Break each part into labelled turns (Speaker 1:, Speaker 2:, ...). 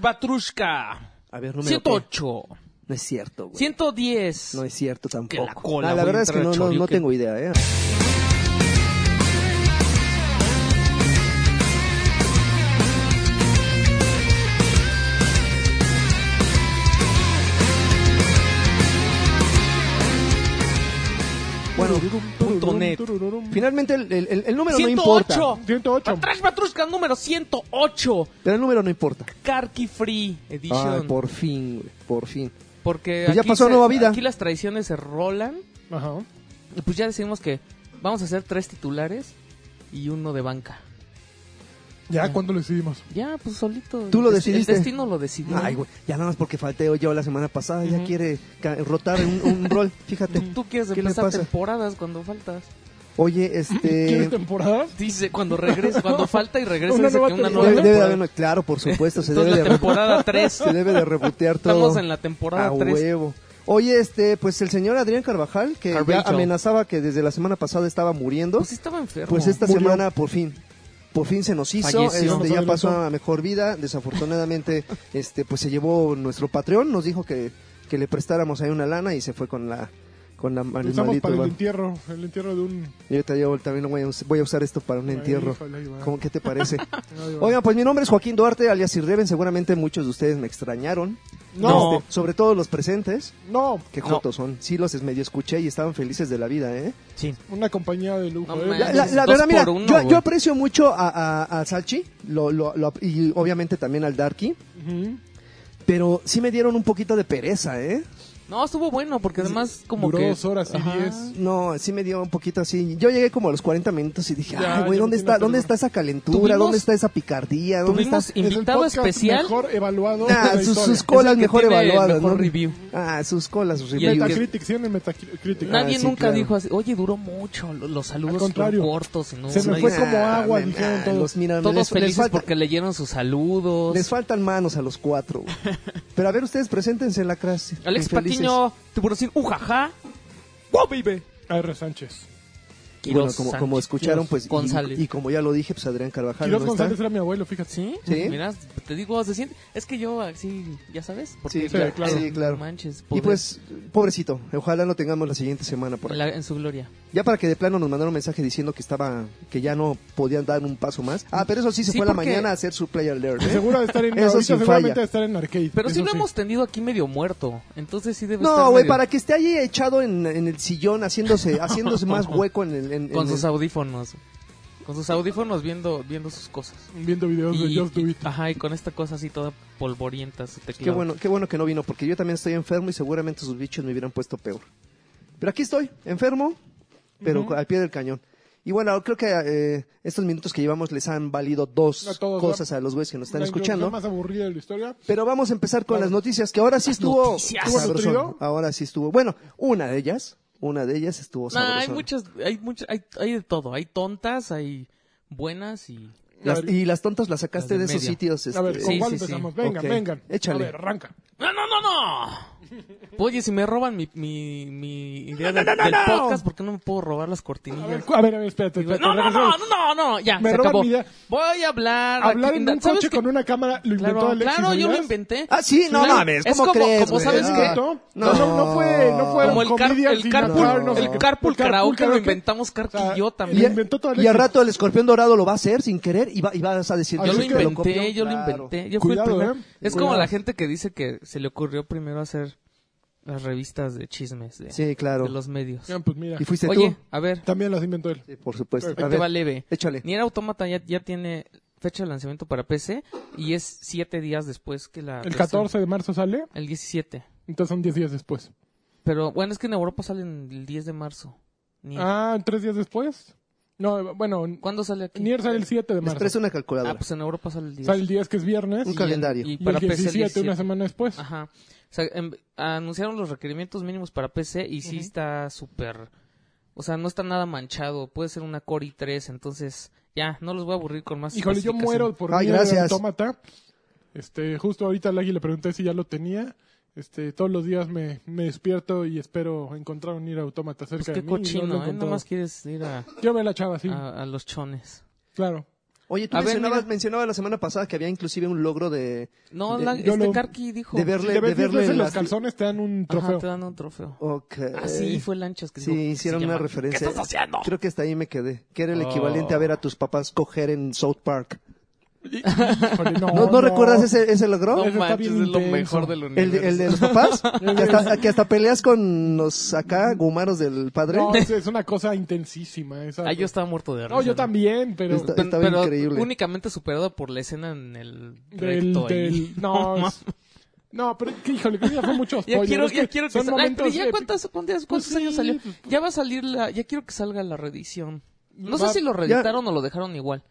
Speaker 1: Batrushka.
Speaker 2: A ver, número qué?
Speaker 1: 108.
Speaker 2: No es cierto, güey.
Speaker 1: 110.
Speaker 2: No es cierto tampoco.
Speaker 1: la cola,
Speaker 2: Ah, la verdad es que no, no, no tengo idea, ¿eh? Finalmente el, el- el- el número no
Speaker 1: 108.
Speaker 2: importa.
Speaker 3: 108.
Speaker 1: Batrash Batrushka número 108.
Speaker 2: Pero el número no importa.
Speaker 1: Karki Free Edition.
Speaker 2: Ay, por fin, güey, por fin.
Speaker 1: Porque
Speaker 2: Pues ya
Speaker 1: aquí
Speaker 2: pasó
Speaker 1: se-
Speaker 2: nueva vida.
Speaker 1: Aquí las tradiciones se rolan.
Speaker 3: Ajá.
Speaker 1: Y pues ya decidimos que vamos a hacer tres titulares y uno de banca.
Speaker 3: ¿Ya cuándo lo decidimos?
Speaker 1: Ya, pues solito.
Speaker 2: Tú lo decidiste.
Speaker 1: El destino lo decidió.
Speaker 2: Ay, güey, ya nada más porque falté yo la semana pasada, ya quiere rotar un, un rol, fíjate.
Speaker 1: Tú quieres
Speaker 2: ¿Qué le
Speaker 1: empezar
Speaker 2: pasa?
Speaker 1: temporadas cuando faltas.
Speaker 2: Oye,
Speaker 3: ¿Quieres
Speaker 2: este...
Speaker 3: temporada?
Speaker 1: Dice, cuando regresa, cuando falta y regresa,
Speaker 3: Una
Speaker 1: dice
Speaker 3: nueva
Speaker 1: que una
Speaker 3: temporada.
Speaker 1: nueva
Speaker 2: Debe, debe haber, claro, por supuesto, se debe
Speaker 1: la
Speaker 2: de,
Speaker 1: temporada 3.
Speaker 2: se debe de rebotear todo.
Speaker 1: Estamos en la temporada
Speaker 2: a
Speaker 1: 3.
Speaker 2: huevo. Oye, este, pues el señor Adrián Carvajal, que ya amenazaba que desde la semana pasada estaba muriendo,
Speaker 1: Pues estaba enfermo.
Speaker 2: pues esta
Speaker 3: Murió.
Speaker 2: semana por fin, por fin se nos hizo,
Speaker 1: Falleció.
Speaker 2: este, ya pasó a mejor vida, desafortunadamente, este, pues se llevó nuestro Patreon, nos dijo que, que le prestáramos ahí una lana y se fue con la, con la, el
Speaker 3: usamos para el entierro. El entierro de un...
Speaker 2: Y ahorita yo también voy a, us- voy a usar esto para un entierro.
Speaker 3: Ahí.
Speaker 2: ¿Cómo, ¿Qué te parece? Oigan, pues mi nombre es Joaquín Duarte, alias Irreven. Seguramente muchos de ustedes me extrañaron.
Speaker 3: No.
Speaker 2: Este, sobre todo los presentes.
Speaker 3: No,
Speaker 2: Qué
Speaker 1: No.
Speaker 2: jotos son. Sí, los medio escuché y estaban felices de la vida, ¿eh?
Speaker 1: Sí.
Speaker 3: una compañía de lujo.
Speaker 1: No
Speaker 3: ¿eh?
Speaker 2: La, la- la
Speaker 1: Dos
Speaker 2: verdad, mira,
Speaker 1: uno,
Speaker 2: yo, yo aprecio mucho a, a, a Salchi lo, lo- lo- y obviamente también al Darky. Pero sí me dieron un poquito de pereza, ¿eh?
Speaker 1: No, estuvo bueno, porque además como
Speaker 3: Duró
Speaker 1: que...
Speaker 3: dos horas y
Speaker 1: Ajá.
Speaker 3: diez.
Speaker 2: No, sí me dio un poquito así. Yo llegué como a los 40 minutos y dije,
Speaker 3: Ya,
Speaker 2: ay, güey,
Speaker 3: ya
Speaker 2: ¿dónde está,
Speaker 3: tiene
Speaker 2: ¿dónde está esa calentura?
Speaker 1: Tuvimos-
Speaker 2: ¿Dónde está esa picardía? ¿Dónde
Speaker 1: Tuvimos
Speaker 2: está...?
Speaker 3: Es el
Speaker 1: invitado
Speaker 3: podcast
Speaker 1: especial.
Speaker 3: mejor evaluado
Speaker 2: Nah,
Speaker 3: de la
Speaker 2: sus,
Speaker 3: historia.
Speaker 2: sus colas
Speaker 1: Es el que
Speaker 2: mejor
Speaker 1: tiene el
Speaker 2: evaluadas,
Speaker 1: mejor
Speaker 2: ¿no?
Speaker 1: review.
Speaker 2: Ah, sus colas, sus reviews.
Speaker 1: que-
Speaker 3: Metacritic, sí, en el Metacritic.
Speaker 1: Nadie
Speaker 2: Ah, sí,
Speaker 1: nunca
Speaker 2: claro.
Speaker 1: dijo así, oye, duró mucho, lo- los saludos
Speaker 3: contrario.
Speaker 1: fueron cortos. Y no,
Speaker 3: Se me fue como agua, dijeron todos.
Speaker 2: los- mira,
Speaker 1: Todos
Speaker 2: les- les
Speaker 1: felices
Speaker 2: falta-
Speaker 1: porque leyeron sus saludos.
Speaker 2: Les faltan manos a los cuatro. güey. Pero a ver, ustedes preséntense en la clase.
Speaker 1: Alex
Speaker 2: infelices.
Speaker 1: Patiño, Tiburocín, ujaja. ¡Wow, baby!
Speaker 3: A.R. Sánchez.
Speaker 2: Y bueno, como,
Speaker 1: Sánchez.
Speaker 2: como escucharon, pues, y-
Speaker 1: González.
Speaker 2: Y, como ya lo dije, pues Adrián Carvajal.
Speaker 3: Quiroz
Speaker 2: ¿no está?
Speaker 3: González era mi abuelo, fíjate.
Speaker 1: ¿Sí?
Speaker 2: Sí.
Speaker 1: Mira, te digo, se siente... Es que yo así, ya sabes. Porque
Speaker 2: Sí,
Speaker 3: claro, claro.
Speaker 2: Sí, claro.
Speaker 1: Manches,
Speaker 2: Y pues, pobrecito, ojalá lo tengamos la siguiente semana por
Speaker 1: en,
Speaker 2: ahí.
Speaker 1: la- en su gloria.
Speaker 2: Ya para que de plano nos mandaron un mensaje diciendo que estaba, que ya no podían dar un paso más. Ah, pero eso sí se
Speaker 1: Sí,
Speaker 2: fue a la mañana a hacer su player alert. ¿eh?
Speaker 3: Seguro de estar en...
Speaker 2: Eso sin
Speaker 3: seguramente
Speaker 2: falla.
Speaker 3: de estar en arcade.
Speaker 1: Pero sí
Speaker 3: eso
Speaker 1: lo hemos tenido aquí medio muerto. Entonces sí debe estar
Speaker 2: No, güey,
Speaker 1: medio-
Speaker 2: para que esté ahí echado en, en el sillón, haciéndose, haciéndose más hueco en el. en-
Speaker 1: Con
Speaker 2: en
Speaker 1: sus
Speaker 2: el-
Speaker 1: audífonos. Con sus audífonos viendo, viendo sus cosas.
Speaker 3: Viendo videos de Just Do
Speaker 1: y- ajá, y con esta cosa así toda polvorienta su teclado.
Speaker 2: Qué bueno, qué bueno que no vino, porque yo también estoy enfermo y seguramente sus bichos me hubieran puesto peor. Pero aquí estoy, enfermo, pero al pie del cañón. Y bueno, creo que eh, estos minutos que llevamos les han valido dos
Speaker 3: A todos,
Speaker 2: cosas a los güeyes que nos están
Speaker 3: La
Speaker 2: escuchando.
Speaker 3: más aburrida de la historia.
Speaker 2: Pero vamos a empezar con las noticias, que ahora sí estuvo. Ahora sí estuvo. Bueno, una de ellas, una de ellas estuvo
Speaker 1: Nah, hay muchas, hay muchas, hay, hay de todo. Hay tontas, hay buenas y...
Speaker 2: Las- y las tontas las sacaste
Speaker 1: Las
Speaker 2: de
Speaker 1: de
Speaker 2: esos sitios.
Speaker 3: A ver,
Speaker 2: este,
Speaker 3: ¿con
Speaker 1: Sí,
Speaker 3: cuál
Speaker 1: sí, sí.
Speaker 3: empezamos? Vengan,
Speaker 2: Ok,
Speaker 3: vengan.
Speaker 2: échale.
Speaker 3: A ver, arranca.
Speaker 1: ¡No, no, no, no! Oye, si me roban mi, mi, mi idea
Speaker 2: No, no,
Speaker 1: del,
Speaker 2: no,
Speaker 1: del
Speaker 2: no.
Speaker 1: podcast, ¿por qué no me puedo robar las cortinillas?
Speaker 3: a ver, a ver, espérate. espérate,
Speaker 1: No, no, no, no, no, no, ya,
Speaker 3: Me
Speaker 1: se
Speaker 3: roban
Speaker 1: acabó.
Speaker 3: mi idea.
Speaker 1: Voy a hablar...
Speaker 3: Hablar
Speaker 1: aquí-
Speaker 3: en un
Speaker 1: ¿sabes
Speaker 3: coche
Speaker 1: qué?
Speaker 3: con una cámara lo inventó
Speaker 1: Claro,
Speaker 3: Alexis.
Speaker 1: claro, yo lo inventé.
Speaker 2: Ah, sí, no
Speaker 1: Claro,
Speaker 2: mames,
Speaker 1: es
Speaker 2: ¿cómo
Speaker 1: como-
Speaker 2: crees?
Speaker 1: como
Speaker 2: güey?
Speaker 1: sabes
Speaker 2: Ah,
Speaker 1: que-
Speaker 3: No, no, no, no fue, no fue
Speaker 1: Como el, car, el carpool, el
Speaker 3: qué.
Speaker 1: carpool karaoke lo inventamos
Speaker 3: sea,
Speaker 1: y yo
Speaker 3: Lo
Speaker 1: también.
Speaker 2: Y al rato el escorpión dorado lo va a hacer sin querer y, va, y vas a decir
Speaker 3: Yo
Speaker 1: Yo lo
Speaker 3: que
Speaker 2: que
Speaker 1: inventé, yo lo inventé. Yo fui el
Speaker 3: Cuidado,
Speaker 1: primero.
Speaker 3: eh.
Speaker 1: Es como la gente que dice que se le ocurrió primero hacer las revistas de chismes de,
Speaker 2: Sí, claro.
Speaker 1: de los medios.
Speaker 3: Ya, pues mira.
Speaker 2: Y fuiste
Speaker 1: Oye,
Speaker 2: tú.
Speaker 1: a ver,
Speaker 3: También las inventó él.
Speaker 2: Sí, por supuesto.
Speaker 1: ahí
Speaker 2: A
Speaker 1: te
Speaker 2: ver,
Speaker 1: va leve.
Speaker 2: échale.
Speaker 1: Nier Automata ya, ya tiene fecha de lanzamiento para PC y es siete días después que la...
Speaker 3: El
Speaker 1: versión-
Speaker 3: 14 de marzo sale,
Speaker 1: El 17.
Speaker 3: entonces son 10 días después.
Speaker 1: Pero bueno, es que en Europa sale el 10 de marzo. Nier.
Speaker 3: Ah, ¿tres días después? No, bueno,
Speaker 1: ¿Cuándo sale aquí?
Speaker 3: Nier sale el 7 de
Speaker 2: Les
Speaker 3: marzo.
Speaker 2: presto una
Speaker 1: Ah,
Speaker 2: calculadora.
Speaker 1: pues en Europa sale el 10.
Speaker 3: Sale el 10 que es viernes.
Speaker 2: Un
Speaker 3: Y,
Speaker 2: calendario.
Speaker 1: Y
Speaker 3: y
Speaker 1: para
Speaker 3: el
Speaker 1: PC el
Speaker 3: 17,
Speaker 1: 17.
Speaker 3: una semana después.
Speaker 1: Ajá. O sea, em- anunciaron los requerimientos mínimos para PC y sí está súper... O sea, no está nada manchado. Puede ser una Core i3, entonces ya, no los voy a aburrir con más
Speaker 3: Híjole, yo muero por
Speaker 2: Ay, gracias.
Speaker 3: Automata. Este, justo ahorita al Agui le pregunté si ya lo tenía Este, todos los días me, me despierto y espero encontrar un ir autómata cerca
Speaker 1: Pues
Speaker 3: de
Speaker 1: qué
Speaker 3: mí. y no lo he
Speaker 1: cochino, ¿eh?
Speaker 3: encontrado.
Speaker 1: Nomás quieres ir a,
Speaker 3: Yo me la chava, sí,
Speaker 1: a, a los chones.
Speaker 3: claro.
Speaker 2: Oye, tú
Speaker 1: A ver,
Speaker 2: mencionabas, mencionabas la semana pasada que había inclusive un logro de...
Speaker 1: No,
Speaker 2: de-
Speaker 1: la- este
Speaker 3: lo-
Speaker 1: Karki dijo.
Speaker 2: de verle, de verle
Speaker 3: veces los calzones, te dan un
Speaker 1: Ajá,
Speaker 3: trofeo.
Speaker 1: te dan un trofeo.
Speaker 2: Ok.
Speaker 1: Ah, sí, fue Lanchas que
Speaker 2: Sí,
Speaker 1: dijo,
Speaker 2: hicieron una
Speaker 1: llama,
Speaker 2: referencia.
Speaker 1: ¿Qué estás haciendo?
Speaker 2: Creo que hasta ahí me quedé. Que era el
Speaker 1: Oh.
Speaker 2: equivalente a ver a tus papás coger en South Park.
Speaker 3: No,
Speaker 2: ¿No, no, recuerdas ese, ese logro?
Speaker 1: No
Speaker 3: Ese está
Speaker 1: manches,
Speaker 3: bien
Speaker 1: es lo mejor del
Speaker 2: el,
Speaker 1: universo.
Speaker 2: de, el de los papás. que, hasta, que hasta peleas con los acá gumaros del padre.
Speaker 3: No, es, es una cosa intensísima. esa-
Speaker 1: Ah, yo estaba muerto de risa.
Speaker 3: No, yo también, pero...
Speaker 2: Está-
Speaker 1: Pero,
Speaker 2: estaba
Speaker 1: pero
Speaker 2: increíble.
Speaker 1: únicamente superado por la escena en el
Speaker 3: Del, del, no, es- no, pero que, híjole, que ya fue mucho
Speaker 1: Ya
Speaker 3: spoiler.
Speaker 1: quiero,
Speaker 3: es
Speaker 1: ya
Speaker 3: que
Speaker 1: quiero que salga. Pero ya cuántas, cuántas, cuántos
Speaker 3: Pues
Speaker 1: años
Speaker 3: sí,
Speaker 1: salió.
Speaker 3: pues-
Speaker 1: Ya va a salir la, ya quiero que salga la reedición. No
Speaker 3: Va-
Speaker 1: sé si lo reeditaron o lo dejaron igual.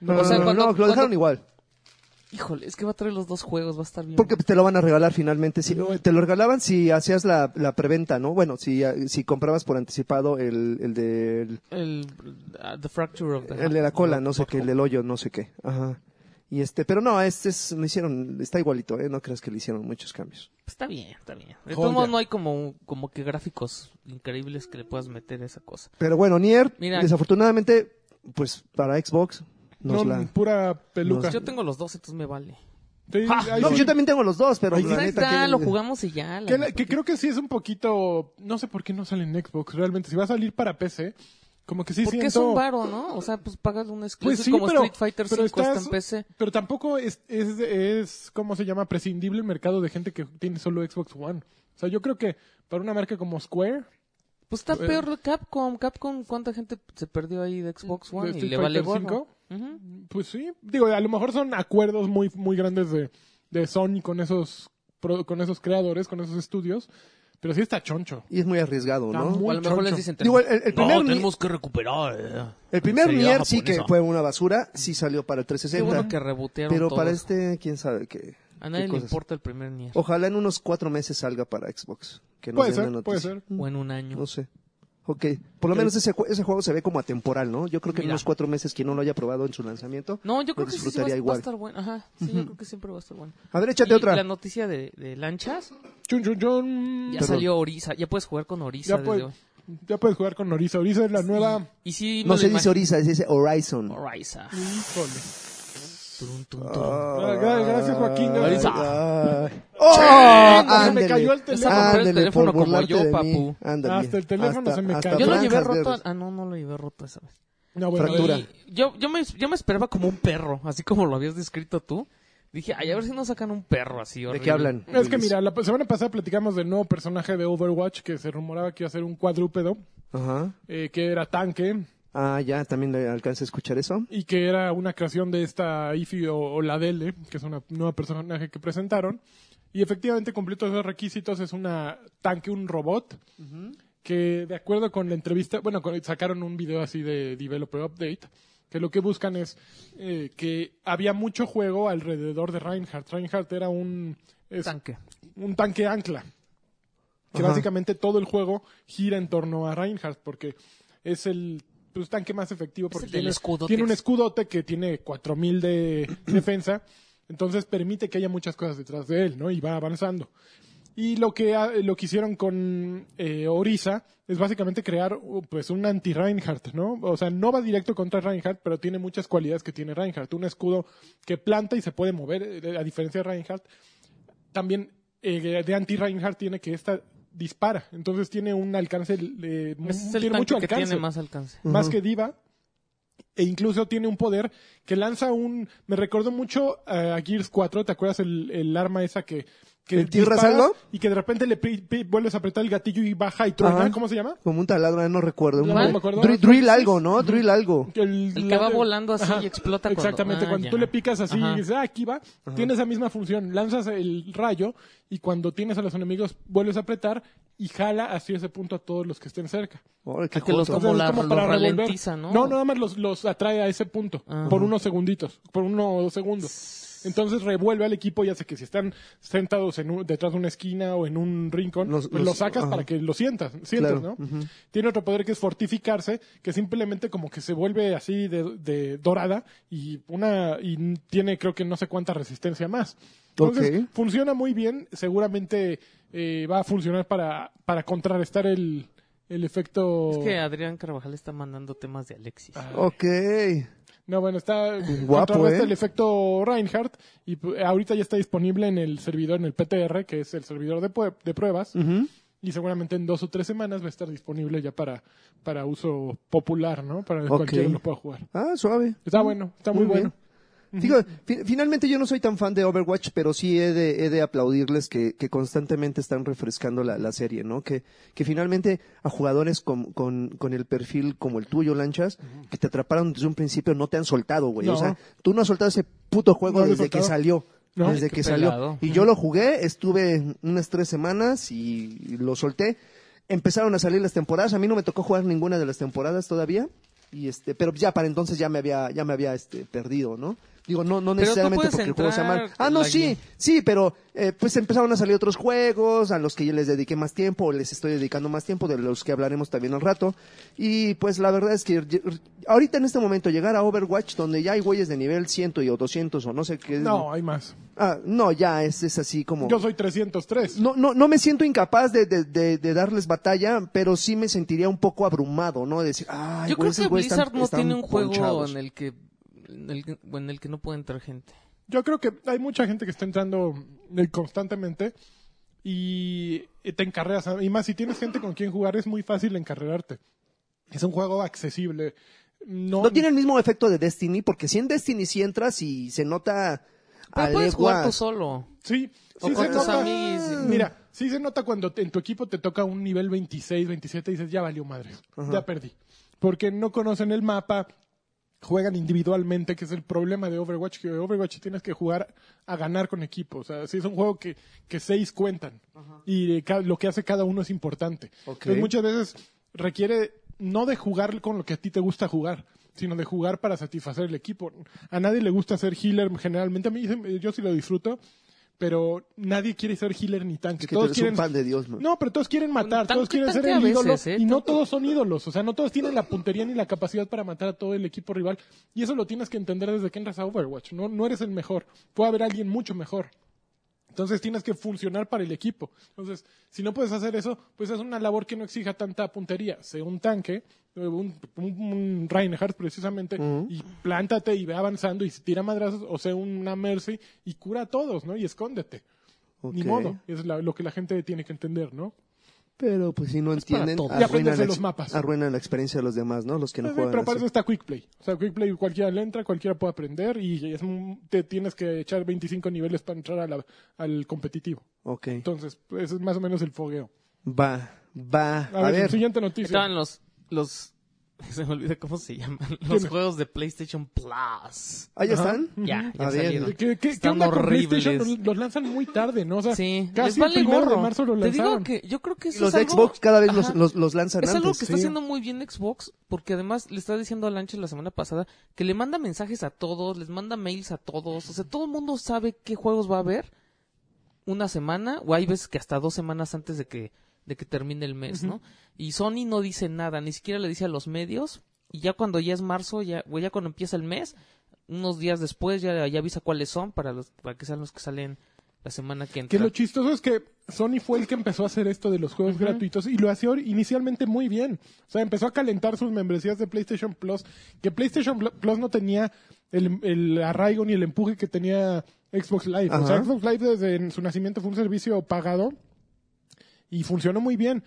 Speaker 2: No,
Speaker 1: o sea,
Speaker 2: no,
Speaker 1: cuando-
Speaker 2: no, lo dejaron
Speaker 1: cuando-
Speaker 2: igual.
Speaker 1: Híjole, es que va a traer los dos juegos, va a estar bien.
Speaker 2: Porque te lo van a regalar finalmente. Si, te lo regalaban si hacías la, la preventa, ¿no? Bueno, si, si comprabas por anticipado el, el, de,
Speaker 1: el ah, The Fracture of the
Speaker 2: el de la cola, no sé qué, el del hoyo, no sé qué. Ajá. Y este, pero no, este es, lo hicieron, está igualito, ¿eh? No creas que le hicieron muchos cambios.
Speaker 1: Está bien, está bien. De todos modos no hay como, como que gráficos increíbles que le puedas meter a esa cosa.
Speaker 2: Pero bueno, Nier,
Speaker 1: Mira.
Speaker 2: desafortunadamente, pues para Xbox, nos
Speaker 3: No,
Speaker 2: la...
Speaker 3: pura peluca.
Speaker 1: Yo tengo los dos, entonces me vale.
Speaker 3: Sí, ahí
Speaker 2: No,
Speaker 3: sí.
Speaker 2: yo también tengo los dos, pero
Speaker 3: Ahí
Speaker 2: la.
Speaker 1: Pues
Speaker 2: neta
Speaker 1: está,
Speaker 2: que-
Speaker 1: lo jugamos y ya.
Speaker 3: Que, la-
Speaker 1: neta.
Speaker 3: que creo que sí es un poquito... No sé por qué no sale en Xbox, realmente. Si va a salir para PC, como que sí
Speaker 1: Porque
Speaker 3: siento...
Speaker 1: es un varo, ¿no? O sea, pues pagas un exclusivo
Speaker 3: Pues sí,
Speaker 1: como
Speaker 3: pero,
Speaker 1: Street Fighter
Speaker 3: pero
Speaker 1: 5 está
Speaker 3: estás-
Speaker 1: en PC.
Speaker 3: Pero tampoco es, es, es, ¿cómo se llama? Prescindible el mercado de gente que tiene solo Xbox One. O sea, yo creo que para una marca como Square,
Speaker 1: Pues está
Speaker 3: Eh,
Speaker 1: peor Capcom. Capcom, ¿cuánta gente se perdió ahí de Xbox One?
Speaker 3: de
Speaker 1: Y
Speaker 3: Street
Speaker 1: le vale
Speaker 3: Fighter
Speaker 1: gorro.
Speaker 3: 5,
Speaker 1: Ujú.
Speaker 3: pues sí. Digo, a lo mejor son acuerdos muy, muy grandes de, de Sony con esos, pro- con esos creadores, con esos estudios. Pero sí está choncho.
Speaker 2: Y es muy arriesgado, ¿no?
Speaker 3: muy
Speaker 1: O a lo mejor les dicen...
Speaker 2: Digo, el, el primer,
Speaker 1: no, tenemos que recuperar. eh".
Speaker 2: el primer Nier sí que fue una basura, sí salió para el
Speaker 1: Qué
Speaker 2: 360.
Speaker 1: bueno que rebotearon
Speaker 2: pero para este, quién sabe qué.
Speaker 1: A nadie le
Speaker 2: cosas.
Speaker 1: importa el primer Nier.
Speaker 2: Ojalá en unos cuatro meses salga para Xbox. Que nos
Speaker 3: Puede ser, puede
Speaker 2: noticia.
Speaker 3: ser.
Speaker 1: O en un año.
Speaker 2: No sé. Ok. Por lo menos ese, ese juego se ve como atemporal, ¿no? Yo creo que en
Speaker 1: Mira.
Speaker 2: unos cuatro meses quien no lo haya probado en su lanzamiento.
Speaker 1: No, yo
Speaker 2: lo
Speaker 1: creo que sí, sí va,
Speaker 2: disfrutaría
Speaker 1: va a
Speaker 2: igual.
Speaker 1: estar bueno. Ajá, sí, yo creo que siempre va a estar bueno.
Speaker 2: A ver, échate
Speaker 1: Y
Speaker 2: otra.
Speaker 1: La noticia de, de lanchas,
Speaker 3: Chun, chun, chun.
Speaker 1: ya
Speaker 2: Perdón.
Speaker 1: salió Orisa. Ya puedes jugar con Orisa
Speaker 3: Ya,
Speaker 1: desde hoy.
Speaker 3: ya puedes jugar con Orisa. Orisa es la nueva...
Speaker 1: Y sí,
Speaker 2: No se dice Orisa, se dice Horizon.
Speaker 1: Orisa.
Speaker 3: Híjole.
Speaker 1: Turun, turun,
Speaker 2: Ah.
Speaker 1: turun.
Speaker 3: Gracias, Joaquín.
Speaker 1: Orisa.
Speaker 2: Ay. ¡Oh!
Speaker 3: se me
Speaker 2: Ándele.
Speaker 3: cayó el
Speaker 1: Esa
Speaker 3: teléfono.
Speaker 1: compré el
Speaker 2: Ándele,
Speaker 1: teléfono
Speaker 2: por
Speaker 1: como
Speaker 2: burlarte
Speaker 1: yo,
Speaker 2: de mí.
Speaker 1: papu.
Speaker 2: Ándale.
Speaker 3: Hasta el teléfono se me cayó.
Speaker 1: Yo lo llevé
Speaker 2: franjas
Speaker 1: roto.
Speaker 2: verdes.
Speaker 1: Ah, no, no lo llevé roto esa vez.
Speaker 3: No, bueno,
Speaker 2: Fractura.
Speaker 1: Y yo, yo, me, yo me esperaba como un perro, así como lo habías descrito tú. Dije, ay, a ver si nos sacan un perro así
Speaker 2: ¿De
Speaker 1: horrible.
Speaker 2: qué hablan?
Speaker 3: Es que mira, la semana pasada platicamos del nuevo personaje de Overwatch que se rumoraba que iba a ser un cuadrúpedo,
Speaker 2: Ajá.
Speaker 3: eh, que era tanque
Speaker 2: Ah, ya, también le alcancé a escuchar eso.
Speaker 3: y que era una creación de esta Ify o, o la Dele, que es una nueva personaje que presentaron. Y efectivamente cumplió todos esos requisitos, es una tanque, un robot, que de acuerdo con la entrevista, bueno, sacaron un video así de Developer Update, que lo que buscan es eh, que había mucho juego alrededor de Reinhardt. Reinhardt era un... es-
Speaker 1: Tanque.
Speaker 3: un tanque ancla. Que
Speaker 2: Ajá.
Speaker 3: básicamente todo el juego gira en torno a Reinhardt, porque es el pues, tanque más efectivo porque tiene, tiene un escudote que tiene 4000 de defensa, entonces permite que haya muchas cosas detrás de él, ¿no? Y va avanzando. Y lo que, lo que hicieron con eh, Orisa es básicamente crear uh, pues un anti-Reinhardt, ¿no? O sea, no va directo contra Reinhardt, pero tiene muchas cualidades que tiene Reinhardt. Un escudo que planta y se puede mover, eh, a diferencia de Reinhardt. También eh, de anti-Reinhardt tiene que esta dispara, entonces tiene un alcance, eh,
Speaker 1: es
Speaker 3: tiene
Speaker 1: tanque
Speaker 3: mucho
Speaker 1: que
Speaker 3: alcance
Speaker 1: tiene más alcance.
Speaker 3: más que Diva. E incluso tiene un poder que lanza un... Me recordó mucho a Gears 4, ¿te acuerdas el, el arma esa que... que. Y que de repente le pi- pi- vuelves a apretar el gatillo y baja y truena. ¿Cómo se llama?
Speaker 2: Como un taladro, no recuerdo. Un-
Speaker 3: No me acuerdo.
Speaker 2: Dri- drill algo, ¿no? Drill algo.
Speaker 3: El,
Speaker 1: El que va volando así y explota cuando-
Speaker 3: Exactamente,
Speaker 1: Ah,
Speaker 3: cuando
Speaker 1: ya.
Speaker 3: tú le picas así
Speaker 1: Ajá.
Speaker 3: y dices, ah, aquí va, tiene esa misma función. Lanzas el rayo y cuando tienes a los enemigos vuelves a apretar y jala hacia ese punto a todos los que estén cerca.
Speaker 1: Ah, que los. Como
Speaker 3: Entonces,
Speaker 1: la-
Speaker 3: para
Speaker 1: los ralentiza, ¿no?
Speaker 3: No, nada más los, los atrae a ese punto
Speaker 1: Ajá.
Speaker 3: por unos segunditos, por unos segundos. Entonces revuelve al equipo y hace que si están sentados en un- detrás de una esquina o en un rincón,
Speaker 2: Los-
Speaker 3: pues
Speaker 2: los-
Speaker 3: lo sacas
Speaker 2: ajá.
Speaker 3: para que lo sientas, sientas,
Speaker 2: Claro,
Speaker 3: ¿no? Tiene otro poder que es fortificarse, que simplemente como que se vuelve así de, de dorada y una y tiene creo que no sé cuánta resistencia más. Entonces, funciona muy bien, seguramente eh, va a funcionar para, para contrarrestar el, el efecto...
Speaker 1: Es que Adrián Carvajal está mandando temas de Alexis.
Speaker 3: Ah,
Speaker 2: Ok.
Speaker 3: No, bueno, está
Speaker 2: Guapo,
Speaker 3: contrarresta
Speaker 2: ¿eh?
Speaker 3: el efecto Reinhardt y ahorita ya está disponible en el servidor, en el PTR, que es el servidor de, de pruebas, y seguramente en dos o tres semanas va a estar disponible ya para, para uso popular, ¿no? Para que
Speaker 2: Ok.
Speaker 3: cualquiera lo pueda jugar.
Speaker 2: Ah, suave.
Speaker 3: Está bueno, está muy,
Speaker 2: Muy bien. Digo, fi- finalmente yo no soy tan fan de Overwatch, pero sí he de, he de aplaudirles que, que constantemente están refrescando la, la serie, ¿no? Que, que finalmente a jugadores con, con, con el perfil como el tuyo, Lanchas, que te atraparon desde un principio, no te han soltado, güey.
Speaker 3: No.
Speaker 2: O sea, tú no has soltado ese puto juego
Speaker 3: No
Speaker 2: desde que salió.
Speaker 3: No.
Speaker 2: Desde
Speaker 1: Ay,
Speaker 2: que
Speaker 1: qué
Speaker 2: salió.
Speaker 1: pelado.
Speaker 2: Y yo lo jugué, estuve unas tres semanas y lo solté. Empezaron a salir las temporadas, a mí no me tocó jugar ninguna de las temporadas todavía. Y este, pero ya para entonces ya me había, ya me había este, perdido, ¿no? Digo, no, no
Speaker 1: Pero tú
Speaker 2: necesariamente porque el juego sea mal. Ah, no, sí, sí, pero eh, pues empezaron a salir otros juegos a los que yo les dediqué más tiempo, o les estoy dedicando más tiempo, de los que hablaremos también al rato. Y pues la verdad es que ahorita en este momento llegar a Overwatch, donde ya hay güeyes de nivel 100 y o 200 o no sé qué.
Speaker 3: No, hay más.
Speaker 2: Ah, no, ya es, es así como.
Speaker 3: Yo soy 303.
Speaker 2: No, no, no me siento incapaz de, de, de, de darles batalla, pero sí me sentiría un poco abrumado, ¿no? De decir, ay,
Speaker 1: Yo
Speaker 2: güey,
Speaker 1: creo que
Speaker 2: están-
Speaker 1: Blizzard no
Speaker 2: están
Speaker 1: tiene un juego
Speaker 2: ponchados.
Speaker 1: en el que en el que, en el que no puede entrar gente.
Speaker 3: Yo creo que hay mucha gente que está entrando eh, constantemente y te encarreras. Y más, si tienes gente con quien jugar, es muy fácil encarrerarte. Es un juego accesible. No,
Speaker 2: No tiene el mismo efecto de Destiny, porque si en Destiny sí entras y se nota
Speaker 1: Pero
Speaker 2: a
Speaker 1: puedes jugar tú solo.
Speaker 3: Sí,
Speaker 1: O
Speaker 3: sí se nota.
Speaker 1: amigos.
Speaker 3: Mira, sí se nota cuando te- en tu equipo te toca un nivel 26, 27 y dices, ya valió madre,
Speaker 2: Ajá.
Speaker 3: ya perdí. Porque no conocen el mapa, juegan individualmente, que es el problema de Overwatch, que Overwatch tienes que jugar a ganar con equipo. O sea, sí es un juego que, que seis cuentan y eh, lo que hace cada uno es importante. Entonces, muchas veces requiere no de jugar con lo que a ti te gusta jugar, sino de jugar para satisfacer el equipo. A nadie le gusta ser healer generalmente, a mí yo sí lo disfruto, pero nadie quiere ser healer ni tanque.
Speaker 2: Es que
Speaker 3: todos quieren
Speaker 2: un pan de Dios, man.
Speaker 3: no, pero todos quieren matar, todos quieren ser el ídolo
Speaker 1: veces, ¿eh?
Speaker 3: y no todos son ídolos, o sea, no todos tienen la puntería ni la capacidad para matar a todo el equipo rival y eso lo tienes que entender desde que entras a Overwatch, no, no eres el mejor, puede haber alguien mucho mejor. Entonces tienes que funcionar para el equipo. Entonces, si no puedes hacer eso, pues es una labor que no exija tanta puntería. Sé un tanque, un, un, un Reinhardt precisamente, y plántate y ve avanzando y tira madrazos, o sea, una Mercy y cura a todos, ¿no? Y escóndete. Ni modo, es la- lo que la gente tiene que entender, ¿no?
Speaker 2: Pero pues si no entienden, arruinan la,
Speaker 3: los mapas.
Speaker 2: arruinan la experiencia de los demás, ¿no? Los que no
Speaker 3: Sí,
Speaker 2: juegan
Speaker 3: pero para
Speaker 2: así.
Speaker 3: eso está Quick Play. O sea, Quick Play cualquiera le entra, cualquiera puede aprender y es un- te tienes que echar 25 niveles para entrar a la- al competitivo.
Speaker 2: Ok.
Speaker 3: Entonces, pues, ese es más o menos el fogueo.
Speaker 2: Va, va.
Speaker 3: A,
Speaker 2: A,
Speaker 3: ver,
Speaker 2: ver.
Speaker 3: siguiente noticia.
Speaker 1: Estaban los los se me olvida cómo se llaman los juegos de PlayStation Plus.
Speaker 2: ¿Ahí
Speaker 3: Ajá.
Speaker 2: están?
Speaker 1: Ya, ya
Speaker 2: A ver.
Speaker 1: salieron.
Speaker 3: ¿Qué, qué, qué
Speaker 1: Están
Speaker 3: con
Speaker 1: horribles.
Speaker 3: PlayStation? Los, los lanzan muy tarde, ¿no? O sea,
Speaker 1: Sí,
Speaker 3: casi
Speaker 1: vale
Speaker 3: el primero
Speaker 1: gorro.
Speaker 3: de marzo lo
Speaker 1: Te digo que yo creo que eso
Speaker 2: los
Speaker 1: es
Speaker 2: de
Speaker 1: algo-
Speaker 2: Xbox cada vez los, los, los lanzan
Speaker 1: Es algo
Speaker 2: antes.
Speaker 1: que está haciendo muy bien Xbox, porque además le está diciendo a Lanches la semana pasada que le manda mensajes a todos, les manda mails a todos, o sea, todo el mundo sabe qué juegos va a haber una semana, o hay veces que hasta dos semanas antes de que, de que termine el mes, ¿no? Y Sony no dice nada, ni siquiera le dice a los medios, y ya cuando ya es marzo, ya, o ya cuando empieza el mes, unos días después ya, ya avisa cuáles son para los, para que sean los que salen la semana que entra.
Speaker 3: Que lo chistoso es que Sony fue el que empezó a hacer esto de los juegos gratuitos y lo hacía inicialmente muy bien. O sea, empezó a calentar sus membresías de PlayStation Plus, que PlayStation Pl- Plus no tenía el, el arraigo ni el empuje que tenía Xbox Live. O sea. Xbox Live desde su nacimiento fue un servicio pagado y funcionó muy bien.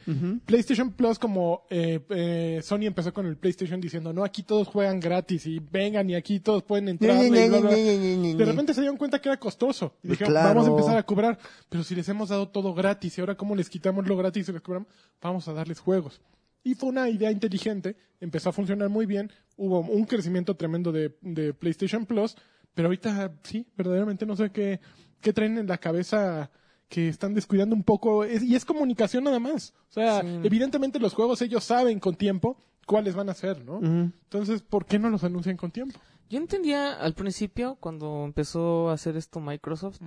Speaker 3: PlayStation Plus, como eh, eh, Sony empezó con el PlayStation diciendo, no, aquí todos juegan gratis y vengan y aquí todos pueden entrar. y bla, bla". De repente se dieron cuenta que era costoso. Y dijeron,
Speaker 2: Claro.
Speaker 3: vamos a empezar a cobrar. Pero si les hemos dado todo gratis y ahora cómo les quitamos lo gratis y les cobramos, vamos a darles juegos. Y fue una idea inteligente, empezó a funcionar muy bien, hubo un crecimiento tremendo de, de PlayStation Plus, pero ahorita sí, verdaderamente no sé qué, qué traen en la cabeza que están descuidando un poco, es- y es comunicación nada más. O sea,
Speaker 1: Sí.
Speaker 3: evidentemente los juegos ellos saben con tiempo cuáles van a ser, ¿no? Entonces, ¿por qué no los anuncian con tiempo?
Speaker 1: Yo entendía al principio, cuando empezó a hacer esto Microsoft,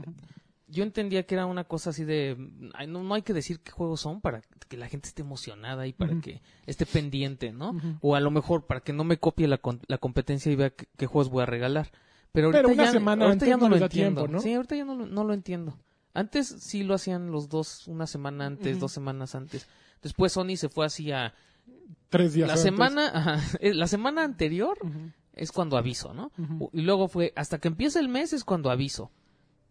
Speaker 1: yo entendía que era una cosa así de, no, no hay que decir qué juegos son para que la gente esté emocionada y para que esté pendiente, ¿no? O a lo mejor para que no me copie la, con- la competencia y vea qué, qué juegos voy a regalar. Pero ahorita,
Speaker 3: Pero una
Speaker 1: ya,
Speaker 3: semana
Speaker 1: ahorita ya
Speaker 3: no
Speaker 1: no lo entiendo.
Speaker 3: tiempo, ¿no?
Speaker 1: Sí, ahorita ya no, no lo entiendo. Antes sí lo hacían los dos, una semana antes, dos semanas antes. Después Sony se fue así a...
Speaker 3: Tres días
Speaker 1: La
Speaker 3: antes.
Speaker 1: semana, ajá, eh, la semana anterior es cuando aviso, ¿no? Y luego fue, hasta que empieza el mes es cuando aviso.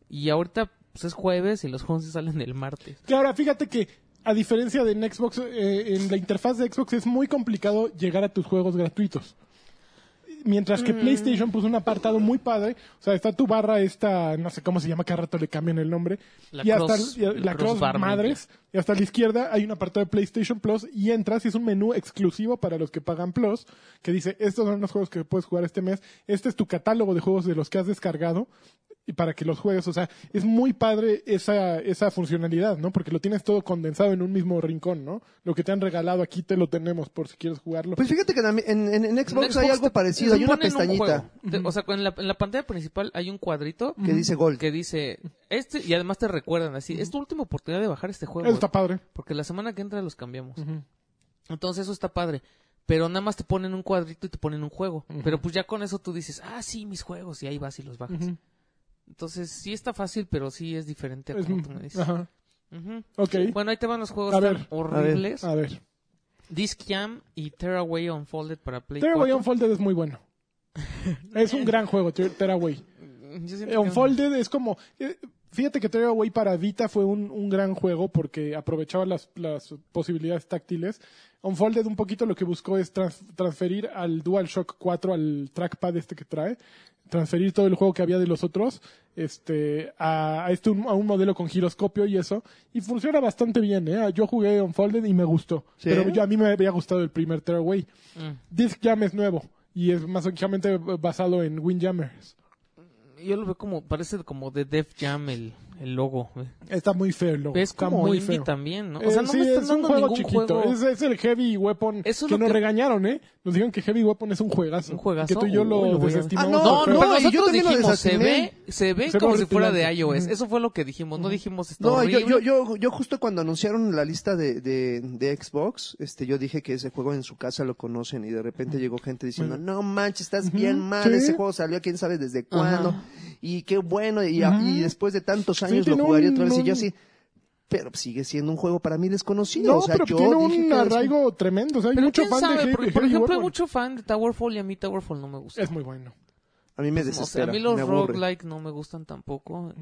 Speaker 1: Y ahorita pues, es jueves y los juegos salen el martes.
Speaker 3: Que ahora fíjate que a diferencia de en Xbox, eh, en la interfaz de Xbox es muy complicado llegar a tus juegos gratuitos. Mientras
Speaker 1: Mm.
Speaker 3: que PlayStation puso un apartado muy padre, o sea, está tu barra esta, no sé cómo se llama, cada rato le cambian el nombre,
Speaker 1: La
Speaker 3: y hasta
Speaker 1: cross-
Speaker 3: y-
Speaker 1: el
Speaker 3: la cross
Speaker 1: crossbar
Speaker 3: madres, y hasta la izquierda hay un apartado de PlayStation Plus y entras y es un menú exclusivo para los que pagan Plus, que dice, estos son los juegos que puedes jugar este mes, este es tu catálogo de juegos de los que has descargado, y para que los juegues, o sea, es muy padre esa, esa funcionalidad, ¿no? Porque lo tienes todo condensado en un mismo rincón, ¿no? Lo que te han regalado aquí te lo tenemos por si quieres jugarlo.
Speaker 2: Pues fíjate que en, en- en- Xbox hay algo
Speaker 1: te-
Speaker 2: parecido,
Speaker 1: te
Speaker 2: hay una
Speaker 1: un
Speaker 2: pestañita
Speaker 1: O sea, en la, en la pantalla principal hay un cuadrito
Speaker 2: que dice Gold.
Speaker 1: que dice, este, y además te recuerdan así, es tu última oportunidad de bajar este juego.
Speaker 3: Está padre.
Speaker 1: Porque la semana que entra los cambiamos. Entonces eso está padre. Pero nada más te ponen un cuadrito y te ponen un juego. Pero pues ya con eso tú dices, ah, sí, mis juegos, y ahí vas y los bajas. Entonces sí está fácil, pero sí es diferente a como tú me dices.
Speaker 3: Ajá.
Speaker 1: Bueno, ahí te van los juegos
Speaker 3: A
Speaker 1: tan
Speaker 3: ver.
Speaker 1: horribles.
Speaker 3: A ver.
Speaker 1: Disc Jam y Tearaway Unfolded para Play
Speaker 3: Tearaway
Speaker 1: 4.
Speaker 3: Unfolded es muy bueno. es un gran juego, Tearaway.
Speaker 1: Que-
Speaker 3: Unfolded es como... eh, Fíjate que Tearaway para Vita fue un, un gran juego porque aprovechaba las, las posibilidades táctiles. Unfolded un poquito lo que buscó es trans- transferir al DualShock 4, al trackpad este que trae, transferir todo el juego que había de los otros este, a, a este, un- a un modelo con giroscopio y eso. Y funciona bastante bien. ¿eh? Yo jugué Unfolded y me gustó.
Speaker 2: ¿Sí?
Speaker 3: Pero yo, a mí me había gustado el primer Tearaway.
Speaker 1: Mm.
Speaker 3: Disc Jam es nuevo y es más básicamente basado en Windjammers.
Speaker 1: Yo lo veo como, parece como de Def Jam el, el logo.
Speaker 3: Está muy feo el logo.
Speaker 1: Es
Speaker 3: Está
Speaker 1: como
Speaker 3: muy
Speaker 1: indie
Speaker 3: feo.
Speaker 1: también, ¿no? O
Speaker 3: Eh,
Speaker 1: sea, no
Speaker 3: sí,
Speaker 1: me están
Speaker 3: es
Speaker 1: dando
Speaker 3: un juego
Speaker 1: ningún
Speaker 3: chiquito.
Speaker 1: juego.
Speaker 3: Es, es el Heavy Weapon
Speaker 1: Eso es
Speaker 3: que
Speaker 1: lo
Speaker 3: nos
Speaker 1: que-
Speaker 3: regañaron, ¿eh? Nos dijeron que Heavy Weapon es un juegazo.
Speaker 1: ¿Un juegazo?
Speaker 3: Que tú y yo lo desestimamos.
Speaker 2: Ah, no,
Speaker 1: No,
Speaker 2: no, yo
Speaker 1: nosotros
Speaker 2: lo
Speaker 1: dijimos, se ve, se ve
Speaker 3: Se
Speaker 1: como si fuera de iOS. Eso fue lo que dijimos. No dijimos está
Speaker 2: No, yo,
Speaker 1: horrible.
Speaker 2: yo, yo, yo justo cuando anunciaron la lista de, de, de Xbox, este, yo dije que ese juego en su casa lo conocen y de repente llegó gente diciendo, no manches, estás bien mal, ese juego salió quién sabe desde cuándo, y qué bueno, y, y después de tantos
Speaker 3: Sí,
Speaker 2: años lo
Speaker 3: tiene
Speaker 2: jugaría
Speaker 3: un-
Speaker 2: otra vez, y
Speaker 3: un-
Speaker 2: yo así, pero sigue siendo un juego para mí desconocido,
Speaker 3: No,
Speaker 2: o sea,
Speaker 3: pero
Speaker 2: yo
Speaker 3: tiene
Speaker 2: dije
Speaker 3: un arraigo tremendo. O sea, hay
Speaker 1: Pero
Speaker 3: mucho fan
Speaker 1: sabe,
Speaker 3: de
Speaker 1: por, por ejemplo, hay mucho fan de Towerfall y a mí Towerfall no me gusta.
Speaker 3: Es muy bueno.
Speaker 2: a mí me
Speaker 1: O sea,
Speaker 2: desespera,
Speaker 1: a mí los roguelike no me gustan tampoco.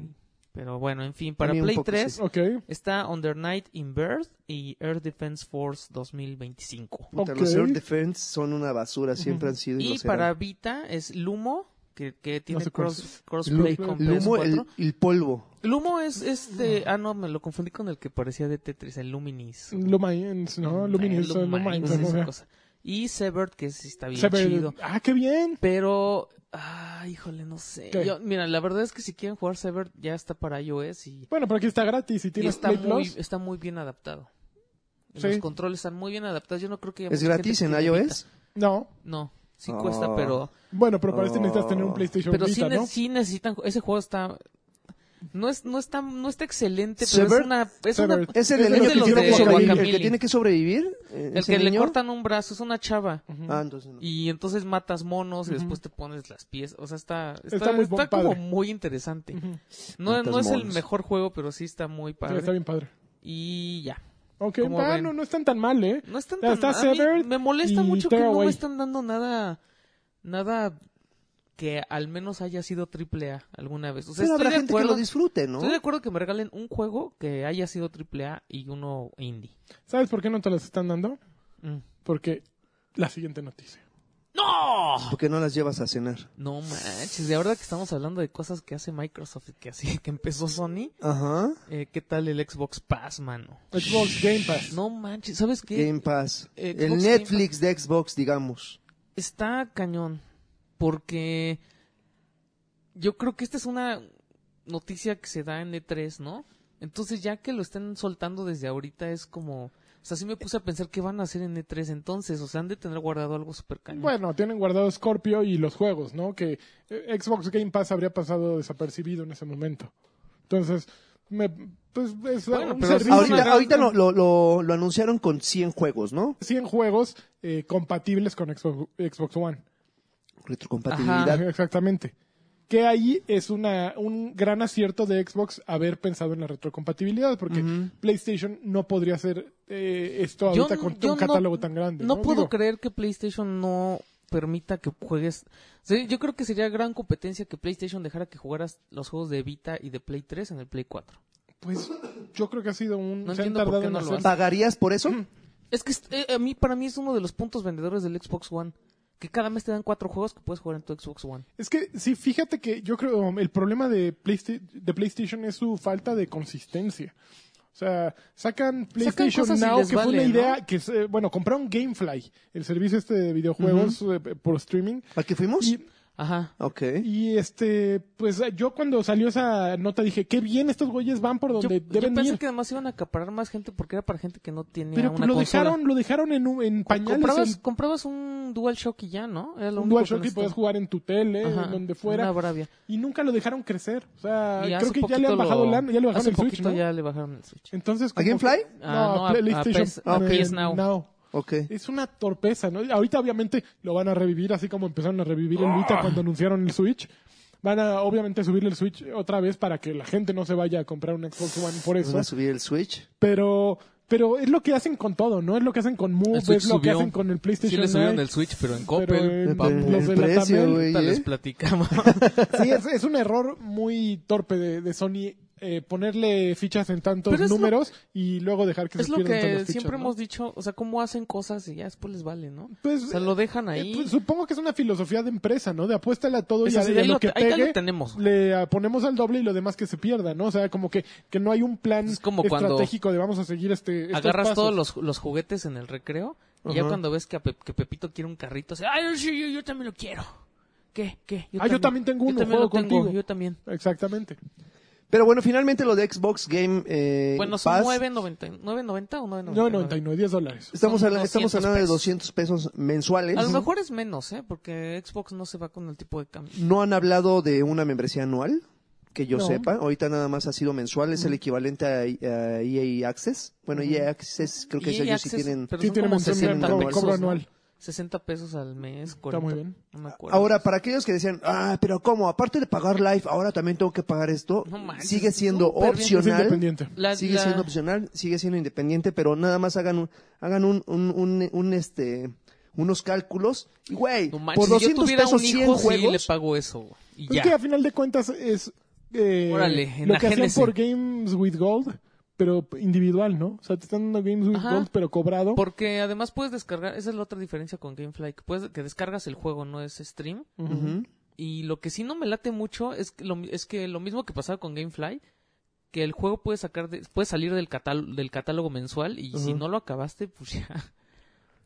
Speaker 1: Pero bueno, en fin, para Play
Speaker 2: poco
Speaker 1: 3
Speaker 2: sí.
Speaker 3: Ok.
Speaker 1: está Under Night in Birth y Air Defense Force 2025.
Speaker 2: Puta,
Speaker 3: Ok.
Speaker 2: Los Air Defense son una basura, siempre han sido y,
Speaker 1: Y
Speaker 2: lo
Speaker 1: para Vita es Lumo, que, que tiene
Speaker 3: sé cuál
Speaker 1: cross, crossplay con
Speaker 2: el humo, el,
Speaker 1: PS4.
Speaker 2: el polvo.
Speaker 1: Lumo es este... Ah, no, me lo confundí con el que parecía de Tetris, el Luminis.
Speaker 3: Lumines, ¿no? Lumines,
Speaker 1: Eh,
Speaker 3: Lumines.
Speaker 1: Lumines,
Speaker 3: ¿no?
Speaker 1: esa cosa. Y Severed, que sí está bien
Speaker 3: Se ve-
Speaker 1: chido.
Speaker 3: Ah, qué bien.
Speaker 1: Pero... Ah, híjole, no sé. Mira, la verdad es que si quieren jugar Severed ya está para iOS y,
Speaker 3: Bueno, pero aquí está gratis y tienes
Speaker 1: está,
Speaker 3: Play
Speaker 1: muy,
Speaker 3: Plus.
Speaker 1: está muy bien adaptado.
Speaker 3: Sí.
Speaker 1: Los controles están muy bien adaptados. Yo no creo que...
Speaker 2: ¿Es gratis en
Speaker 1: tiene
Speaker 2: iOS?
Speaker 3: No.
Speaker 1: No, sí
Speaker 2: Oh.
Speaker 1: cuesta, pero...
Speaker 3: Bueno, pero para este necesitas tener un
Speaker 2: Oh.
Speaker 3: PlayStation
Speaker 1: Pero sí,
Speaker 3: Vita, ¿no?
Speaker 1: sí necesitan... Ese juego está... No es, no está, no está excelente, pero
Speaker 2: Severed-
Speaker 1: es una... Es una
Speaker 3: Severed.
Speaker 2: ¿Es el
Speaker 3: Es de
Speaker 2: que
Speaker 3: de
Speaker 2: tiene que sobrevivir? ¿El que tiene que sobrevivir? eh,
Speaker 1: El que le cortan un brazo, es una chava.
Speaker 2: Ah, entonces no.
Speaker 1: Y entonces matas monos y después te pones las piezas. O sea, está, está,
Speaker 3: Está muy
Speaker 1: está
Speaker 3: padre.
Speaker 1: como muy interesante. No, no es el mejor juego, pero sí está muy
Speaker 3: Sí,
Speaker 1: padre.
Speaker 3: está bien padre.
Speaker 1: Y ya.
Speaker 3: Ok,
Speaker 1: ¿Cómo
Speaker 3: ah,
Speaker 1: ven?
Speaker 3: no, no están tan mal, ¿eh?
Speaker 1: No están tan...
Speaker 3: está
Speaker 1: a mí
Speaker 3: Severed
Speaker 1: me molesta mucho que no me están dando nada... Nada que al menos haya sido triple A alguna vez. O sea,
Speaker 2: Pero
Speaker 1: estoy
Speaker 2: habrá
Speaker 1: de
Speaker 2: gente que
Speaker 1: acuerdo...
Speaker 2: lo disfrute, ¿no?
Speaker 1: Estoy de acuerdo que me regalen un juego que haya sido triple A y uno indie.
Speaker 3: ¿Sabes por qué no te las están dando?
Speaker 1: Mm.
Speaker 3: Porque la siguiente noticia.
Speaker 1: ¡No!
Speaker 2: ¿Por qué no las llevas a cenar?
Speaker 1: No manches, de ahora que estamos hablando de cosas que hace Microsoft y que así que empezó Sony,
Speaker 2: Ajá.
Speaker 1: eh, ¿qué tal el Xbox Pass, mano?
Speaker 3: Xbox Game Pass.
Speaker 1: No manches, ¿sabes qué?
Speaker 2: Game Pass.
Speaker 1: Xbox
Speaker 2: el
Speaker 1: Game
Speaker 2: Netflix de Xbox, digamos.
Speaker 1: Está cañón, porque yo creo que esta es una noticia que se da en E3, ¿no? Entonces ya que lo estén soltando desde ahorita es como... O sea, sí me puse a pensar qué van a hacer en E3 entonces. O sea, han de tener guardado algo súper cañón.
Speaker 3: Bueno, tienen guardado Scorpio y los juegos, ¿no? Que eh, Xbox Game Pass habría pasado desapercibido en ese momento. Entonces, me, pues es
Speaker 1: Bueno,
Speaker 3: un servicio
Speaker 2: Ahorita, ahorita lo, lo, lo, lo anunciaron con 100 juegos, ¿no?
Speaker 3: 100 juegos eh, compatibles con Xbox, Xbox One.
Speaker 2: Retrocompatibilidad.
Speaker 3: Exactamente. Que ahí es una, un gran acierto de Xbox haber pensado en la retrocompatibilidad, porque PlayStation no podría hacer eh, esto ahorita con
Speaker 1: yo
Speaker 3: un catálogo tan grande.
Speaker 1: No,
Speaker 3: No,
Speaker 1: puedo
Speaker 3: Digo,
Speaker 1: creer que PlayStation no permita que juegues. Sí, yo creo que sería gran competencia que PlayStation dejara que jugaras los juegos de Vita y de Play 3 en el Play 4.
Speaker 3: Pues yo creo que ha sido un.
Speaker 1: No
Speaker 3: se han
Speaker 1: entiendo por
Speaker 3: tardado
Speaker 1: qué
Speaker 3: en
Speaker 1: no lo
Speaker 3: hacer-.
Speaker 2: ¿Pagarías por eso?
Speaker 1: Es que eh, a mí, para mí es uno de los puntos vendedores del Xbox One. Que cada mes te dan cuatro juegos que puedes jugar en tu Xbox One.
Speaker 3: Es que sí, fíjate que yo creo el problema de, Playsta- de PlayStation es su falta de consistencia. O sea, sacan PlayStation Now, que fue una idea
Speaker 1: ¿no?
Speaker 3: que, se- bueno, compraron Gamefly, el servicio este de videojuegos eh, por streaming.
Speaker 2: ¿A qué fuimos?
Speaker 3: Y,
Speaker 1: Ajá.
Speaker 2: ok.
Speaker 3: y este, pues yo cuando salió esa nota dije, qué bien, estos güeyes van por
Speaker 1: Yo,
Speaker 3: donde
Speaker 1: yo
Speaker 3: deben
Speaker 1: pensé
Speaker 3: ir.
Speaker 1: que además iban a acaparar más gente porque era para gente que no tenía
Speaker 3: Pero
Speaker 1: una
Speaker 3: lo
Speaker 1: consola.
Speaker 3: dejaron, lo dejaron en, un- en pañales.
Speaker 1: comprabas,
Speaker 3: el-
Speaker 1: comprabas un DualShock y ya, ¿no? Era lo
Speaker 3: un
Speaker 1: único
Speaker 3: DualShock
Speaker 1: que
Speaker 3: y podías jugar en tu tele,
Speaker 1: Ajá,
Speaker 3: en donde fuera.
Speaker 1: Una Bravia.
Speaker 3: Y nunca lo dejaron crecer. O sea,
Speaker 1: Y
Speaker 3: creo que ya le han bajado
Speaker 1: lo-
Speaker 3: la, ya le bajaron
Speaker 1: hace
Speaker 3: el Switch,
Speaker 1: poquito
Speaker 3: ¿no?
Speaker 1: ya le bajaron el Switch.
Speaker 3: Entonces,
Speaker 2: ¿A Gamefly?
Speaker 1: Ah,
Speaker 3: no,
Speaker 1: no,
Speaker 3: a
Speaker 1: a- a
Speaker 3: PlayStation
Speaker 1: PS a
Speaker 3: eh,
Speaker 1: PS Now.
Speaker 2: Ok.
Speaker 3: Es una torpeza, ¿no? Ahorita obviamente lo van a revivir, así como empezaron a revivir el Vita cuando anunciaron el Switch. Van a obviamente subirle el Switch otra vez para que la gente no se vaya a comprar un Xbox One por eso.
Speaker 2: Van a subir el Switch.
Speaker 3: Pero pero es lo que hacen con todo, ¿no? Es lo que hacen con Move, es lo que hacen con el
Speaker 4: Sí
Speaker 3: PlayStation
Speaker 4: le subieron el Switch, pero en
Speaker 3: Pero
Speaker 4: Coppel,
Speaker 3: en-
Speaker 4: papu.
Speaker 3: en los de la
Speaker 2: precio, güey,
Speaker 1: Ahorita les
Speaker 2: ¿eh?
Speaker 1: platicamos.
Speaker 3: Sí, es, es un error muy torpe de, de Sony eh, ponerle fichas en tantos
Speaker 1: es lo-
Speaker 3: números y luego dejar que
Speaker 1: es
Speaker 3: se pierdan todas
Speaker 1: que siempre
Speaker 3: ¿no?
Speaker 1: hemos dicho, o sea, cómo hacen cosas y ya después les vale, ¿no?
Speaker 3: Pues,
Speaker 1: O sea, lo dejan
Speaker 3: eh,
Speaker 1: ahí.
Speaker 3: pues, supongo que es una filosofía de empresa, ¿no? De apuéstale a todo
Speaker 1: Es
Speaker 3: y a,
Speaker 1: así,
Speaker 3: a
Speaker 1: ahí
Speaker 3: lo
Speaker 1: lo
Speaker 3: que
Speaker 1: ahí
Speaker 3: pegue
Speaker 1: lo tenemos.
Speaker 3: le ponemos al doble y lo demás que se pierda, ¿no? O sea, como que, que no hay un plan
Speaker 1: Es como
Speaker 3: estratégico de vamos a seguir este estos
Speaker 1: Agarras
Speaker 3: pasos.
Speaker 1: todos los, los juguetes en el recreo y ya cuando ves que, a Pe- que Pepito quiere un carrito, así, ay, yo, yo también lo quiero. ¿Qué? ¿Qué?
Speaker 3: Ah, yo también tengo
Speaker 1: Yo
Speaker 3: uno,
Speaker 1: también lo tengo,
Speaker 3: contigo.
Speaker 1: yo también.
Speaker 3: Exactamente.
Speaker 2: Pero bueno, finalmente lo de Xbox Game eh,
Speaker 1: Bueno, son
Speaker 2: Pass,
Speaker 1: 9.90 ¿9.90 o 9.99?
Speaker 3: No, 99, 10 dólares.
Speaker 2: Estamos,
Speaker 1: son
Speaker 2: habla- estamos
Speaker 1: 200
Speaker 2: hablando de
Speaker 1: pesos.
Speaker 2: 200 pesos mensuales.
Speaker 1: A lo mejor es menos, ¿eh? Porque Xbox no se va con el tipo de cambio.
Speaker 2: No han hablado de una membresía anual, que yo
Speaker 3: No.
Speaker 2: sepa. Ahorita nada más ha sido mensual, es el equivalente a, a EA Access. Bueno, EA Access creo que
Speaker 1: Y
Speaker 2: ellos sí tienen...
Speaker 1: pero
Speaker 3: Sí,
Speaker 1: son
Speaker 3: tiene
Speaker 1: como
Speaker 3: mensual,
Speaker 1: 60
Speaker 2: cobro-
Speaker 3: anual.
Speaker 1: 60 pesos al mes,
Speaker 3: Está
Speaker 1: 40.
Speaker 3: muy bien.
Speaker 1: No me acuerdo.
Speaker 2: Ahora, para aquellos que decían, ah, pero ¿cómo? Aparte de pagar live, ahora también tengo que pagar esto.
Speaker 1: No manches,
Speaker 2: sigue siendo.
Speaker 3: Es
Speaker 2: opcional.
Speaker 3: independiente.
Speaker 1: La-
Speaker 2: sigue
Speaker 1: la-
Speaker 2: siendo opcional, sigue siendo independiente, pero nada más hagan un, hagan un, un, un, un, este, unos cálculos. Y güey,
Speaker 1: No
Speaker 2: por
Speaker 1: si yo
Speaker 2: 200
Speaker 1: tuviera
Speaker 2: pesos
Speaker 1: un
Speaker 2: 100
Speaker 1: hijo, sí le
Speaker 2: juegos.
Speaker 1: pago eso. Y ya.
Speaker 3: que a final de cuentas es eh,
Speaker 1: Órale,
Speaker 3: lo que hacían por Games with Gold, pero individual, ¿no? O sea, te están dando Games with
Speaker 1: Ajá.
Speaker 3: Gold, pero cobrado.
Speaker 1: Porque además puedes descargar, esa es la otra diferencia con Gamefly, que, puedes, que descargas el juego, no es stream. Y lo que sí no me late mucho es que lo, es que lo mismo que pasaba con Gamefly, que el juego puede sacar de- puede salir del, catálogo del catálogo mensual y si no lo acabaste, pues ya.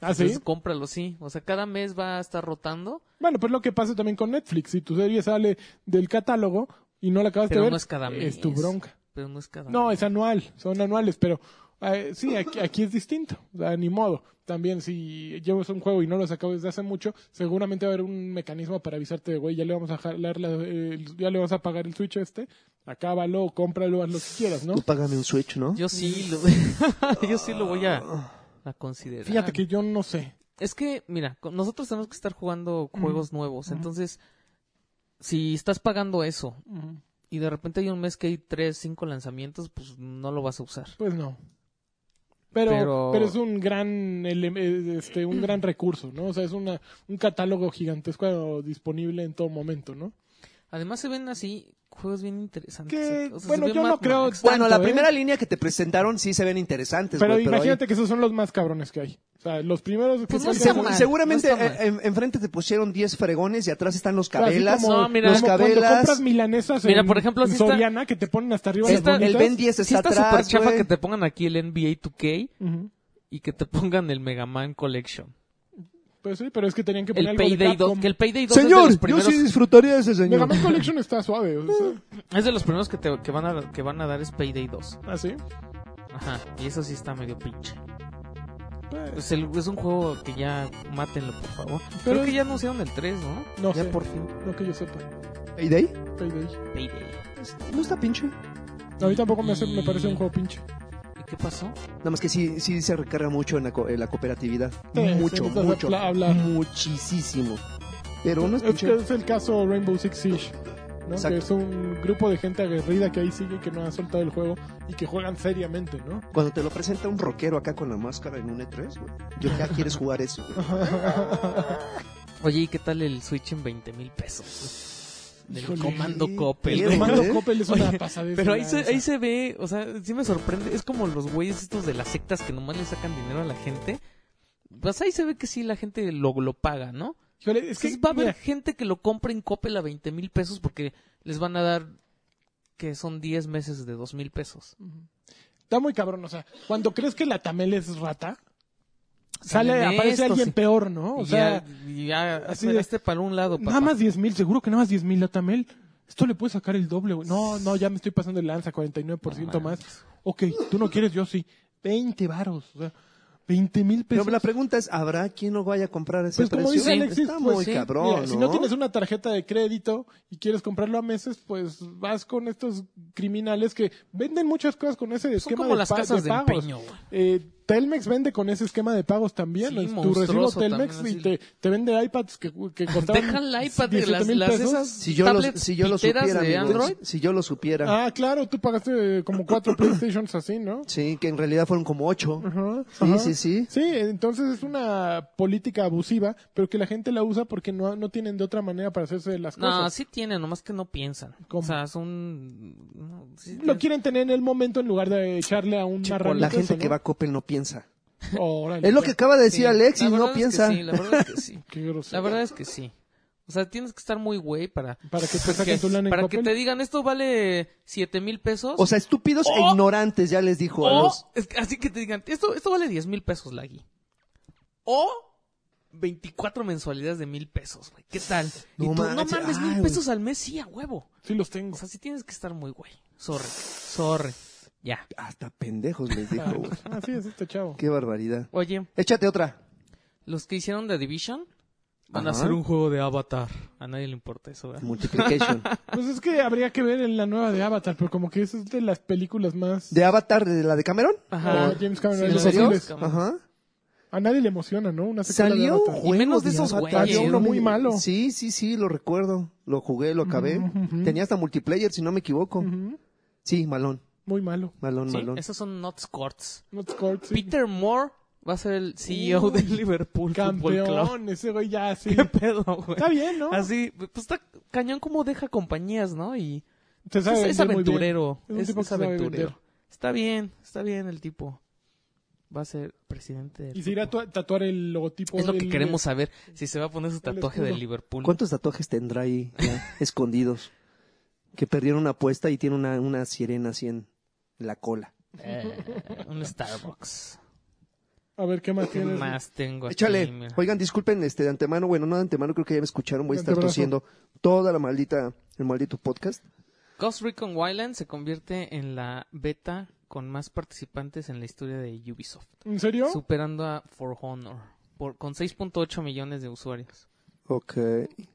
Speaker 3: Ah, sí.
Speaker 1: Entonces, cómpralo, sí. O sea, cada mes va a estar rotando,
Speaker 3: Bueno, pues lo que pasa también con Netflix. Si tu serie sale del catálogo y no la acabas
Speaker 1: pero
Speaker 3: de ver,
Speaker 1: no es cada mes.
Speaker 3: es tu bronca.
Speaker 1: Pero no es cada
Speaker 3: No, es anual, son anuales, pero eh, sí, aquí, aquí es distinto, o sea, ni modo. También si llevas un juego y no lo sacado desde hace mucho, seguramente va a haber un mecanismo para avisarte, güey, ya le vamos a jalar, la- eh, ya le vas a pagar el Switch este, acábalo, cómpralo, haz lo que quieras, ¿no?
Speaker 2: Tú págame un Switch, ¿no?
Speaker 1: Yo sí lo, yo sí lo voy a, a considerar.
Speaker 3: Fíjate que yo no sé.
Speaker 1: Es que, mira, nosotros tenemos que estar jugando juegos nuevos. Entonces, si estás pagando eso y de repente hay un mes que hay tres, cinco lanzamientos, pues no lo vas a usar.
Speaker 3: Pues no. Pero, pero,
Speaker 1: Pero-
Speaker 3: es un gran eh, este un gran recurso, ¿no? O sea, es una un catálogo gigantesco disponible en todo momento, ¿no?
Speaker 1: Además se ven así juegos bien interesantes.
Speaker 3: Que,
Speaker 1: O sea, se
Speaker 3: bueno, yo
Speaker 1: Mad
Speaker 3: no creo
Speaker 1: Max.
Speaker 2: Bueno, la
Speaker 3: tanto, ¿eh?
Speaker 2: primera línea que te presentaron sí se ven interesantes,
Speaker 3: Pero
Speaker 2: pero
Speaker 3: imagínate
Speaker 2: ahí-
Speaker 3: que esos son los más cabrones que hay. O sea, los primeros que
Speaker 1: Pues no está
Speaker 2: Segu-
Speaker 1: mal,
Speaker 2: seguramente
Speaker 1: no está
Speaker 2: en- enfrente te pusieron 10 fregones y atrás están los cabelas.
Speaker 3: como,
Speaker 1: No, mira,
Speaker 2: los cabelas.
Speaker 3: compras milanesas
Speaker 1: Mira,
Speaker 3: en,
Speaker 1: por ejemplo,
Speaker 3: en
Speaker 1: está-
Speaker 3: Soriana que te ponen hasta arriba las
Speaker 1: está-
Speaker 2: el. Ben 10
Speaker 1: Sí
Speaker 2: está
Speaker 1: está súper
Speaker 2: atrás,
Speaker 1: chafa que te pongan aquí el NBA 2K
Speaker 3: Ujú.
Speaker 1: y que te pongan el Mega Man Collection.
Speaker 3: Pues sí, pero es que tenían que poner
Speaker 1: El
Speaker 3: algo de
Speaker 1: Payday 2,
Speaker 3: Capcom.
Speaker 1: que el Payday 2 es de
Speaker 2: Señor,
Speaker 1: los
Speaker 2: yo
Speaker 1: primeros,
Speaker 2: sí disfrutaría de ese
Speaker 3: Mega
Speaker 2: señor.
Speaker 3: Man Collection está suave. O sea,
Speaker 1: es de los primeros que, te, que, van a, que van a dar es Payday 2.
Speaker 3: ¿Ah, sí?
Speaker 1: Ajá, y eso sí está medio pinche.
Speaker 3: Pues,
Speaker 1: Pues el- es un juego que ya mátenlo, por favor.
Speaker 3: Pero-
Speaker 1: Creo que ya anunciaron el 3, ¿no?
Speaker 3: no
Speaker 2: Ya
Speaker 3: sé,
Speaker 2: por fin.
Speaker 3: no que yo sepa.
Speaker 2: ¿Payday?
Speaker 3: Payday.
Speaker 1: Payday.
Speaker 2: No está pinche.
Speaker 3: A mí tampoco me, hace, me parece un juego pinche.
Speaker 1: ¿Y qué pasó?
Speaker 2: Nada más que sí, sí se recarga mucho en la, co- en la cooperatividad.
Speaker 3: Sí,
Speaker 2: mucho, mucho.
Speaker 3: habla-.
Speaker 2: Muchísimo. Pero no es
Speaker 3: Es,
Speaker 2: pinche.
Speaker 3: es el caso Rainbow Six Siege. ¿no? Que es un grupo de gente aguerrida que ahí sigue, que no ha soltado el juego y que juegan seriamente, ¿no?
Speaker 2: Cuando te lo presenta un rockero acá con la máscara en un E3, güey. Yo ya quieres jugar eso, güey.
Speaker 1: Oye, ¿y qué tal el Switch en 20 mil pesos? Del
Speaker 3: Híjole,
Speaker 1: comando Coppel.
Speaker 3: El mando
Speaker 2: ¿eh?
Speaker 3: Coppel es una
Speaker 1: Oye. Pero ahí se, ahí se ve, o sea, sí me sorprende. Es como los güeyes estos de las sectas que nomás le sacan dinero a la gente. Pues ahí se ve que sí, la gente lo, lo paga, ¿no?
Speaker 3: Híjole, es que
Speaker 1: Entonces va a haber
Speaker 3: mira,
Speaker 1: gente que lo compre en Coppel a 20 mil pesos porque les van a dar que son 10 meses de 2 mil pesos.
Speaker 3: está muy cabrón. O sea, cuando crees que la Tamel es rata, sale, aparece alguien
Speaker 1: sí.
Speaker 3: peor, ¿no? O
Speaker 1: Y
Speaker 3: sea,
Speaker 1: ya,
Speaker 3: así de-
Speaker 1: hazte para un lado, papá.
Speaker 3: nada más 10 mil, seguro que nada más 10 mil la Tamel. Esto le puede sacar el doble, güey. No, no, ya me estoy pasando el lanza, 49%
Speaker 1: No
Speaker 3: más. Ok, tú no quieres, yo sí. 20 varos, o sea, 20 mil pesos.
Speaker 2: Pero la pregunta es, ¿habrá quien lo vaya a comprar a ese
Speaker 3: Pues como
Speaker 2: precio?
Speaker 3: dice Alexis,
Speaker 2: Está
Speaker 3: pues
Speaker 2: muy
Speaker 1: sí.
Speaker 2: cabrón,
Speaker 3: Mira,
Speaker 2: ¿no?
Speaker 3: si no tienes una tarjeta de crédito y quieres comprarlo a meses, pues vas con estos criminales que venden muchas cosas con ese
Speaker 1: Son
Speaker 3: esquema
Speaker 1: como
Speaker 3: de,
Speaker 1: las
Speaker 3: pa-
Speaker 1: casas de,
Speaker 3: pagos.
Speaker 1: empeño, güey.
Speaker 3: Eh, Telmex vende con ese esquema de pagos también.
Speaker 1: Sí,
Speaker 3: tu recibo Telmex
Speaker 1: también,
Speaker 3: y te, te vende iPads que, que costaban
Speaker 1: Dejan el iPad de
Speaker 3: 17
Speaker 1: las,
Speaker 3: mil
Speaker 1: las
Speaker 3: pesos.
Speaker 1: esas
Speaker 2: Si yo, lo, si yo lo supiera,
Speaker 1: de Android.
Speaker 2: si yo lo supiera.
Speaker 3: Ah, claro, tú pagaste como cuatro PlayStations así, ¿no?
Speaker 2: Sí, que en realidad fueron como ocho.
Speaker 3: Ajá,
Speaker 2: Sí,
Speaker 3: ajá.
Speaker 2: sí, sí.
Speaker 3: Sí, entonces es una política abusiva, pero que la gente la usa porque no, no tienen de otra manera para hacerse de las
Speaker 1: No,
Speaker 3: cosas.
Speaker 1: sí tienen, nomás que no piensan.
Speaker 3: ¿Cómo?
Speaker 1: O sea, son... no, sí,
Speaker 3: Lo quieren tener en el momento en lugar de echarle a un marrano.
Speaker 2: La gente que va a Coppel no piensa.
Speaker 3: Órale,
Speaker 2: Es lo que acaba de decir
Speaker 1: sí.
Speaker 2: Alexis, no
Speaker 1: verdad es que
Speaker 2: piensa.
Speaker 1: sí, la verdad es que sí. La verdad es que sí. O sea, tienes que estar muy güey para...
Speaker 3: Para que te
Speaker 1: que-
Speaker 3: saquen tu lana en
Speaker 1: para que
Speaker 3: Coppel.
Speaker 1: te digan, esto vale 7 mil pesos.
Speaker 2: O sea, estúpidos e ignorantes, ya les dijo a los...
Speaker 1: es que- así que te digan, esto, esto vale 10 mil pesos, Lagui. O 24 mensualidades de mil pesos, güey. ¿Qué tal? y
Speaker 2: No
Speaker 1: tú, no mames, mil pesos al mes, sí, a huevo.
Speaker 3: Sí los tengo.
Speaker 1: O sea, sí tienes que estar muy güey. Sorry. Sorry. Ya.
Speaker 2: Hasta pendejos les dijo, güey.
Speaker 3: Ah, sí, es este chavo.
Speaker 2: Qué barbaridad.
Speaker 1: Oye,
Speaker 2: Échate otra.
Speaker 1: los que hicieron The Division van a
Speaker 2: Ajá.
Speaker 1: hacer un juego de Avatar. A nadie le importa eso, ¿verdad?
Speaker 2: Multiplication.
Speaker 3: Pues es que habría que ver en la nueva de Avatar, pero como que esa es de las películas más...
Speaker 2: ¿De Avatar, de la de Cameron?
Speaker 1: Ajá.
Speaker 3: Ah, James Cameron,
Speaker 1: Sí,
Speaker 3: los
Speaker 1: ¿en serio?
Speaker 2: Ajá.
Speaker 3: A nadie le emociona, ¿no? Una secuela de
Speaker 2: Salió un
Speaker 3: Avatar.
Speaker 2: juego
Speaker 1: Y menos de esos
Speaker 2: Avatar.
Speaker 1: güeyes.
Speaker 3: Salió uno muy malo.
Speaker 2: Sí, sí, sí, lo recuerdo. Lo jugué, lo acabé.
Speaker 3: Ujú, ujú.
Speaker 2: Tenía hasta multiplayer, si no me equivoco.
Speaker 3: Ujú.
Speaker 2: Sí, malón,
Speaker 3: Muy malo.
Speaker 2: malón,
Speaker 1: Sí,
Speaker 2: malón.
Speaker 1: esos son not scores.
Speaker 3: Not scored, sí.
Speaker 1: Peter Moore va a ser el CEO del Liverpool Football Club.
Speaker 3: Campeón, ese güey ya sí.
Speaker 1: ¿Qué pedo, güey?
Speaker 3: Está bien, ¿no?
Speaker 1: Así, pues está cañón como deja compañías, ¿no? Y
Speaker 3: Se sabe
Speaker 1: es, es
Speaker 3: vender muy bien.
Speaker 1: aventurero.
Speaker 3: Es un
Speaker 1: Es,
Speaker 3: tipo
Speaker 1: es
Speaker 3: que sabe
Speaker 1: aventurero. Está bien, está bien el tipo. Va a ser presidente del
Speaker 3: Y se irá a tatuar el logotipo.
Speaker 1: Es lo que queremos saber. Si se va a poner su tatuaje de Liverpool.
Speaker 2: ¿Cuántos tatuajes tendrá ahí ya, escondidos? Que perdieron una apuesta y tiene una, una sirena así en la cola.
Speaker 1: Eh, un Starbucks.
Speaker 3: A ver, ¿qué más
Speaker 1: ¿Qué
Speaker 3: tienes?
Speaker 1: más tengo aquí?
Speaker 2: Échale.
Speaker 1: Mira.
Speaker 2: Oigan, disculpen este de antemano, bueno, no de antemano, creo que ya me escucharon, voy a estar tosiendo toda la maldita, el maldito podcast.
Speaker 1: Ghost Recon Wildlands se convierte en la beta con más participantes en la historia de Ubisoft,
Speaker 3: ¿En serio?
Speaker 1: superando a For Honor por, con 6.8 millones de usuarios.
Speaker 2: Ok.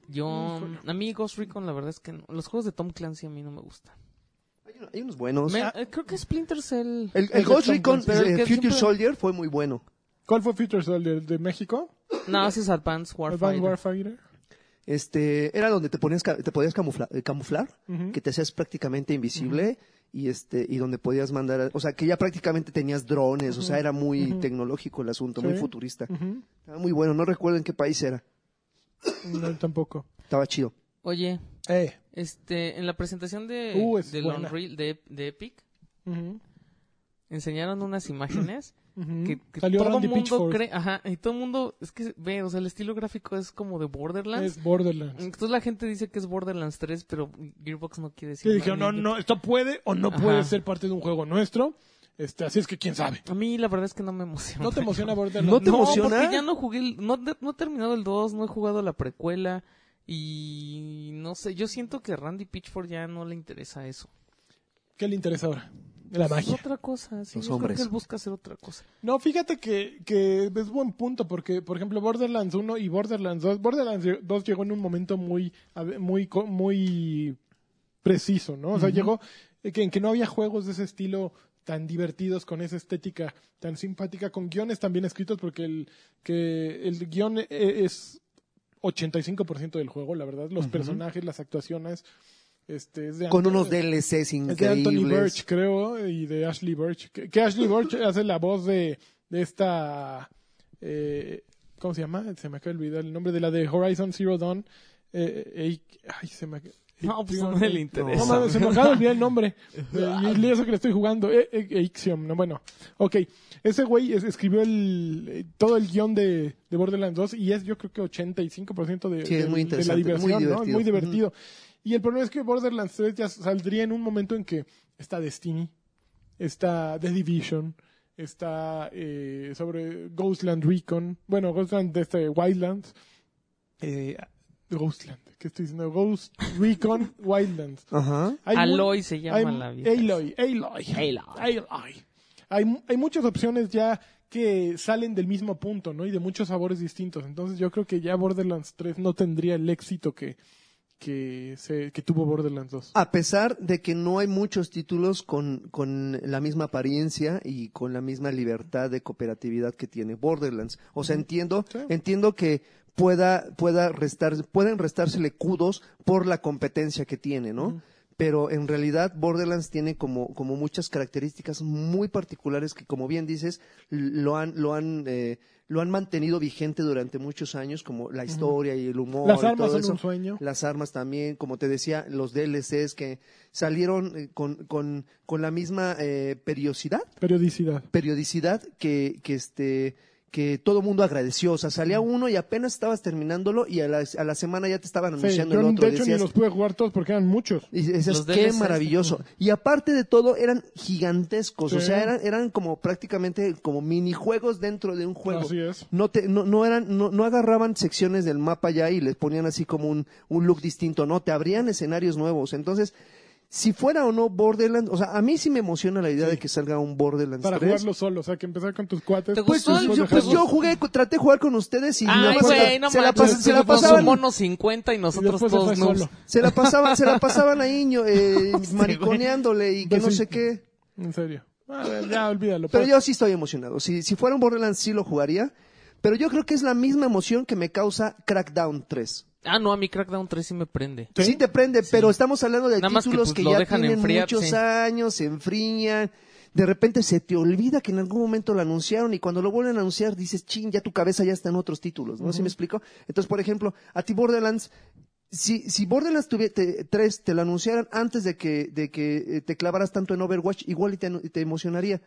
Speaker 1: Yo, a mí Ghost Recon la verdad es que no- los juegos de Tom Clancy a mí no me gustan.
Speaker 2: Hay, uno- hay unos buenos.
Speaker 1: Me- eh, creo que Splinter Cell.
Speaker 2: el, el
Speaker 3: el
Speaker 2: Ghost Recon eh,
Speaker 1: el que
Speaker 2: Future
Speaker 1: siempre-
Speaker 2: Soldier fue muy bueno.
Speaker 3: ¿Cuál fue Future Soldier? ¿De México?
Speaker 1: No, ese es Advanced
Speaker 3: Advanced
Speaker 1: Warfighter.
Speaker 2: Este, era donde te ponías, te podías camufla- eh, camuflar, que te hacías prácticamente invisible y este, y donde podías mandar, o sea, que ya prácticamente tenías drones, o sea, era muy tecnológico el asunto,
Speaker 3: Sí.
Speaker 2: muy futurista. Estaba muy bueno, no recuerdo en qué país era.
Speaker 3: No, tampoco.
Speaker 2: Estaba chido.
Speaker 1: Oye,
Speaker 3: Eh.
Speaker 1: este, en la presentación de,
Speaker 3: Uh,
Speaker 1: del. Unreal de, de Epic,
Speaker 3: Ujú.
Speaker 1: enseñaron unas imágenes
Speaker 3: Ujú.
Speaker 1: que, que
Speaker 3: Salió
Speaker 1: todo
Speaker 3: Randy
Speaker 1: mundo cree, ajá, y todo el mundo, es que ve, o sea, el estilo gráfico es como de Borderlands.
Speaker 3: Es Borderlands.
Speaker 1: Entonces la gente dice que es Borderlands 3, pero Gearbox no quiere decir
Speaker 3: Que dijeron, no, no, esto puede o no
Speaker 1: Ajá.
Speaker 3: puede ser parte de un juego nuestro. Este, así es que quién sabe.
Speaker 1: A mí la verdad es que no me emociona.
Speaker 3: ¿No te emociona Borderlands?
Speaker 2: ¿No te
Speaker 1: no,
Speaker 2: emociona?
Speaker 1: porque ya no jugué, el- no, no he terminado el 2, no he jugado la precuela y no sé, yo siento que a Randy Pitchford ya no le interesa eso.
Speaker 3: ¿Qué le interesa ahora? La
Speaker 1: Es
Speaker 3: magia.
Speaker 1: otra cosa, sí.
Speaker 2: Los
Speaker 1: yo creo que él busca hacer otra cosa.
Speaker 3: No, fíjate que, que es buen punto, porque, por ejemplo, Borderlands 1 y Borderlands 2, Borderlands 2 llegó en un momento muy, muy, co- muy preciso, ¿no? O sea, llegó eh, que, en que no había juegos de ese estilo tan divertidos, con esa estética tan simpática, con guiones tan bien escritos, porque el, que el guion e- es 85% del juego, la verdad. Los personajes, las actuaciones, este, es de
Speaker 2: Con unos DLCs
Speaker 3: es de Anthony
Speaker 2: increíbles.
Speaker 3: Birch, creo, y de Ashley Birch. Que, que Ashley Birch hace la voz de, de esta. eh, ¿Cómo se llama? Se me acaba de olvidar el nombre de la de Horizon Zero Dawn. Eh, eh, ay, se me
Speaker 1: No, pues a nadie le
Speaker 3: eh,
Speaker 1: interesa.
Speaker 3: No mames, se me acaba de olvidar el nombre. Eh, y eso que le estoy jugando. Eh, eh, Eixium, no, bueno. Ok, ese güey es- escribió el, eh, todo el guion de, de Borderlands 2 y es yo creo que 85% de,
Speaker 2: Sí,
Speaker 3: de-
Speaker 2: muy
Speaker 3: de la
Speaker 2: interesante, muy
Speaker 3: diversión, ¿no?
Speaker 2: Divertido.
Speaker 3: muy divertido. Y el problema es que Borderlands 3 ya saldría en un momento en que está Destiny, está The Division, está eh, sobre Ghostland Recon, bueno, Ghostland de este Wildlands, eh, Ghostland, ¿qué estoy diciendo? Ghost Recon Wildlands.
Speaker 2: Ajá.
Speaker 3: Hay
Speaker 1: Aloy se llama
Speaker 3: hay-
Speaker 1: la vida.
Speaker 3: Aloy, Aloy.
Speaker 1: Aloy.
Speaker 3: Aloy. Hay, mu- hay muchas opciones ya que salen del mismo punto, ¿no? Y de muchos sabores distintos. Entonces yo creo que ya Borderlands 3 no tendría el éxito que, que, se, que tuvo Borderlands 2.
Speaker 2: A pesar de que no hay muchos títulos con, con la misma apariencia y con la misma libertad de cooperatividad que tiene Borderlands. O sea, entiendo,
Speaker 3: Sí.
Speaker 2: entiendo que pueda, pueda restar, pueden restársele kudos por la competencia que tiene, ¿no? Pero en realidad Borderlands tiene como, como muchas características muy particulares que, como bien dices, lo han, lo han, eh, lo han mantenido vigente durante muchos años, como la historia y el humor.
Speaker 3: Las
Speaker 2: y
Speaker 3: armas
Speaker 2: todo
Speaker 3: son
Speaker 2: eso.
Speaker 3: un sueño.
Speaker 2: Las armas también, como te decía, los DLCs que salieron eh, con, con, con la misma eh, periodicidad,
Speaker 3: Periodicidad.
Speaker 2: periodicidad que, que este que todo mundo agradeció, o sea, salía uno y apenas estabas terminándolo y a la, a la semana ya te estaban
Speaker 3: Sí,
Speaker 2: anunciando
Speaker 3: yo
Speaker 2: el otro.
Speaker 3: de hecho
Speaker 2: decías-
Speaker 3: ni los pude jugar todos porque eran muchos.
Speaker 2: y decías, qué
Speaker 1: DLCs,
Speaker 2: maravilloso. Y aparte de todo, eran gigantescos. O
Speaker 3: Sí.
Speaker 2: sea, eran, eran como prácticamente como minijuegos dentro de un juego.
Speaker 3: Así es.
Speaker 2: No, te, no, no, eran, no, no agarraban secciones del mapa ya y les ponían así como un, un look distinto. No, te abrían escenarios nuevos. Entonces, si fuera o no Borderlands, o sea, a mí sí me emociona la idea de que salga un Borderlands
Speaker 3: Para
Speaker 2: 3.
Speaker 3: jugarlo solo, o sea, que empezar con tus cuates.
Speaker 1: ¿Te
Speaker 2: Pues,
Speaker 1: gustó?
Speaker 2: pues, yo, pues yo jugué, traté de jugar con ustedes y
Speaker 1: Ay,
Speaker 2: la
Speaker 1: no
Speaker 2: se, la
Speaker 1: manches,
Speaker 2: pas- se la pasaban
Speaker 1: Son monos 50 y nosotros
Speaker 3: se
Speaker 1: todos noobs.
Speaker 3: solo.
Speaker 2: se la pasaban, se la pasaban ahí eh, mariconeándole y que
Speaker 3: Pues
Speaker 2: no
Speaker 3: sí.
Speaker 2: sé qué.
Speaker 3: En serio. Ah, ya, olvídalo.
Speaker 2: Pero
Speaker 3: pues.
Speaker 2: yo sí estoy emocionado. Si, si fuera un Borderlands sí lo jugaría. Pero yo creo que es la misma emoción que me causa Crackdown 3.
Speaker 1: Ah, no, a mi Crackdown 3 sí me prende.
Speaker 2: Sí, te prende, pero estamos hablando de
Speaker 1: Nada más que,
Speaker 2: títulos
Speaker 1: pues,
Speaker 2: que, ya
Speaker 1: dejan
Speaker 2: tienen muchos años, se enfrían. De repente se te olvida que en algún momento lo anunciaron y cuando lo vuelven a anunciar dices, ching, ya tu cabeza ya está en otros títulos, ¿no? ¿Sí me explico? Entonces, por ejemplo, a ti Borderlands, si, si Borderlands tuviera, te, 3 te lo anunciaran antes de que, de que eh, te clavaras tanto en Overwatch, igual y te, te emocionaría.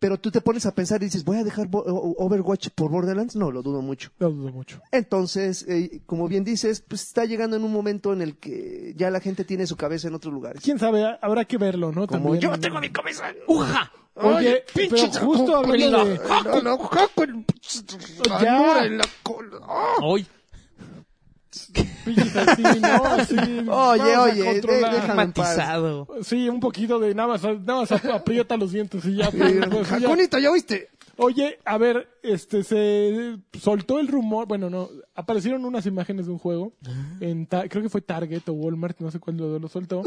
Speaker 2: Pero tú te pones a pensar y dices, ¿voy a dejar Bo- o- Overwatch por Borderlands? No, lo dudo mucho.
Speaker 3: Lo dudo mucho.
Speaker 2: Entonces, eh, como bien dices, pues está llegando en un momento en el que ya la gente tiene su cabeza en otros lugares.
Speaker 3: Quién sabe, habrá que verlo, ¿no?
Speaker 2: Como
Speaker 3: También.
Speaker 2: yo tengo mi cabeza.
Speaker 1: ¡Uja!
Speaker 3: Oye, pero justo hablando de. Ya.
Speaker 1: Hoy,
Speaker 3: Pinches así, ¿no? Así,
Speaker 2: Oye, oye,
Speaker 1: matizado.
Speaker 3: Sí, un poquito de nada más, nada más aprieta los dientes y ya. pues, pues, ya.
Speaker 2: Jacunito, ¿ya oíste?
Speaker 3: Oye, a ver, este se soltó el rumor, bueno, no, aparecieron unas imágenes de un juego en Ta- creo que fue Target o Walmart, no sé cuál lo, lo soltó.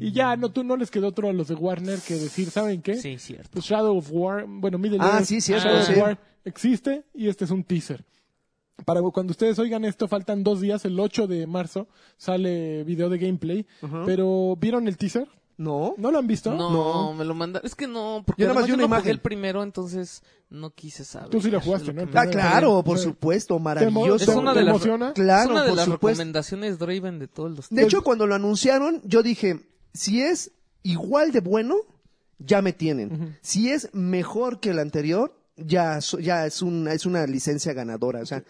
Speaker 3: Y ya no tú no les quedó otro a los de Warner que decir, ¿saben qué?
Speaker 1: Sí, cierto.
Speaker 3: Pues Shadow of War, bueno, Middle
Speaker 2: Ah,
Speaker 3: Earth,
Speaker 2: sí, cierto,
Speaker 3: Shadow
Speaker 2: sí.
Speaker 3: of War existe y este es un teaser. Para cuando ustedes oigan esto, faltan dos días, el 8 de marzo sale video de gameplay, pero ¿vieron el teaser?
Speaker 2: No.
Speaker 3: ¿No lo han visto?
Speaker 1: No,
Speaker 2: No.
Speaker 1: me lo mandaron. Es que no, porque
Speaker 2: Yo nada más
Speaker 1: no jugué
Speaker 2: imagen.
Speaker 1: el primero, entonces no quise saber.
Speaker 3: Tú sí lo jugaste, ¿no?
Speaker 2: Ah, claro, por supuesto,
Speaker 3: ¿Te
Speaker 2: maravilloso.
Speaker 1: Es una
Speaker 3: ¿Te
Speaker 1: de las,
Speaker 3: emociona?
Speaker 2: Claro,
Speaker 1: es una de
Speaker 2: por
Speaker 1: las
Speaker 2: supuesto.
Speaker 1: recomendaciones Draven de todos los
Speaker 2: De hecho, cuando lo anunciaron, yo dije, si es igual de bueno, ya me tienen. Si es mejor que el anterior, ya, ya es, una, es una licencia ganadora. O sea,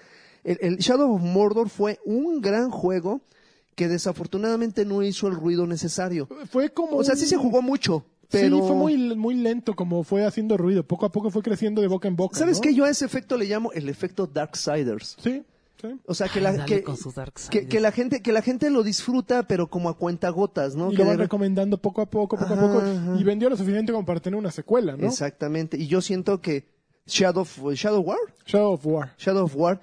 Speaker 2: el, el Shadow of Mordor fue un gran juego que desafortunadamente no hizo el ruido necesario.
Speaker 3: Fue como
Speaker 2: O sea, sí se jugó mucho, pero...
Speaker 3: Sí, fue muy, muy lento como fue haciendo ruido. Poco a poco fue creciendo de boca en boca.
Speaker 2: ¿Sabes
Speaker 3: ¿no?
Speaker 2: qué? Yo a ese efecto le llamo el efecto Darksiders.
Speaker 3: Sí. Sí.
Speaker 2: O sea, que la, que, que, que gente, que la gente lo disfruta, pero como a cuentagotas, ¿no?
Speaker 3: Y
Speaker 2: Que
Speaker 3: lo van
Speaker 2: de-
Speaker 3: recomendando poco a poco, poco
Speaker 2: Ajá,
Speaker 3: a poco.
Speaker 2: ajá.
Speaker 3: Y vendió lo suficiente como para tener una secuela, ¿no?
Speaker 2: Exactamente. Y yo siento que Shadow, of- Shadow War,
Speaker 3: Shadow of War.
Speaker 2: Shadow of War,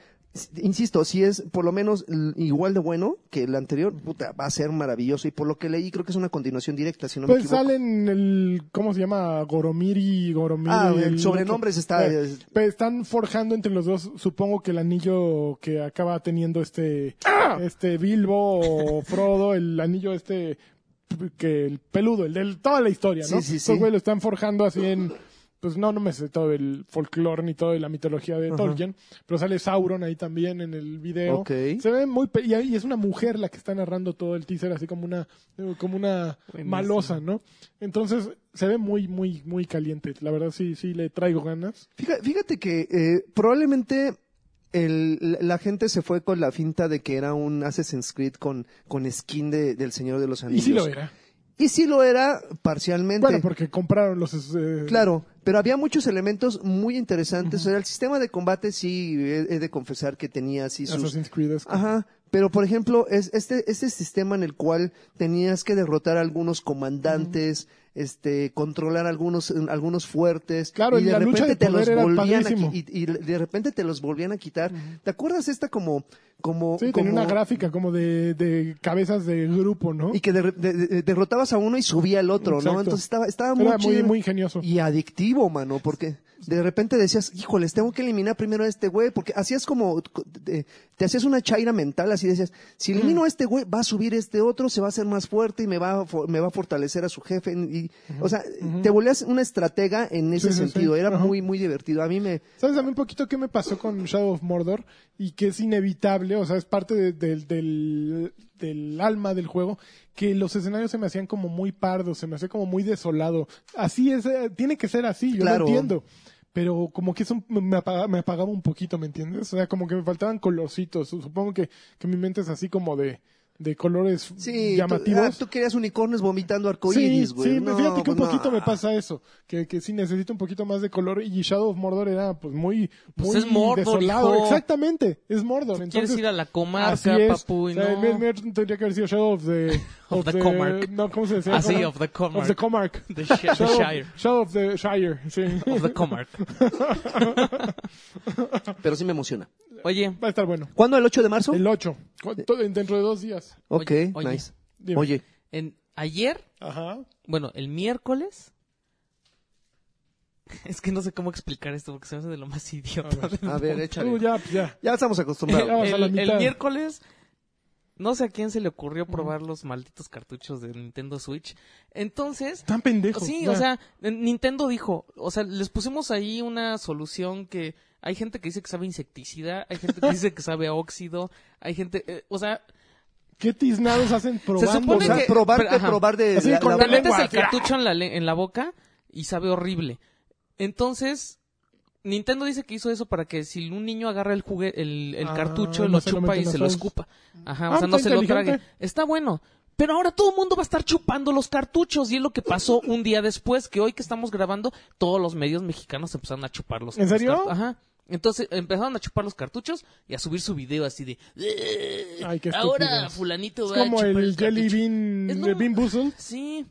Speaker 2: insisto, si es por lo menos igual de bueno que el anterior, puta, va a ser maravilloso. Y por lo que leí, creo que es una continuación directa, si no me
Speaker 3: Pues
Speaker 2: equivoco.
Speaker 3: salen el, ¿cómo se llama? Goromiri, Goromiri.
Speaker 2: Ah, el sobrenombres está-
Speaker 3: Eh, pues están forjando entre los dos, supongo que el anillo que acaba teniendo este,
Speaker 2: ¡Ah!
Speaker 3: este Bilbo o Frodo, el anillo este, que el peludo, el de toda la historia, ¿no?
Speaker 2: Sí, sí,
Speaker 3: Esos
Speaker 2: sí.
Speaker 3: güey lo están forjando así en, pues no, no me sé todo el folclore ni toda la mitología de
Speaker 2: Ajá.
Speaker 3: Tolkien, pero sale Sauron ahí también en el video.
Speaker 2: Ok.
Speaker 3: Se ve muy, y ahí- y es una mujer la que está narrando todo el teaser, así como una, como una
Speaker 1: Buenísimo.
Speaker 3: malosa, ¿no? Entonces, se ve muy, muy, muy caliente. La verdad, sí, sí, le traigo ganas.
Speaker 2: Fíjate, fíjate que eh, probablemente el- la gente se fue con la finta de que era un Assassin's Creed con, con skin de- del Señor de los
Speaker 3: Y
Speaker 2: Anillos.
Speaker 3: sí lo era.
Speaker 2: Y sí lo era parcialmente.
Speaker 3: Bueno, porque compraron los... eh,
Speaker 2: Claro, pero había muchos elementos muy interesantes. O sea, el sistema de combate sí he, he de confesar que tenía así sus...
Speaker 3: Assassin's Creed. es-
Speaker 2: Ajá, pero por ejemplo, es este, este sistema en el cual tenías que derrotar a algunos comandantes, este, controlar algunos, algunos fuertes,
Speaker 3: Claro,
Speaker 2: y de repente te los volvían a, y, y de repente te los volvían a quitar. ¿Te acuerdas esta como, como,
Speaker 3: Sí,
Speaker 2: como
Speaker 3: tenía una gráfica como de, de cabezas de grupo, ¿no?
Speaker 2: y que de- de- de- derrotabas a uno y subía al otro,
Speaker 3: Exacto.
Speaker 2: ¿no? Entonces estaba, estaba muy
Speaker 3: Era muy, muy ingenioso.
Speaker 2: y adictivo, mano, porque de repente decías, híjoles, tengo que eliminar primero a este güey, porque hacías como, te, te hacías una chaira mental, así decías, si elimino a este güey, va a subir este otro, se va a hacer más fuerte y me va a, me va a fortalecer a su jefe, y, o sea, te volvías una estratega en ese
Speaker 3: Sí, sí, sí.
Speaker 2: sentido, era muy, muy divertido, a mí me,
Speaker 3: ¿Sabes a mí un poquito qué me pasó con Shadow of Mordor? Y que es inevitable, o sea, es parte de- del- del, del alma del juego, que los escenarios se me hacían como muy pardos, se me hacía como muy desolado. Así es, eh, tiene que ser así, yo
Speaker 2: Claro.
Speaker 3: lo entiendo. Pero como que eso me apagaba, me apagaba un poquito, ¿me entiendes? O sea, como que me faltaban colorcitos. Supongo que, que mi mente es así como de, de colores
Speaker 2: sí, tú,
Speaker 3: llamativos.
Speaker 2: ah, tú querías unicornios vomitando
Speaker 3: Sí,
Speaker 2: arcoíris, güey.
Speaker 3: sí,
Speaker 2: No,
Speaker 3: fíjate que un
Speaker 2: pues, no.
Speaker 3: poquito me pasa eso, que, que sí necesito un poquito más de color y Shadow of Mordor era pues muy,
Speaker 1: Pues
Speaker 3: muy
Speaker 1: es Mordor,
Speaker 3: desolado.
Speaker 1: hijo.
Speaker 3: Exactamente, es Mordor.
Speaker 1: Quieres
Speaker 3: Entonces,
Speaker 1: ir a la
Speaker 3: así
Speaker 1: comarca,
Speaker 3: es.
Speaker 1: papu, y
Speaker 3: O sea,
Speaker 1: no.
Speaker 3: me- me tendría que haber sido Shadow of the...
Speaker 1: Of the Comarch.
Speaker 3: No, ¿cómo se decía?
Speaker 1: Ah, sí, of the Comarch.
Speaker 3: Of the Comarch.
Speaker 1: The, Sh- the Shire.
Speaker 3: Shadow of the Shire, sí.
Speaker 1: Of the Comarch.
Speaker 2: Pero sí me emociona.
Speaker 1: Oye,
Speaker 3: Va a estar bueno.
Speaker 2: ¿Cuándo? ¿El 8 de marzo?
Speaker 3: El 8, dentro de dos días.
Speaker 2: Ok,
Speaker 1: Oye,
Speaker 2: nice.
Speaker 3: Dime.
Speaker 2: Oye,
Speaker 1: en, ayer,
Speaker 3: Ajá.
Speaker 1: bueno, el miércoles. Es que no sé cómo explicar esto porque se me hace de lo más idiota.
Speaker 3: A ver.
Speaker 2: a ver, échale.
Speaker 3: Uh, ya, pues ya.
Speaker 2: Ya estamos acostumbrados.
Speaker 3: Ya vamos a la
Speaker 1: el, el miércoles, no sé a quién se le ocurrió probar los malditos cartuchos de Nintendo Switch. Entonces,
Speaker 3: Están pendejos.
Speaker 1: sí,
Speaker 3: ya.
Speaker 1: o sea, Nintendo dijo, o sea, les pusimos ahí una solución que hay gente que dice que sabe insecticida, hay gente que dice que sabe a óxido, hay gente, eh, o sea,
Speaker 3: ¿Qué tiznados hacen probando?
Speaker 1: supone
Speaker 2: O sea,
Speaker 1: que-
Speaker 2: probar,
Speaker 1: pero, ajá.
Speaker 2: probar de
Speaker 3: Así
Speaker 2: la- la-
Speaker 1: te
Speaker 3: la
Speaker 1: metes el
Speaker 3: así,
Speaker 1: cartucho en la, en la boca y sabe horrible. Entonces, Nintendo dice que hizo eso para que si un niño agarra el jugue el, el
Speaker 3: Ah,
Speaker 1: cartucho,
Speaker 3: no
Speaker 1: lo chupa y se lo escupa. Ajá,
Speaker 3: Ah,
Speaker 1: o sea, no se lo trague. Está bueno. Pero ahora todo el mundo va a estar chupando los cartuchos y es lo que pasó un día después, que hoy que estamos grabando, todos los medios mexicanos empezaron a chupar los
Speaker 3: ¿En serio?
Speaker 1: Ajá. Entonces empezaron a chupar los cartuchos y a subir su video así de...
Speaker 3: Ay, qué
Speaker 1: Ahora fulanito
Speaker 3: Es
Speaker 1: a
Speaker 3: como
Speaker 1: chupar
Speaker 3: el Jelly
Speaker 1: cartucho".
Speaker 3: Bean,
Speaker 1: Es
Speaker 3: de
Speaker 1: lo-
Speaker 3: Bean Boozled.
Speaker 1: Sí.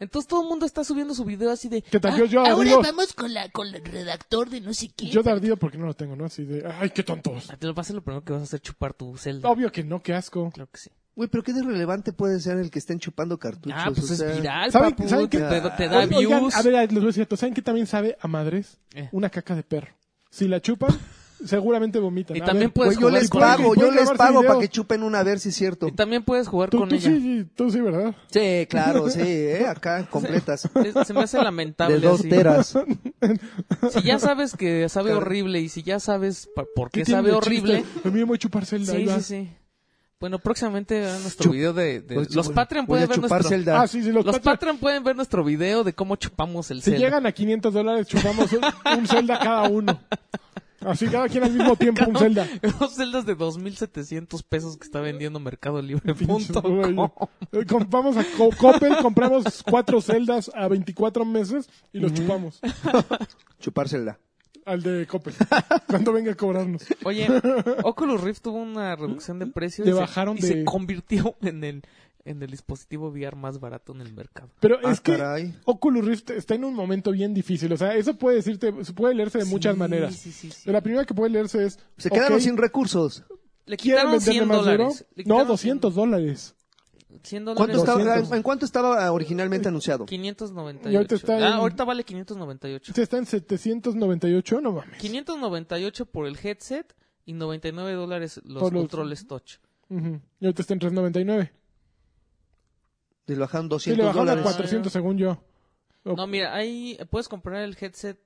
Speaker 1: Entonces todo el mundo está subiendo su video así de...
Speaker 3: ¿Qué tal?
Speaker 1: "Ah,
Speaker 3: Yo, yo
Speaker 4: Ahora
Speaker 3: digo,
Speaker 4: vamos con la con el redactor de no sé qué.
Speaker 3: yo de ardido porque no lo tengo, ¿no? Así de, ay, qué tontos.
Speaker 1: Te lo va a ser lo primero que vas a hacer chupar tu celda.
Speaker 3: Obvio que no, qué asco.
Speaker 1: Claro que sí.
Speaker 2: Güey, pero qué de relevante puede ser el que estén chupando cartuchos.
Speaker 1: Ah, pues
Speaker 2: o
Speaker 1: es
Speaker 2: sea,
Speaker 1: viral,
Speaker 3: ¿Saben-
Speaker 1: papu,
Speaker 3: saben
Speaker 1: te,
Speaker 3: qué?
Speaker 1: te- te da
Speaker 3: Oigan,
Speaker 1: views.
Speaker 3: a ver, les voy a decir esto. ¿Saben qué también sabe a madres?
Speaker 1: Eh.
Speaker 3: Una caca de perro. Si la chupan, seguramente vomitan.
Speaker 1: Y
Speaker 3: A
Speaker 1: también
Speaker 3: ver,
Speaker 1: puedes
Speaker 2: yo
Speaker 1: jugar
Speaker 2: les
Speaker 1: con
Speaker 2: pago, yo les pago para que chupen una a ver si es cierto.
Speaker 1: Y también puedes jugar
Speaker 3: Tú,
Speaker 1: con
Speaker 3: tú
Speaker 1: ella.
Speaker 3: sí, tú sí, ¿verdad?
Speaker 2: Sí, claro, sí, ¿eh? acá, completas.
Speaker 1: Es- se me hace lamentable.
Speaker 2: De dos
Speaker 1: así.
Speaker 2: teras.
Speaker 1: Si ya sabes que sabe horrible y si ya sabes por qué,
Speaker 3: tiene
Speaker 1: sabe horrible.
Speaker 3: A mí me voy a chupar celda. ahí
Speaker 1: Sí, sí, sí. Bueno, próximamente verán nuestro
Speaker 2: Chup-
Speaker 1: video de... de-
Speaker 2: Voy-
Speaker 1: los
Speaker 2: voy-
Speaker 1: Patreon pueden ver nuestro...
Speaker 2: celda.
Speaker 3: Ah, sí, sí, los,
Speaker 1: Los
Speaker 3: Patreon-
Speaker 1: Patreon pueden ver nuestro video de cómo chupamos el
Speaker 3: Si
Speaker 1: celda.
Speaker 3: llegan a 500 dólares, chupamos un, un celda cada uno. Así cada quien al mismo tiempo un celda.
Speaker 1: Los celdas de 2.700 pesos que está vendiendo Mercado Libre. Punto com.
Speaker 3: Eh, Vamos a Co- Coppel, compramos cuatro celdas a 24 meses y los chupamos.
Speaker 2: Chupársela.
Speaker 3: al de Coppel. cuando venga a cobrarnos.
Speaker 1: Oye, Oculus Rift tuvo una reducción de precios
Speaker 3: Le
Speaker 1: y, se-
Speaker 3: bajaron
Speaker 1: y se convirtió en el, en el dispositivo VR más barato en el mercado.
Speaker 3: Pero
Speaker 2: Ah,
Speaker 3: es que
Speaker 2: caray.
Speaker 3: Oculus Rift está en un momento bien difícil. O sea, eso puede decirte, puede leerse de muchas
Speaker 1: Sí,
Speaker 3: maneras.
Speaker 1: Sí, sí, sí.
Speaker 3: Pero la primera que puede leerse es.
Speaker 2: Se quedaron
Speaker 3: ok,
Speaker 2: sin recursos.
Speaker 1: Le
Speaker 3: ¿quieren
Speaker 1: quitaron
Speaker 3: venderle
Speaker 1: 100
Speaker 3: más duro?
Speaker 1: dólares. Le
Speaker 3: No,
Speaker 1: quitaron
Speaker 3: 200 dólares.
Speaker 1: 100
Speaker 2: ¿Cuánto
Speaker 1: dólares.
Speaker 2: estaba-
Speaker 3: 200.
Speaker 2: ¿En cuánto estaba originalmente anunciado?
Speaker 1: 598.
Speaker 3: Y ahorita está en-
Speaker 1: Ah, ahorita vale 598.
Speaker 3: Este está en 798, no mames.
Speaker 1: 598 por el headset y 99 dólares los
Speaker 3: los-
Speaker 1: controles touch.
Speaker 3: Ujú. Y ahorita está en 399.
Speaker 2: Le bajaron
Speaker 3: Sí,
Speaker 2: 200
Speaker 3: le bajaron a
Speaker 2: dólares.
Speaker 3: 400 según yo.
Speaker 1: No, mira, ahí puedes comprar el headset.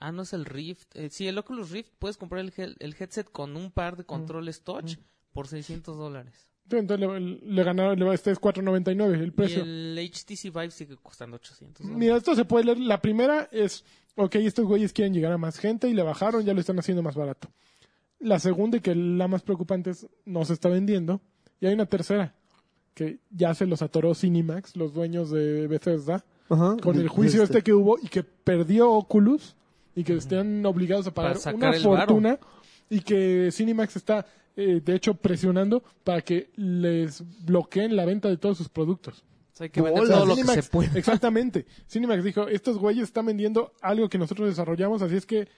Speaker 1: Ah, no es el Rift. Eh, sí, el Oculus Rift puedes comprar el, el headset con un par de controles touch por 600 dólares.
Speaker 3: Entonces le, le ganaron, le, este es 499 el
Speaker 1: Y
Speaker 3: precio.
Speaker 1: el HTC Vive sigue costando 800 dólares.
Speaker 3: Mira, esto se puede leer. La primera es, ok, estos güeyes quieren llegar a más gente y le bajaron, ya lo están haciendo más barato. La segunda y que la más preocupante es, no se está vendiendo. Y hay una tercera, que ya se los atoró Cinemax, los dueños de Bethesda,
Speaker 2: Ajá.
Speaker 3: con el
Speaker 2: De-
Speaker 3: juicio este que hubo y que perdió Oculus y que están obligados a pagar una fortuna y que Cinemax está, eh, de hecho, presionando para que les bloqueen la venta de todos sus productos.
Speaker 1: O sea, hay que vender
Speaker 2: Hola,
Speaker 1: todo lo que
Speaker 3: Cinemax-
Speaker 1: se puede.
Speaker 3: Exactamente. Cinemax dijo, estos güeyes están vendiendo algo que nosotros desarrollamos, así es que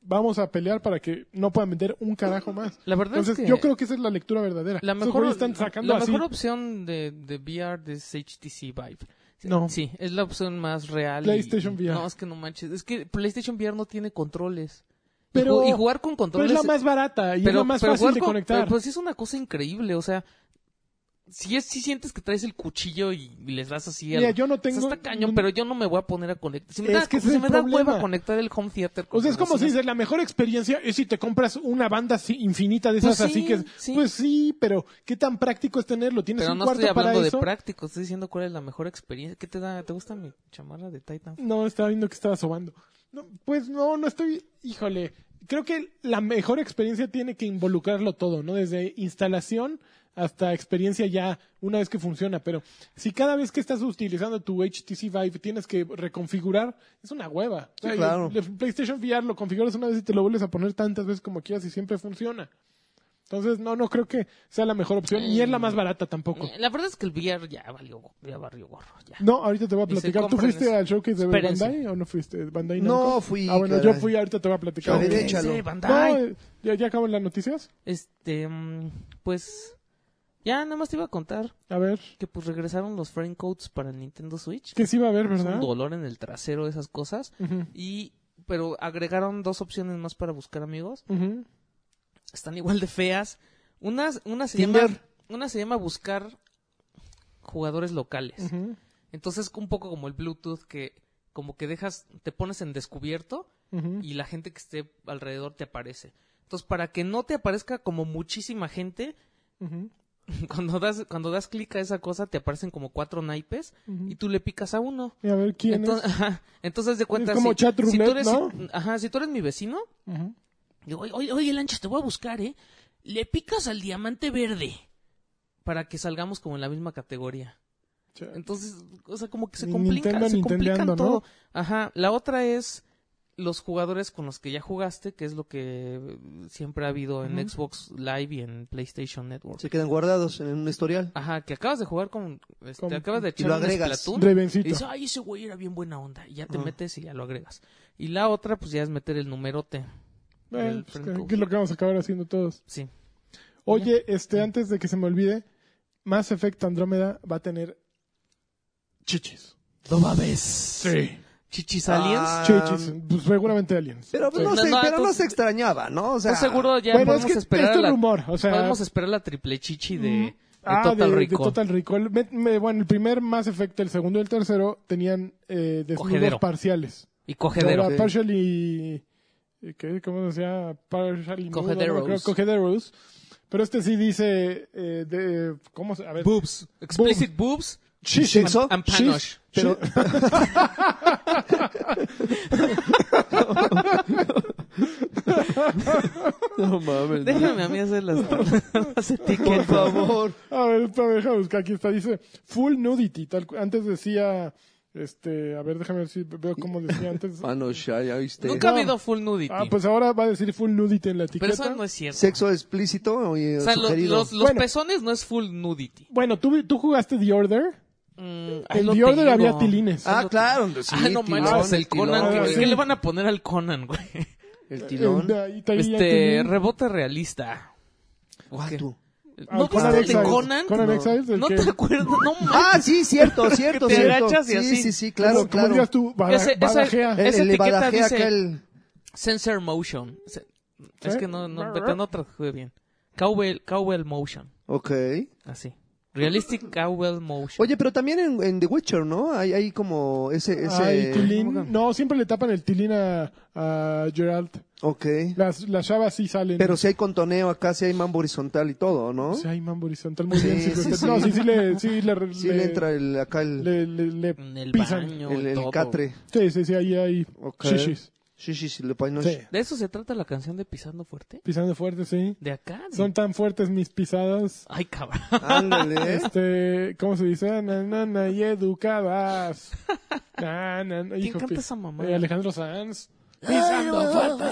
Speaker 3: vamos a pelear para que no puedan vender un carajo más.
Speaker 1: La verdad
Speaker 3: Entonces,
Speaker 1: es que
Speaker 3: yo creo que esa es la lectura verdadera.
Speaker 1: la mejor,
Speaker 3: están sacando
Speaker 1: la
Speaker 3: así.
Speaker 1: mejor opción de, de VR es HTC Vive.
Speaker 3: No.
Speaker 1: Sí, es la opción más real. y-
Speaker 3: PlayStation VR.
Speaker 1: No, es que no manches. Es que PlayStation VR no tiene controles.
Speaker 3: Pero-
Speaker 1: y, jugar con
Speaker 3: Pero
Speaker 1: controles.
Speaker 3: es la más barata y es
Speaker 1: pero-
Speaker 3: la más
Speaker 1: pero
Speaker 3: fácil de
Speaker 1: con-
Speaker 3: conectar.
Speaker 1: pero, pues sí es una cosa increíble, o sea, si es, si sientes que traes el cuchillo y, y les das así
Speaker 3: Mira,
Speaker 1: al-
Speaker 3: yo no
Speaker 1: o sea,
Speaker 3: tengo...
Speaker 1: está cañón, pero yo no me voy a poner a conectar. Si me,
Speaker 3: Es
Speaker 1: da,
Speaker 3: que es
Speaker 1: me da hueva conectar el home theater. con
Speaker 3: O sea, es como si dices, la mejor experiencia es si te compras una banda así infinita de esas
Speaker 1: Pues
Speaker 3: así
Speaker 1: sí,
Speaker 3: que...
Speaker 1: sí.
Speaker 3: Pues sí, pero ¿qué tan práctico es tenerlo? ¿Tienes
Speaker 1: Pero
Speaker 3: un
Speaker 1: no
Speaker 3: cuarto
Speaker 1: estoy
Speaker 3: para
Speaker 1: hablando de
Speaker 3: eso?
Speaker 1: práctico, estoy diciendo cuál es la mejor experiencia. ¿Qué te da? ¿Te gusta mi chamarra de Titan?
Speaker 3: No, estaba viendo que estaba sobando. No, pues no, no estoy. Híjole, creo que la mejor experiencia tiene que involucrarlo todo, ¿no? Desde instalación hasta experiencia ya una vez que funciona. Pero si cada vez que estás utilizando tu HTC Vive tienes que reconfigurar, es una hueva. O sea,
Speaker 2: Sí, claro.
Speaker 3: el- PlayStation VR lo configuras una vez y te lo vuelves a poner tantas veces como quieras y siempre funciona. Entonces, no, no creo que sea la mejor opción, ni es la más barata tampoco.
Speaker 1: Eh, La verdad es que el VR ya valió, ya valió gorro. Ya.
Speaker 3: No, ahorita te voy a platicar. ¿Tú fuiste al showcase de. Bandai o no fuiste? ¿Bandai
Speaker 2: No,
Speaker 3: Namco?
Speaker 2: fui,
Speaker 3: Ah, bueno,
Speaker 2: caray.
Speaker 3: yo fui, ahorita te voy a platicar.
Speaker 2: A ver,
Speaker 3: No,
Speaker 2: échalo.
Speaker 1: Bandai.
Speaker 3: ¿ya, ¿Ya acaban las noticias?
Speaker 1: Este, mm, pues, ya nada más te iba a contar
Speaker 3: A ver,
Speaker 1: que pues regresaron los frame codes para el Nintendo Switch.
Speaker 3: que sí va a haber,
Speaker 1: Es
Speaker 3: ¿verdad?
Speaker 1: un dolor en el trasero, esas cosas.
Speaker 3: Ujú,
Speaker 1: Y, pero agregaron dos opciones más para buscar amigos.
Speaker 3: ujú.
Speaker 1: Están igual de feas. Una, una se
Speaker 2: Tinder.
Speaker 1: llama, una se llama buscar jugadores locales.
Speaker 3: Ujú,
Speaker 1: Entonces, un poco como el Bluetooth que como que dejas, te pones en descubierto y la gente que esté alrededor te aparece. Entonces, para que no te aparezca como muchísima gente,
Speaker 3: Ujú,
Speaker 1: cuando das, cuando das clic a esa cosa, te aparecen como cuatro naipes y tú le picas a uno.
Speaker 3: Y a ver quién
Speaker 1: Entonces, ajá, entonces de cuenta
Speaker 3: Es como
Speaker 1: si,
Speaker 3: chat
Speaker 1: si tú eres,
Speaker 3: ¿no?
Speaker 1: ajá, si tú eres mi vecino,
Speaker 3: es. Ujú.
Speaker 1: digo, oye, oye, Lanchas, te voy a buscar, ¿eh? Le picas al diamante verde para que salgamos como en la misma categoría. Entonces, o sea, como que se complica,
Speaker 3: Nintendo
Speaker 1: se complican todo. Ajá. La otra es los jugadores con los que ya jugaste, que es lo que eh, siempre ha habido en. Xbox Live y en PlayStation Network.
Speaker 2: Se quedan guardados en un historial.
Speaker 1: Ajá, que acabas de jugar con, este,
Speaker 3: Con-
Speaker 1: acabas de
Speaker 2: y
Speaker 1: echar
Speaker 2: lo
Speaker 1: un
Speaker 2: agregas.
Speaker 1: Splatoon, y dices, ay, ese güey era bien buena onda. Y ya te
Speaker 2: Ah.
Speaker 1: metes y ya lo agregas. Y la otra, pues ya es meter el numerote.
Speaker 3: Eh,
Speaker 1: del
Speaker 3: pues, que es lo que vamos a acabar haciendo todos.
Speaker 1: Sí.
Speaker 3: Oye, este, antes de que se me olvide, Mass Effect Andrómeda va a tener chichis.
Speaker 1: ¿No mames?
Speaker 3: Sí.
Speaker 1: Chichis Aliens.
Speaker 2: Ah,
Speaker 3: Chichis, pues seguramente aliens.
Speaker 2: Pero, pues,
Speaker 3: Sí.
Speaker 2: no,
Speaker 1: No,
Speaker 2: se,
Speaker 1: no,
Speaker 2: pero no
Speaker 1: entonces-
Speaker 2: se extrañaba, ¿no? O sea,
Speaker 1: Pues seguro ya
Speaker 3: bueno, es
Speaker 1: podemos
Speaker 3: que
Speaker 1: esperar
Speaker 3: esto
Speaker 1: a
Speaker 3: es
Speaker 1: la,
Speaker 3: rumor, o sea,
Speaker 1: podemos esperar la triple chichi de, de
Speaker 3: Ah,
Speaker 1: Total
Speaker 3: de, de
Speaker 1: Recall.
Speaker 3: Total Recall. Me- me- bueno, el primer Mass Effect, el segundo y el tercero tenían eh, desnudos
Speaker 1: Cogedero.
Speaker 3: parciales.
Speaker 1: Y cogedero.
Speaker 3: Era
Speaker 2: Ok.
Speaker 3: partially... ¿qué? ¿Cómo se llama? Partially
Speaker 1: Cogederos.
Speaker 3: creo, cogederos. Pero este sí dice... eh, de, ¿Cómo se...? A ver.
Speaker 1: Boobs. Explicit boobs
Speaker 3: Shish.
Speaker 2: ¿Sexo?
Speaker 1: and
Speaker 3: Shish.
Speaker 1: panosh.
Speaker 2: Pero, no mames.
Speaker 1: Déjame a mí hacer las, las
Speaker 2: Por
Speaker 1: etiquetas.
Speaker 2: favor.
Speaker 3: A ver, deja buscar. Aquí está. Dice full nudity. Tal, antes decía Este, a ver, déjame ver si veo cómo decía antes.
Speaker 2: No, ya, ya viste.
Speaker 1: Nunca ha habido full nudity.
Speaker 3: Ah, pues ahora va a decir full nudity en la
Speaker 1: pero
Speaker 3: etiqueta.
Speaker 1: eso no es cierto.
Speaker 2: Sexo explícito
Speaker 1: o sea,
Speaker 2: sugerido.
Speaker 1: los, los
Speaker 3: Bueno.
Speaker 1: pezones no es full nudity.
Speaker 3: Bueno, ¿tú, tú jugaste The Order.
Speaker 1: Mm, tengo.
Speaker 3: había tilines.
Speaker 2: Ah, claro. Sí,
Speaker 1: ah, no
Speaker 2: tilón,
Speaker 1: manches, el
Speaker 2: tilón,
Speaker 1: Conan. ¿qué,
Speaker 3: Ah,
Speaker 1: qué
Speaker 3: sí.
Speaker 1: le van a poner al Conan, güey?
Speaker 2: El tilón.
Speaker 3: Eh,
Speaker 1: Este,
Speaker 3: tilín.
Speaker 1: rebote realista.
Speaker 2: ¿Cuál
Speaker 1: ¿Qué?
Speaker 2: tú?
Speaker 3: Ah,
Speaker 1: ¿No
Speaker 3: Conan
Speaker 1: viste el de. Conan?
Speaker 3: Conan
Speaker 2: No.
Speaker 3: Exiles, el
Speaker 1: ¿No
Speaker 3: que-
Speaker 1: te acuerdas? No manches.
Speaker 2: Ah, sí, cierto, cierto,
Speaker 1: te
Speaker 2: cierto.
Speaker 1: agachas y
Speaker 2: sí,
Speaker 1: así.
Speaker 2: sí, sí, claro,
Speaker 3: ¿Cómo- ¿Cómo
Speaker 2: claro.
Speaker 3: dirías tú? Bada-
Speaker 1: Ese- ese-
Speaker 3: badajea.
Speaker 2: El,
Speaker 1: Esa
Speaker 2: el
Speaker 1: etiqueta dice-
Speaker 2: aquel.
Speaker 1: Sensor motion. Se- Es
Speaker 3: ¿Sí?
Speaker 1: que no, no, pero no traduce bien. Cowbell, cowbell motion.
Speaker 2: Ok.
Speaker 1: Así. Realistic cowbell motion.
Speaker 2: Oye, pero también en, en The Witcher, ¿no? Hay, hay como ese... ese...
Speaker 3: Ay, tilín. No, siempre le tapan el tilín a, a Geralt.
Speaker 2: Ok.
Speaker 3: Las, las chavas sí salen.
Speaker 2: Pero si hay contoneo acá, si hay mambo horizontal y todo, ¿no?
Speaker 3: Sí, hay mambo horizontal. Muy
Speaker 2: Sí,
Speaker 3: bien,
Speaker 2: sí,
Speaker 3: Silvestre.
Speaker 2: sí.
Speaker 3: No, sí, sí le, sí le,
Speaker 2: Sí le entra el, acá el,
Speaker 3: le, le- le
Speaker 1: en el
Speaker 3: pisan.
Speaker 1: baño.
Speaker 2: el, el catre.
Speaker 3: Sí, sí, sí, ahí hay
Speaker 2: Ok.
Speaker 3: shishis.
Speaker 2: Sí, sí, sí, le ponen...
Speaker 3: Sí.
Speaker 1: ¿De eso se trata la canción de Pisando Fuerte?
Speaker 3: Pisando fuerte, sí.
Speaker 1: ¿De acá? de-
Speaker 3: Son tan fuertes mis pisadas.
Speaker 1: Ay, cabrón.
Speaker 2: Ándale.
Speaker 3: Este, ¿cómo se dice? Na, na, na, y educadas. Na, na, na,
Speaker 1: ¿Quién
Speaker 3: hijo,
Speaker 1: canta esa mamá?
Speaker 3: eh, Alejandro Sanz.
Speaker 4: Pisando fuerte.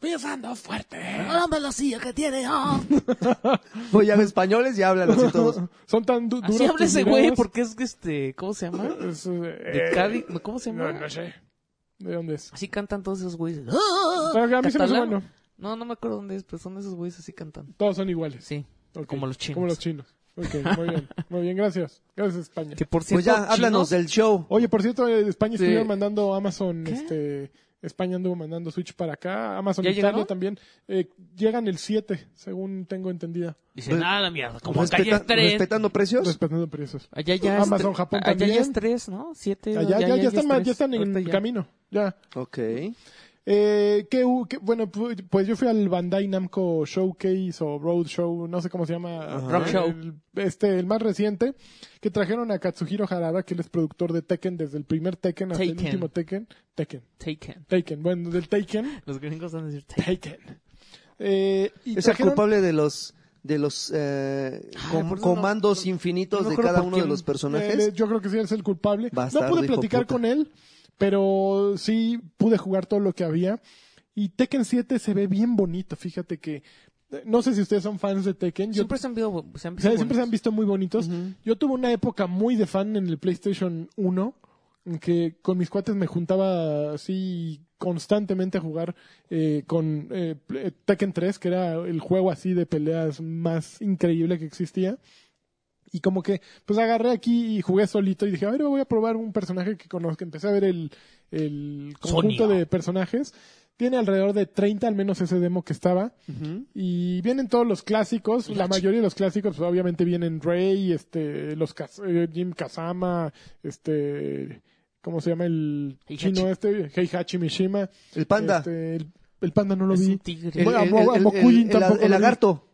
Speaker 3: Pisando fuerte.
Speaker 4: Dame la silla que tiene. ah.
Speaker 2: Pues ya españoles ya hablan así todos.
Speaker 3: Son tan du- duras
Speaker 1: Así habla ese güey porque es este, ¿cómo se llama?
Speaker 3: Es, eh,
Speaker 1: De Cádiz, ¿cómo se llama?
Speaker 3: No, no sé. ¿De dónde es?
Speaker 1: Así cantan todos esos güeyes.
Speaker 3: Pero a mí se me hace.
Speaker 1: No, no me acuerdo dónde es, pero son esos güeyes así cantan.
Speaker 3: Todos son iguales.
Speaker 1: Sí, como los chinos.
Speaker 3: Como los chinos. Ok, muy bien. Muy bien, gracias. Gracias, España.
Speaker 1: Que por cierto,
Speaker 2: Pues ya, háblanos
Speaker 1: chinos-
Speaker 2: del show.
Speaker 3: Oye, por cierto, eh, España
Speaker 1: Sí.
Speaker 3: estuvieron mandando Amazon,
Speaker 1: ¿Qué?
Speaker 3: este, España anduvo mandando Switch para acá, Amazon
Speaker 1: ¿Ya
Speaker 3: Italia
Speaker 1: llegaron?
Speaker 3: también. Eh, llegan el 7, según tengo entendida,
Speaker 1: Dice, nada, la mierda, como
Speaker 2: Respeta-
Speaker 1: ya es tres.
Speaker 2: ¿Respetando precios?
Speaker 3: respetando precios.
Speaker 1: Allá ya
Speaker 3: Amazon,
Speaker 1: es,
Speaker 3: Japón
Speaker 1: allá ya
Speaker 3: también.
Speaker 1: es tres, ¿no? Siete.
Speaker 3: Allá, ya, ya,
Speaker 1: es
Speaker 3: están, ma-
Speaker 1: tres.
Speaker 3: ya están en
Speaker 1: ya.
Speaker 3: camino, ya.
Speaker 2: Ok.
Speaker 3: Eh, ¿qué hu- qué- bueno, pu- pues yo fui al Bandai Namco Showcase o Road Show, no sé cómo se llama.
Speaker 1: Rock Show.
Speaker 3: Este, el más reciente, que trajeron a Katsuhiro Harada, que él es productor de Tekken desde el primer Tekken hasta el último Tekken. Tekken.
Speaker 1: Taken.
Speaker 3: Taken, bueno, del Taken.
Speaker 1: Los gringos van a decir Taken.
Speaker 3: Taken. Eh, y
Speaker 2: Es el culpable de los de los eh,
Speaker 1: Ah,
Speaker 2: com- comandos
Speaker 1: no-
Speaker 2: infinitos
Speaker 1: no
Speaker 2: de cada uno de los personajes.
Speaker 3: Eh, yo creo que sí es el culpable.
Speaker 2: Bastardo,
Speaker 3: no pude platicar con él, pero sí pude jugar todo lo que había. Y Tekken 7 se ve bien bonito, fíjate que... eh, No sé si ustedes son fans de Tekken. Yo,
Speaker 1: Siempre se han visto, se han visto
Speaker 3: siempre se han visto muy bonitos. Yo tuve una época muy de fan en el PlayStation 1, en que con mis cuates me juntaba así constantemente a jugar eh, con eh, Tekken 3, que era el juego así de peleas más increíble que existía. Y como que, pues agarré aquí y jugué solito y dije, a ver, voy a probar un personaje que conozco. Empecé a ver el, el conjunto
Speaker 1: Sonia.
Speaker 3: de personajes. Tiene alrededor de 30, al menos ese demo que estaba. Y vienen todos los clásicos, la mayoría de los clásicos pues, obviamente vienen Rey, este, los eh, Jim Kazama, este, ¿cómo se llama el
Speaker 1: Heihachi.
Speaker 3: chino este? Heihachi Mishima.
Speaker 2: El panda.
Speaker 3: Este, el, el panda no lo
Speaker 1: Es
Speaker 3: vi.
Speaker 1: un tigre.
Speaker 2: el,
Speaker 3: Bueno,
Speaker 2: el- el-
Speaker 3: Mokujin
Speaker 2: el- el-
Speaker 3: tampoco
Speaker 2: el
Speaker 3: lo vi.
Speaker 2: lagarto.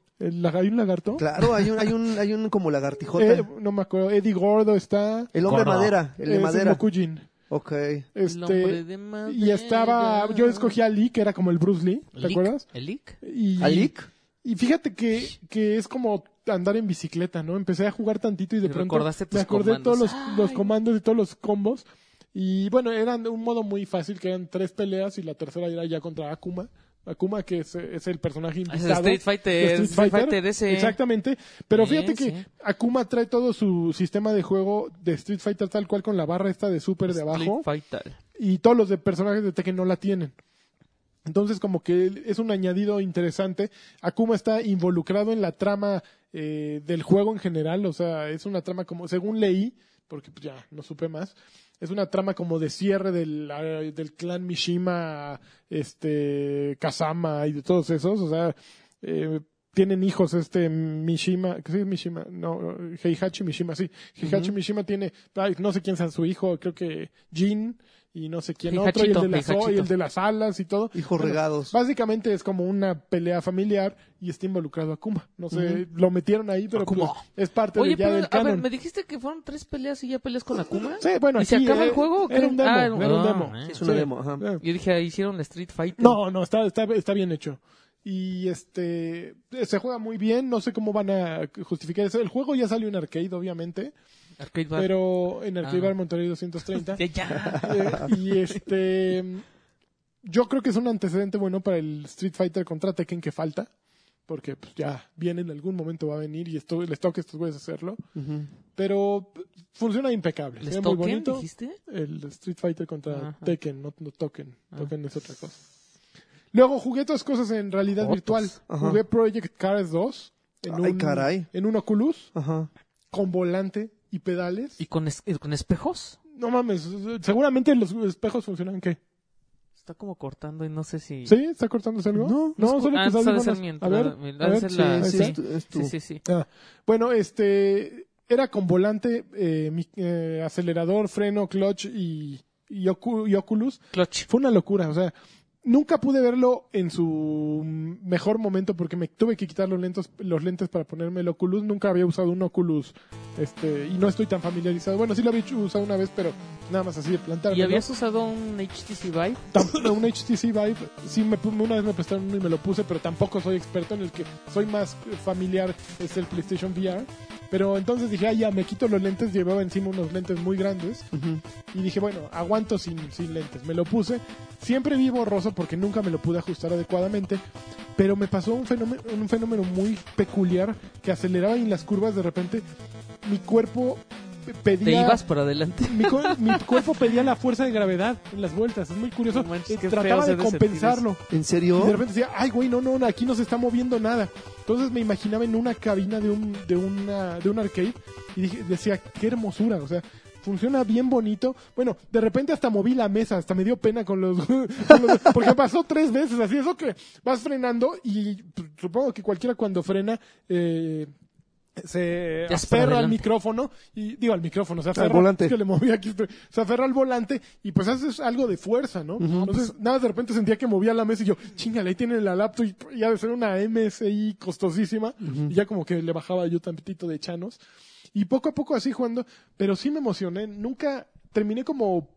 Speaker 3: ¿Hay un lagarto?
Speaker 2: Claro, hay un, hay un, hay un como lagartijota.
Speaker 3: Eh, no me acuerdo. Eddie Gordo está.
Speaker 2: el hombre de
Speaker 1: Gordo.
Speaker 2: madera, el de
Speaker 3: es
Speaker 2: madera.
Speaker 3: Mokujin.
Speaker 2: Ok.
Speaker 1: El hombre
Speaker 3: Este,
Speaker 1: de madera.
Speaker 3: y estaba, yo escogí a Lee, que era como el Bruce Lee, ¿te acuerdas?
Speaker 1: ¿El Lick?
Speaker 3: Y,
Speaker 2: ¿Alik?
Speaker 3: Y fíjate que, que es como andar en bicicleta, ¿no? Empecé a jugar tantito y de
Speaker 1: Y
Speaker 3: pronto
Speaker 1: recordaste tus
Speaker 3: me acordé
Speaker 1: comandos.
Speaker 3: todos los, comandos y todos los combos. Y bueno, eran de un modo muy fácil, que eran tres peleas y la tercera era ya contra Akuma. Akuma, que es, es el personaje
Speaker 1: Ah, es
Speaker 3: invitado.
Speaker 1: el Street Fighter, Street Fighter ese.
Speaker 3: Exactamente. Pero
Speaker 1: Sí,
Speaker 3: fíjate que
Speaker 1: sí.
Speaker 3: Akuma trae todo su sistema de juego de Street Fighter tal cual con la barra esta de super de abajo
Speaker 1: Street Fighter.
Speaker 3: y todos los de personajes de Tekken no la tienen. Entonces, como que es un añadido interesante. Akuma está involucrado en la trama eh, del juego en general. O sea, es una trama como, según leí, porque pues, ya no supe más, es una trama como de cierre del, eh, del clan Mishima, este, Kazama y de todos esos. O sea, eh, tienen hijos este Mishima, ¿qué es Mishima? No, Heihachi Mishima, sí. Heihachi Mishima tiene, no sé quién sea su hijo, creo que Jin y no sé quién otro, y el, de las, y el de las alas y todo.
Speaker 2: Hijos
Speaker 3: Bueno,
Speaker 2: regados.
Speaker 3: Básicamente es como una pelea familiar y está involucrado Akuma. No sé, lo metieron ahí, pero
Speaker 1: Akuma.
Speaker 3: pues, es parte
Speaker 1: Oye,
Speaker 3: de, ya
Speaker 1: pero,
Speaker 3: del
Speaker 1: a ver,
Speaker 3: canon.
Speaker 1: me dijiste que fueron tres peleas y ya peleas con Akuma.
Speaker 3: Sí, bueno,
Speaker 1: ¿Y se acaba
Speaker 3: eh,
Speaker 1: el juego o qué?
Speaker 3: Era un demo,
Speaker 1: Ah,
Speaker 3: era un
Speaker 1: ah,
Speaker 3: demo.
Speaker 1: eh.
Speaker 2: Es una
Speaker 3: Sí.
Speaker 2: demo, ajá.
Speaker 3: Eh.
Speaker 1: Yo dije, hicieron la Street Fighter.
Speaker 3: No, no, está, está, está bien hecho. Y este se juega muy bien, no sé cómo van a justificar eso. El juego ya salió en arcade, obviamente.
Speaker 1: Arcade Bar.
Speaker 3: pero en Arcade
Speaker 1: Ah.
Speaker 3: Bar Monterrey 230.
Speaker 1: Ya, ya.
Speaker 3: Eh, y este yo creo que es un antecedente bueno para el Street Fighter contra Tekken que falta porque pues, ya viene en algún momento va a venir y esto les toca a estos güeyes hacerlo pero funciona impecable
Speaker 1: ¿Les
Speaker 3: ve muy
Speaker 1: toquen,
Speaker 3: bonito
Speaker 1: dijiste?
Speaker 3: el Street Fighter contra
Speaker 1: Ajá.
Speaker 3: Tekken no, no Token
Speaker 1: Ah.
Speaker 3: Token es otra cosa luego jugué otras cosas en realidad
Speaker 1: Otros.
Speaker 3: virtual
Speaker 2: Ajá.
Speaker 3: jugué Project Cars 2 en
Speaker 2: Ay,
Speaker 3: un,
Speaker 2: caray.
Speaker 3: en un Oculus
Speaker 2: Ajá.
Speaker 3: con volante y pedales
Speaker 1: ¿Y con, es- eh, con espejos?
Speaker 3: no mames seguramente los espejos funcionan qué
Speaker 1: Está como cortando y no sé si...
Speaker 3: ¿Sí? ¿Está cortándose algo?
Speaker 2: No,
Speaker 3: no,
Speaker 1: es-
Speaker 3: solo
Speaker 1: ah, de
Speaker 3: audífonos.
Speaker 1: ser mi
Speaker 3: A ver, a ver.
Speaker 2: Sí,
Speaker 1: la-
Speaker 2: sí,
Speaker 3: sí.
Speaker 2: es tu- es tu-
Speaker 1: Sí, sí, sí.
Speaker 3: Ah, bueno, este era con volante, eh, mi- eh, acelerador, freno, clutch y, y Oculus.
Speaker 1: Clutch.
Speaker 3: Fue una locura, o sea, nunca pude verlo en su mejor momento porque me tuve que quitar los lentes, los lentes para ponerme el Oculus. Nunca había usado un Oculus este, y no estoy tan familiarizado. Bueno, sí lo había usado una vez, pero nada más así de plantar.
Speaker 1: ¿Y habías usado un HTC Vive?
Speaker 3: Tam- un HTC Vive, sí, me, una vez me prestaron uno y me lo puse, pero tampoco soy experto en el que soy más familiar, es el PlayStation VR. Pero entonces dije, ah, ya, me quito los lentes, llevaba encima unos lentes muy grandes. Y dije, bueno, aguanto sin, sin lentes. Me lo puse, siempre vi borroso porque nunca me lo pude ajustar adecuadamente, pero me pasó un fenómeno, un fenómeno muy peculiar que aceleraba y en las curvas de repente mi cuerpo pedía...
Speaker 1: ¿Te ibas por adelante?
Speaker 3: Mi, cu- mi cuerpo pedía la fuerza de gravedad en las vueltas. Es muy curioso.
Speaker 1: No manches,
Speaker 3: Eh,
Speaker 1: qué
Speaker 3: Trataba de compensarlo.
Speaker 2: ¿En serio?
Speaker 3: Y de repente decía, ay, güey, no, no, aquí no se está moviendo nada. Entonces me imaginaba en una cabina de un, de una, de un arcade y dije, decía, qué hermosura. O sea, funciona bien bonito. Bueno, de repente hasta moví la mesa, hasta me dio pena con los, con los- porque pasó tres veces así, eso que vas frenando y supongo que cualquiera cuando frena, eh, se
Speaker 1: Ya
Speaker 3: aferra al micrófono y digo al micrófono, se aferra
Speaker 2: volante.
Speaker 3: es que le moví aquí estoy, se aferra al volante y pues haces algo de fuerza, ¿no? Entonces, nada, de repente sentía que movía la mesa y yo, chingale, ahí tiene la laptop y ya de ser una MSI costosísima y ya como que le bajaba yo tantito de chanos. Y poco a poco así jugando, pero sí me emocioné, nunca terminé como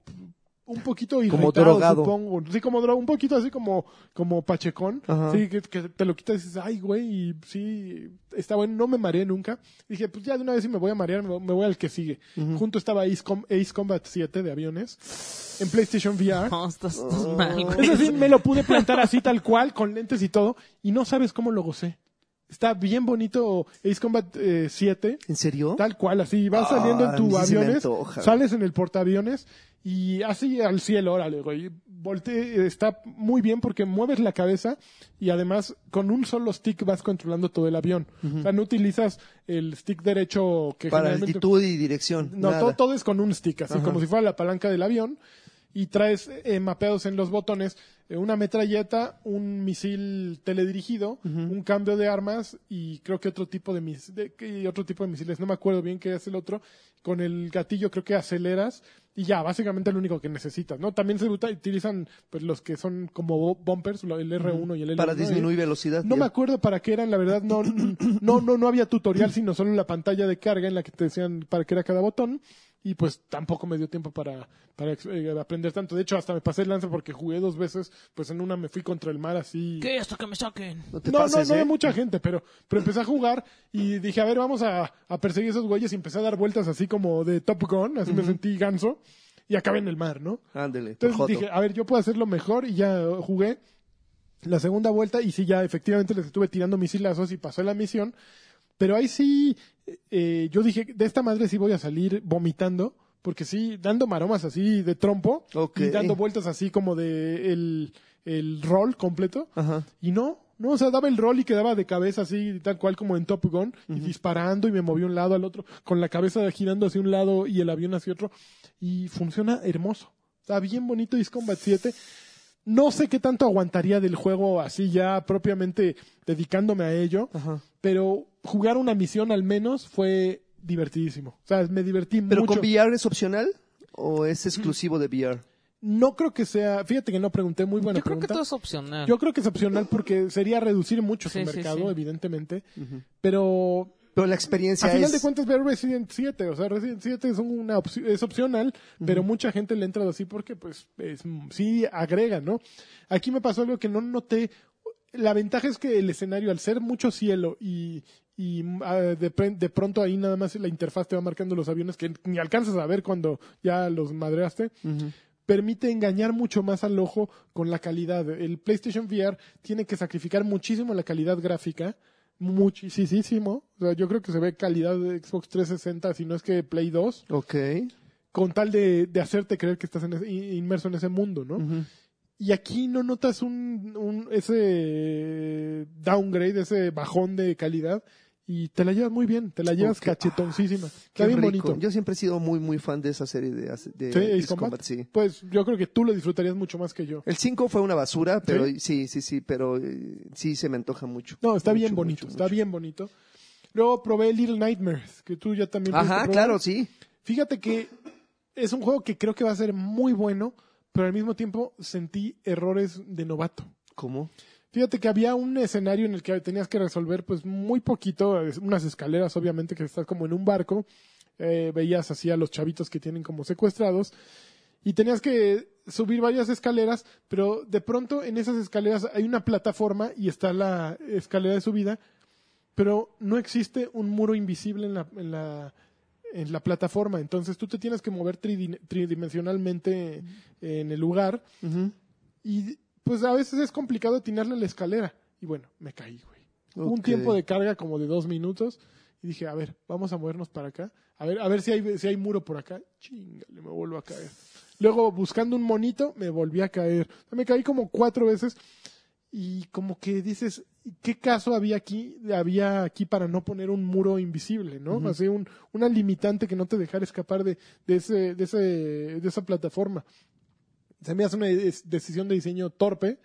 Speaker 3: un poquito
Speaker 2: Como
Speaker 3: irritado,
Speaker 2: drogado.
Speaker 3: supongo. Sí, como droga, un poquito así como, como pachecón.
Speaker 2: Ajá.
Speaker 3: Sí, que, que te lo quitas y dices, ay, güey, y sí, está bueno, no me mareé nunca. Dije, pues ya de una vez si me voy a marear, me voy- al que sigue. Junto estaba Ace, Com- Ace Combat 7 de aviones en PlayStation VR.
Speaker 1: No, estás, estás mal, güey.
Speaker 3: Es decir, me lo pude plantar así tal cual, con lentes y todo, y no sabes cómo lo gocé. Está bien bonito Ace Combat eh, 7.
Speaker 2: ¿En serio?
Speaker 3: Tal cual, así vas
Speaker 2: Ah,
Speaker 3: saliendo en tu aviones,
Speaker 2: antoja.
Speaker 3: sales en el portaaviones y así al cielo, órale, güey. Volte, está muy bien porque mueves la cabeza y además con un solo stick vas controlando todo el avión. O sea, no utilizas el stick derecho que
Speaker 2: Para
Speaker 3: generalmente...
Speaker 2: altitud y dirección.
Speaker 3: No,
Speaker 2: nada.
Speaker 3: todo, todo es con un stick, así
Speaker 2: Ajá.
Speaker 3: como si fuera la palanca del avión. Y traes eh, mapeados en los botones una metralleta, un misil teledirigido, un cambio de armas y creo que otro tipo de, mis de- otro tipo de misiles. No me acuerdo bien qué es el otro. Con el gatillo creo que aceleras y ya, básicamente es lo único que necesitas, ¿no? También se utilizan pues los que son como bumpers, el R1 y el L1.
Speaker 2: Para disminuir velocidad.
Speaker 3: No
Speaker 2: ya.
Speaker 3: me acuerdo para qué eran, la verdad, no, no, no, no había tutorial, sino solo la pantalla de carga en la que te decían para qué era cada botón. Y pues tampoco me dio tiempo para, para eh, aprender tanto. De hecho, hasta me pasé el lance porque jugué dos veces, pues en una me fui contra el mar así.
Speaker 1: ¿Qué? Hasta que me saquen.
Speaker 2: No te
Speaker 3: No,
Speaker 2: pases,
Speaker 3: no, no
Speaker 2: ¿eh?
Speaker 3: mucha gente, pero, pero empecé a jugar y dije, a ver, vamos a, a perseguir esos güeyes y empecé a dar vueltas así como de Top Gun, así me sentí ganso y acabé en el mar, ¿no?
Speaker 2: Ándele,
Speaker 3: Entonces
Speaker 2: joto.
Speaker 3: dije, a ver, yo puedo hacerlo mejor y ya jugué la segunda vuelta y sí, ya efectivamente les estuve tirando misilazos y pasó la misión. Pero ahí sí, eh, yo dije, de esta madre sí voy a salir vomitando, porque sí, dando maromas así de trompo y dando vueltas así como de el, el rol completo.
Speaker 2: Ajá.
Speaker 3: Y no, no, o sea, daba el rol y quedaba de cabeza así, tal cual como en Top Gun, y disparando y me moví un lado al otro, con la cabeza girando hacia un lado y el avión hacia otro. Y funciona hermoso. Está bien bonito Ace Combat 7. No sé qué tanto aguantaría del juego así ya propiamente dedicándome a ello,
Speaker 2: Ajá.
Speaker 3: pero jugar una misión al menos fue divertidísimo. O sea, me divertí
Speaker 2: ¿Pero
Speaker 3: mucho.
Speaker 2: con VR es opcional o es exclusivo de VR?
Speaker 3: No creo que sea, fíjate que no pregunté, muy buena
Speaker 1: Yo creo que todo es opcional.
Speaker 3: Yo creo que es opcional porque sería reducir mucho su
Speaker 1: Sí, sí,
Speaker 3: mercado,
Speaker 1: sí.
Speaker 3: evidentemente. Pero
Speaker 2: Pero la experiencia
Speaker 3: a final
Speaker 2: es...
Speaker 3: de cuentas ver Resident 7, o sea, Resident 7 es una opci- es opcional, pero mucha gente le entra así porque pues es- sí agrega, ¿no? Aquí me pasó algo que no noté la ventaja es que el escenario, al ser mucho cielo y, y ah, de, de pronto ahí nada más la interfaz te va marcando los aviones que ni alcanzas a ver cuando ya los madreaste, permite engañar mucho más al ojo con la calidad. El PlayStation VR tiene que sacrificar muchísimo la calidad gráfica, muchísimo. O sea, yo creo que se ve calidad de Xbox 360, si no es que Play 2,
Speaker 2: Ok.
Speaker 3: con tal de, de hacerte creer que estás en ese- inmerso en ese mundo, ¿no? Y aquí no notas un, un ese downgrade, ese bajón de calidad y te la llevas muy bien, te la llevas
Speaker 2: Ok.
Speaker 3: cachetoncísima. Está
Speaker 2: Qué
Speaker 3: bien
Speaker 2: rico.
Speaker 3: bonito.
Speaker 2: Yo siempre he sido muy, muy fan de esa serie de, de
Speaker 3: Sí, Ace Combat.
Speaker 2: Combat, sí.
Speaker 3: Pues yo creo que tú lo disfrutarías mucho más que yo.
Speaker 2: El 5 fue una basura, pero
Speaker 3: ¿Sí?
Speaker 2: sí, sí, sí, pero eh, sí se me antoja mucho.
Speaker 3: No, está
Speaker 2: Mucho,
Speaker 3: bien bonito,
Speaker 2: mucho,
Speaker 3: está
Speaker 2: mucho.
Speaker 3: bien bonito. Luego probé Little Nightmares, que tú ya también
Speaker 2: Ajá, claro, sí.
Speaker 3: Fíjate que es un juego que creo que va a ser muy bueno, pero al mismo tiempo sentí errores de novato.
Speaker 2: ¿Cómo?
Speaker 3: Fíjate que había un escenario en el que tenías que resolver pues muy poquito, unas escaleras obviamente que estás como en un barco, eh, veías así a los chavitos que tienen como secuestrados y tenías que subir varias escaleras, pero de pronto en esas escaleras hay una plataforma y está la escalera de subida, pero no existe un muro invisible en la, en la, en la plataforma, entonces tú te tienes que mover tridi- tridimensionalmente en el lugar y pues a veces es complicado atinarle la escalera. Y bueno, me caí, güey. Un tiempo de carga como de dos minutos. Y dije, a ver, vamos a movernos para acá. A ver, a ver si hay, si hay muro por acá. Chingale, me vuelvo a caer. Luego, buscando un monito, me volví a caer. Me caí como cuatro veces. Y como que dices, ¿qué caso había aquí, había aquí para no poner un muro invisible, no? Así un, una limitante que no te dejara escapar de, de ese, de ese, de esa plataforma se me hace una decisión de diseño torpe.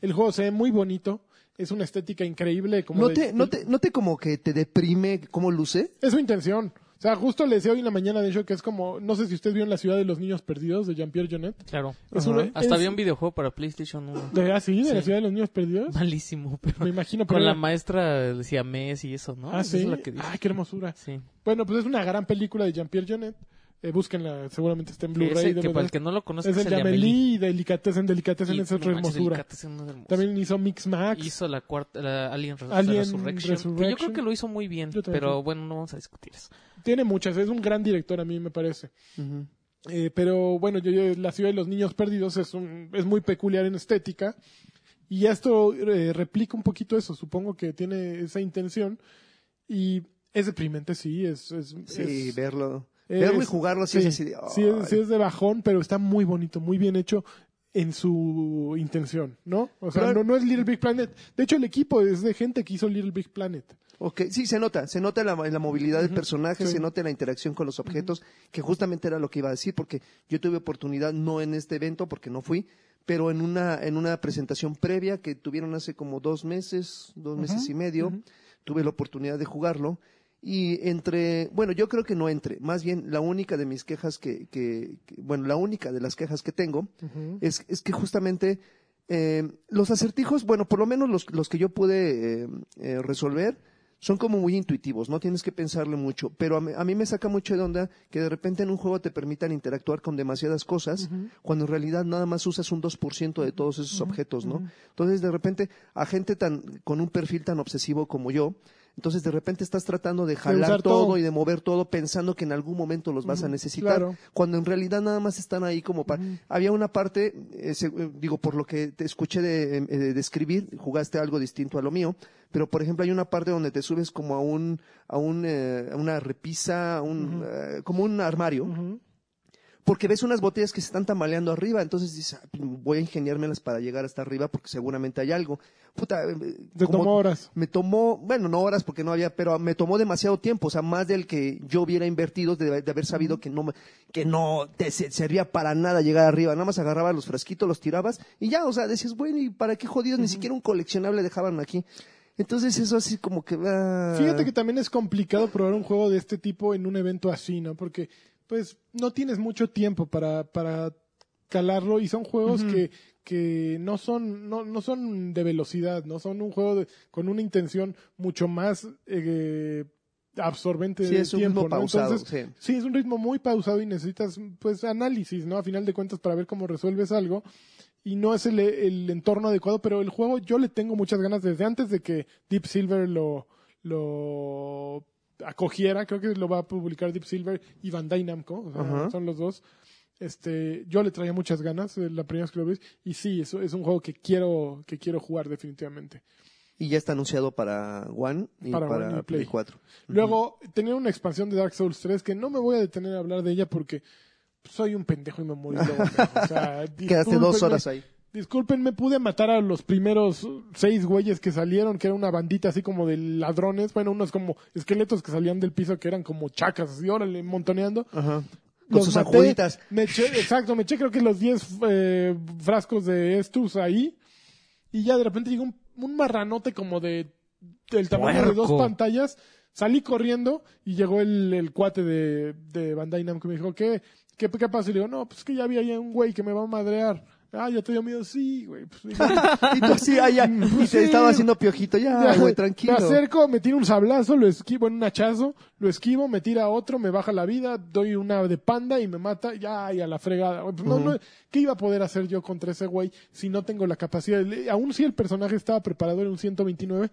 Speaker 3: El juego se ve muy bonito, es una estética increíble. Como
Speaker 2: ¿No
Speaker 3: de-
Speaker 2: te, no, te, ¿No te como que te deprime cómo luce?
Speaker 3: Es su intención. O sea, justo le decía hoy en la mañana, de hecho, que es como, no sé si usted vio en la ciudad de los niños perdidos de Jean-Pierre Jeunet.
Speaker 1: Claro.
Speaker 3: Es una-
Speaker 1: Hasta
Speaker 3: es-
Speaker 1: había un videojuego para PlayStation 1.
Speaker 3: ¿De, ah, sí? ¿De la ciudad de los niños perdidos?
Speaker 1: Malísimo, pero
Speaker 3: Me imagino.
Speaker 1: con
Speaker 3: pero
Speaker 1: la
Speaker 3: era-
Speaker 1: maestra decía Messi y eso, ¿no?
Speaker 3: Ah, sí.
Speaker 1: es la que dice.
Speaker 3: Ay, qué hermosura.
Speaker 1: Sí.
Speaker 3: Bueno, pues es una gran película de Jean-Pierre Jeunet. Eh, búsquenla, seguramente está en Blu-ray.
Speaker 1: que para el que no lo conozca
Speaker 3: es el de Amelie y Delicatessen. Delicatessen es otra hermosura.
Speaker 1: Delicatessen es hermoso.
Speaker 3: También hizo Mix Max.
Speaker 1: hizo la cuarta, la Alien, Res-
Speaker 3: Alien
Speaker 1: Resurrection. que Yo creo que lo hizo muy bien, pero
Speaker 3: creo.
Speaker 1: bueno, no vamos a discutir eso.
Speaker 3: Tiene muchas, es un gran director a mí me parece. Eh, pero bueno, yo, yo- la ciudad de los niños perdidos es, un, es muy peculiar en estética y esto eh, replica un poquito eso, supongo que tiene esa intención y es deprimente, sí, es... es
Speaker 2: Sí,
Speaker 3: es-
Speaker 2: verlo.
Speaker 3: Es-
Speaker 2: verlo y jugarlo así
Speaker 3: sí,
Speaker 2: es así de,
Speaker 3: sí es, sí es de bajón, pero está muy bonito, muy bien hecho en su intención, ¿no? O sea, no, no es Little Big Planet. De hecho, el equipo es de gente que hizo Little Big Planet.
Speaker 2: Ok, sí, se nota, se nota la, la movilidad del personaje,
Speaker 3: sí.
Speaker 2: se nota la interacción con los objetos, que justamente era lo que iba a decir, porque yo tuve oportunidad, no en este evento, porque no fui, pero en una, en una presentación previa que tuvieron hace como dos meses, dos meses y medio, tuve la oportunidad de jugarlo. Y entre, bueno, yo creo que no entre, más bien la única de mis quejas que, que, que- bueno, la única de las quejas que tengo es, es que justamente eh, los acertijos, bueno, por lo menos los, los que yo pude eh, eh, resolver, son como muy intuitivos, no tienes que pensarle mucho, pero a mí, a mí me saca mucho de onda que de repente en un juego te permitan interactuar con demasiadas cosas, cuando en realidad nada más usas un 2% de todos esos objetos, ¿no? Entonces de repente a gente tan con un perfil tan obsesivo como yo, entonces de repente estás tratando de jalar todo,
Speaker 3: todo.
Speaker 2: y de mover todo pensando que en algún momento los vas a necesitar,
Speaker 3: claro.
Speaker 2: cuando en realidad nada más están ahí como para... Había una parte, eh, se- eh, digo, por lo que te escuché de, eh, de describir, jugaste algo distinto a lo mío, pero por ejemplo hay una parte donde te subes como a un, a un, eh, a una repisa, a un, como un armario, porque ves unas botellas que se están tambaleando arriba, entonces dices, "Ah, voy a ingeniármelas para llegar hasta arriba porque seguramente hay algo. Puta, eh,
Speaker 3: Te tomó horas.
Speaker 2: me tomó, bueno, no horas porque no había, pero me tomó demasiado tiempo, o sea, más del que yo hubiera invertido de, de haber sabido que no, que no te se- servía para nada llegar arriba, nada más agarrabas los frasquitos, los tirabas y ya, o sea, decías, bueno, ¿y para qué jodidos? Ni siquiera un coleccionable dejaban aquí. Entonces eso así como que... ah,
Speaker 3: Fíjate que también es complicado probar un juego de este tipo en un evento así, ¿no? Porque, pues, no tienes mucho tiempo para, para calarlo y son juegos que, que no son, no, no son de velocidad, ¿no? Son un juego de- con una intención mucho más eh, absorbente
Speaker 2: Sí,
Speaker 3: de
Speaker 2: es un
Speaker 3: tiempo,
Speaker 2: ritmo
Speaker 3: ¿no?
Speaker 2: pausado,
Speaker 3: Entonces,
Speaker 2: sí.
Speaker 3: sí, es un ritmo muy pausado y necesitas, pues, análisis, ¿no? A final de cuentas, para ver cómo resuelves algo. y no es el, el entorno adecuado, pero el juego yo le tengo muchas ganas desde antes de que Deep Silver lo, lo acogiera, creo que lo va a publicar Deep Silver y Bandai Namco, o sea,
Speaker 2: Ajá.
Speaker 3: son los dos. Este, yo le traía muchas ganas eh, la primera vez que lo vi y sí, eso es un juego que quiero que quiero jugar definitivamente.
Speaker 2: Y ya está anunciado para One y
Speaker 3: Para
Speaker 2: para,
Speaker 3: One y
Speaker 2: Play
Speaker 3: Play.
Speaker 2: 4.
Speaker 3: Luego, tenía una expansión de Dark Souls 3 que no me voy a detener a hablar de ella porque soy un pendejo y me morí O sea,
Speaker 2: Quedaste dos horas ahí.
Speaker 3: Discúlpenme, pude matar a los primeros seis güeyes que salieron, que era una bandita así como de ladrones, bueno, unos como esqueletos que salían del piso que eran como chacas, así, órale, montoneando.
Speaker 2: Ajá. Con
Speaker 3: Los
Speaker 2: sus
Speaker 3: maté. Me eché, exacto, me eché creo que los 10 eh, frascos de estus ahí. Y ya de repente llegó un, un marranote como de del tamaño de dos pantallas. Salí corriendo y llegó el, el cuate de, de Bandai Namco y me dijo, ¿qué, qué, qué pasa? Y le digo, no, pues que ya había ya un güey que me va a madrear. Ah, ya te dio miedo, sí, güey. Pues,
Speaker 2: Y tú así, ah, ya. Y
Speaker 3: Sí.
Speaker 2: te estaba haciendo piojito. Ya, güey, tranquilo.
Speaker 3: Me acerco, me tiro un sablazo, lo esquivo en un hachazo, lo esquivo, me tira otro, me baja la vida, doy una de panda y me mata, ya, y a la fregada. Pues no, no, ¿Qué iba a poder hacer yo contra ese güey si no tengo la capacidad? Aún si el personaje estaba preparado en un 129,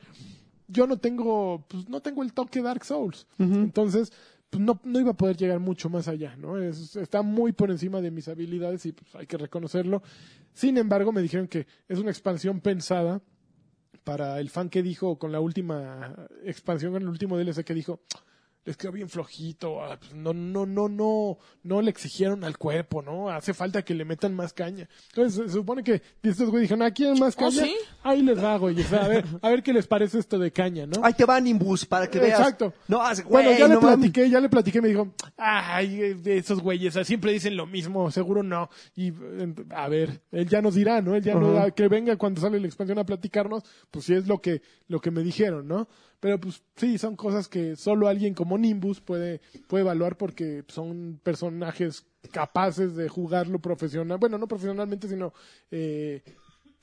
Speaker 3: yo no tengo, pues no tengo el toque Dark Souls. Entonces, no, no iba a poder llegar mucho más allá, ¿no? Es- está muy por encima de mis habilidades y pues hay que reconocerlo. Sin embargo, me dijeron que es una expansión pensada para el fan que dijo con la última expansión, con el último DLC que dijo, les quedó bien flojito, ah, pues no, no, no, no, no le exigieron al cuerpo, ¿no? Hace falta que le metan más caña. Entonces se supone que estos güeyes dijeron, ah, ¿quieren más
Speaker 1: ¿Oh,
Speaker 3: caña?
Speaker 1: sí?
Speaker 3: Ahí les va, güey. O sea, a ver, a ver qué les parece esto de caña, ¿no?
Speaker 2: Ahí te va Nimbus para que veas.
Speaker 3: Exacto.
Speaker 2: No, hace-
Speaker 3: Bueno,
Speaker 2: güey,
Speaker 3: ya le
Speaker 2: no
Speaker 3: platiqué, ya le platiqué, me dijo, ay, de esos güeyes, ah, siempre dicen lo mismo, seguro no. Y, eh, a ver, él ya nos dirá, ¿no? Él ya no, que venga cuando sale la expansión a platicarnos, pues sí es lo que, lo que me dijeron, ¿no? Pero pues sí, son cosas que solo alguien como Nimbus puede, puede evaluar porque son personajes capaces de jugarlo profesional, bueno, no profesionalmente, sino, eh,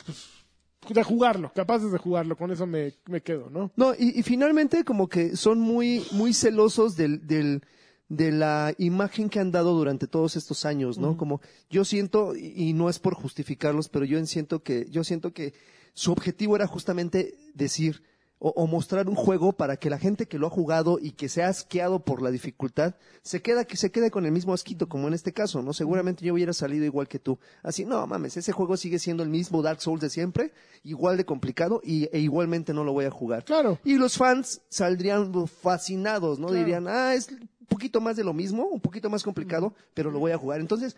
Speaker 3: pues, de jugarlo, capaces de jugarlo, con eso me, me quedo, ¿no?
Speaker 2: No, y, y finalmente como que son muy, muy celosos del, del, de la imagen que han dado durante todos estos años, ¿no? Como yo siento, y, y no es por justificarlos, pero yo siento que, yo siento que su objetivo era justamente decir o, o mostrar un juego para que la gente que lo ha jugado y que se ha asqueado por la dificultad se queda que se quede con el mismo asquito como en este caso, ¿no? Seguramente yo hubiera salido igual que tú. Así, no mames, ese juego sigue siendo el mismo Dark Souls de siempre, igual de complicado y, e igualmente no lo voy a jugar.
Speaker 3: Claro.
Speaker 2: Y los fans saldrían fascinados, ¿no?
Speaker 3: Claro.
Speaker 2: Dirían, ah, es un poquito más de lo mismo, un poquito más complicado, pero lo voy a jugar. Entonces,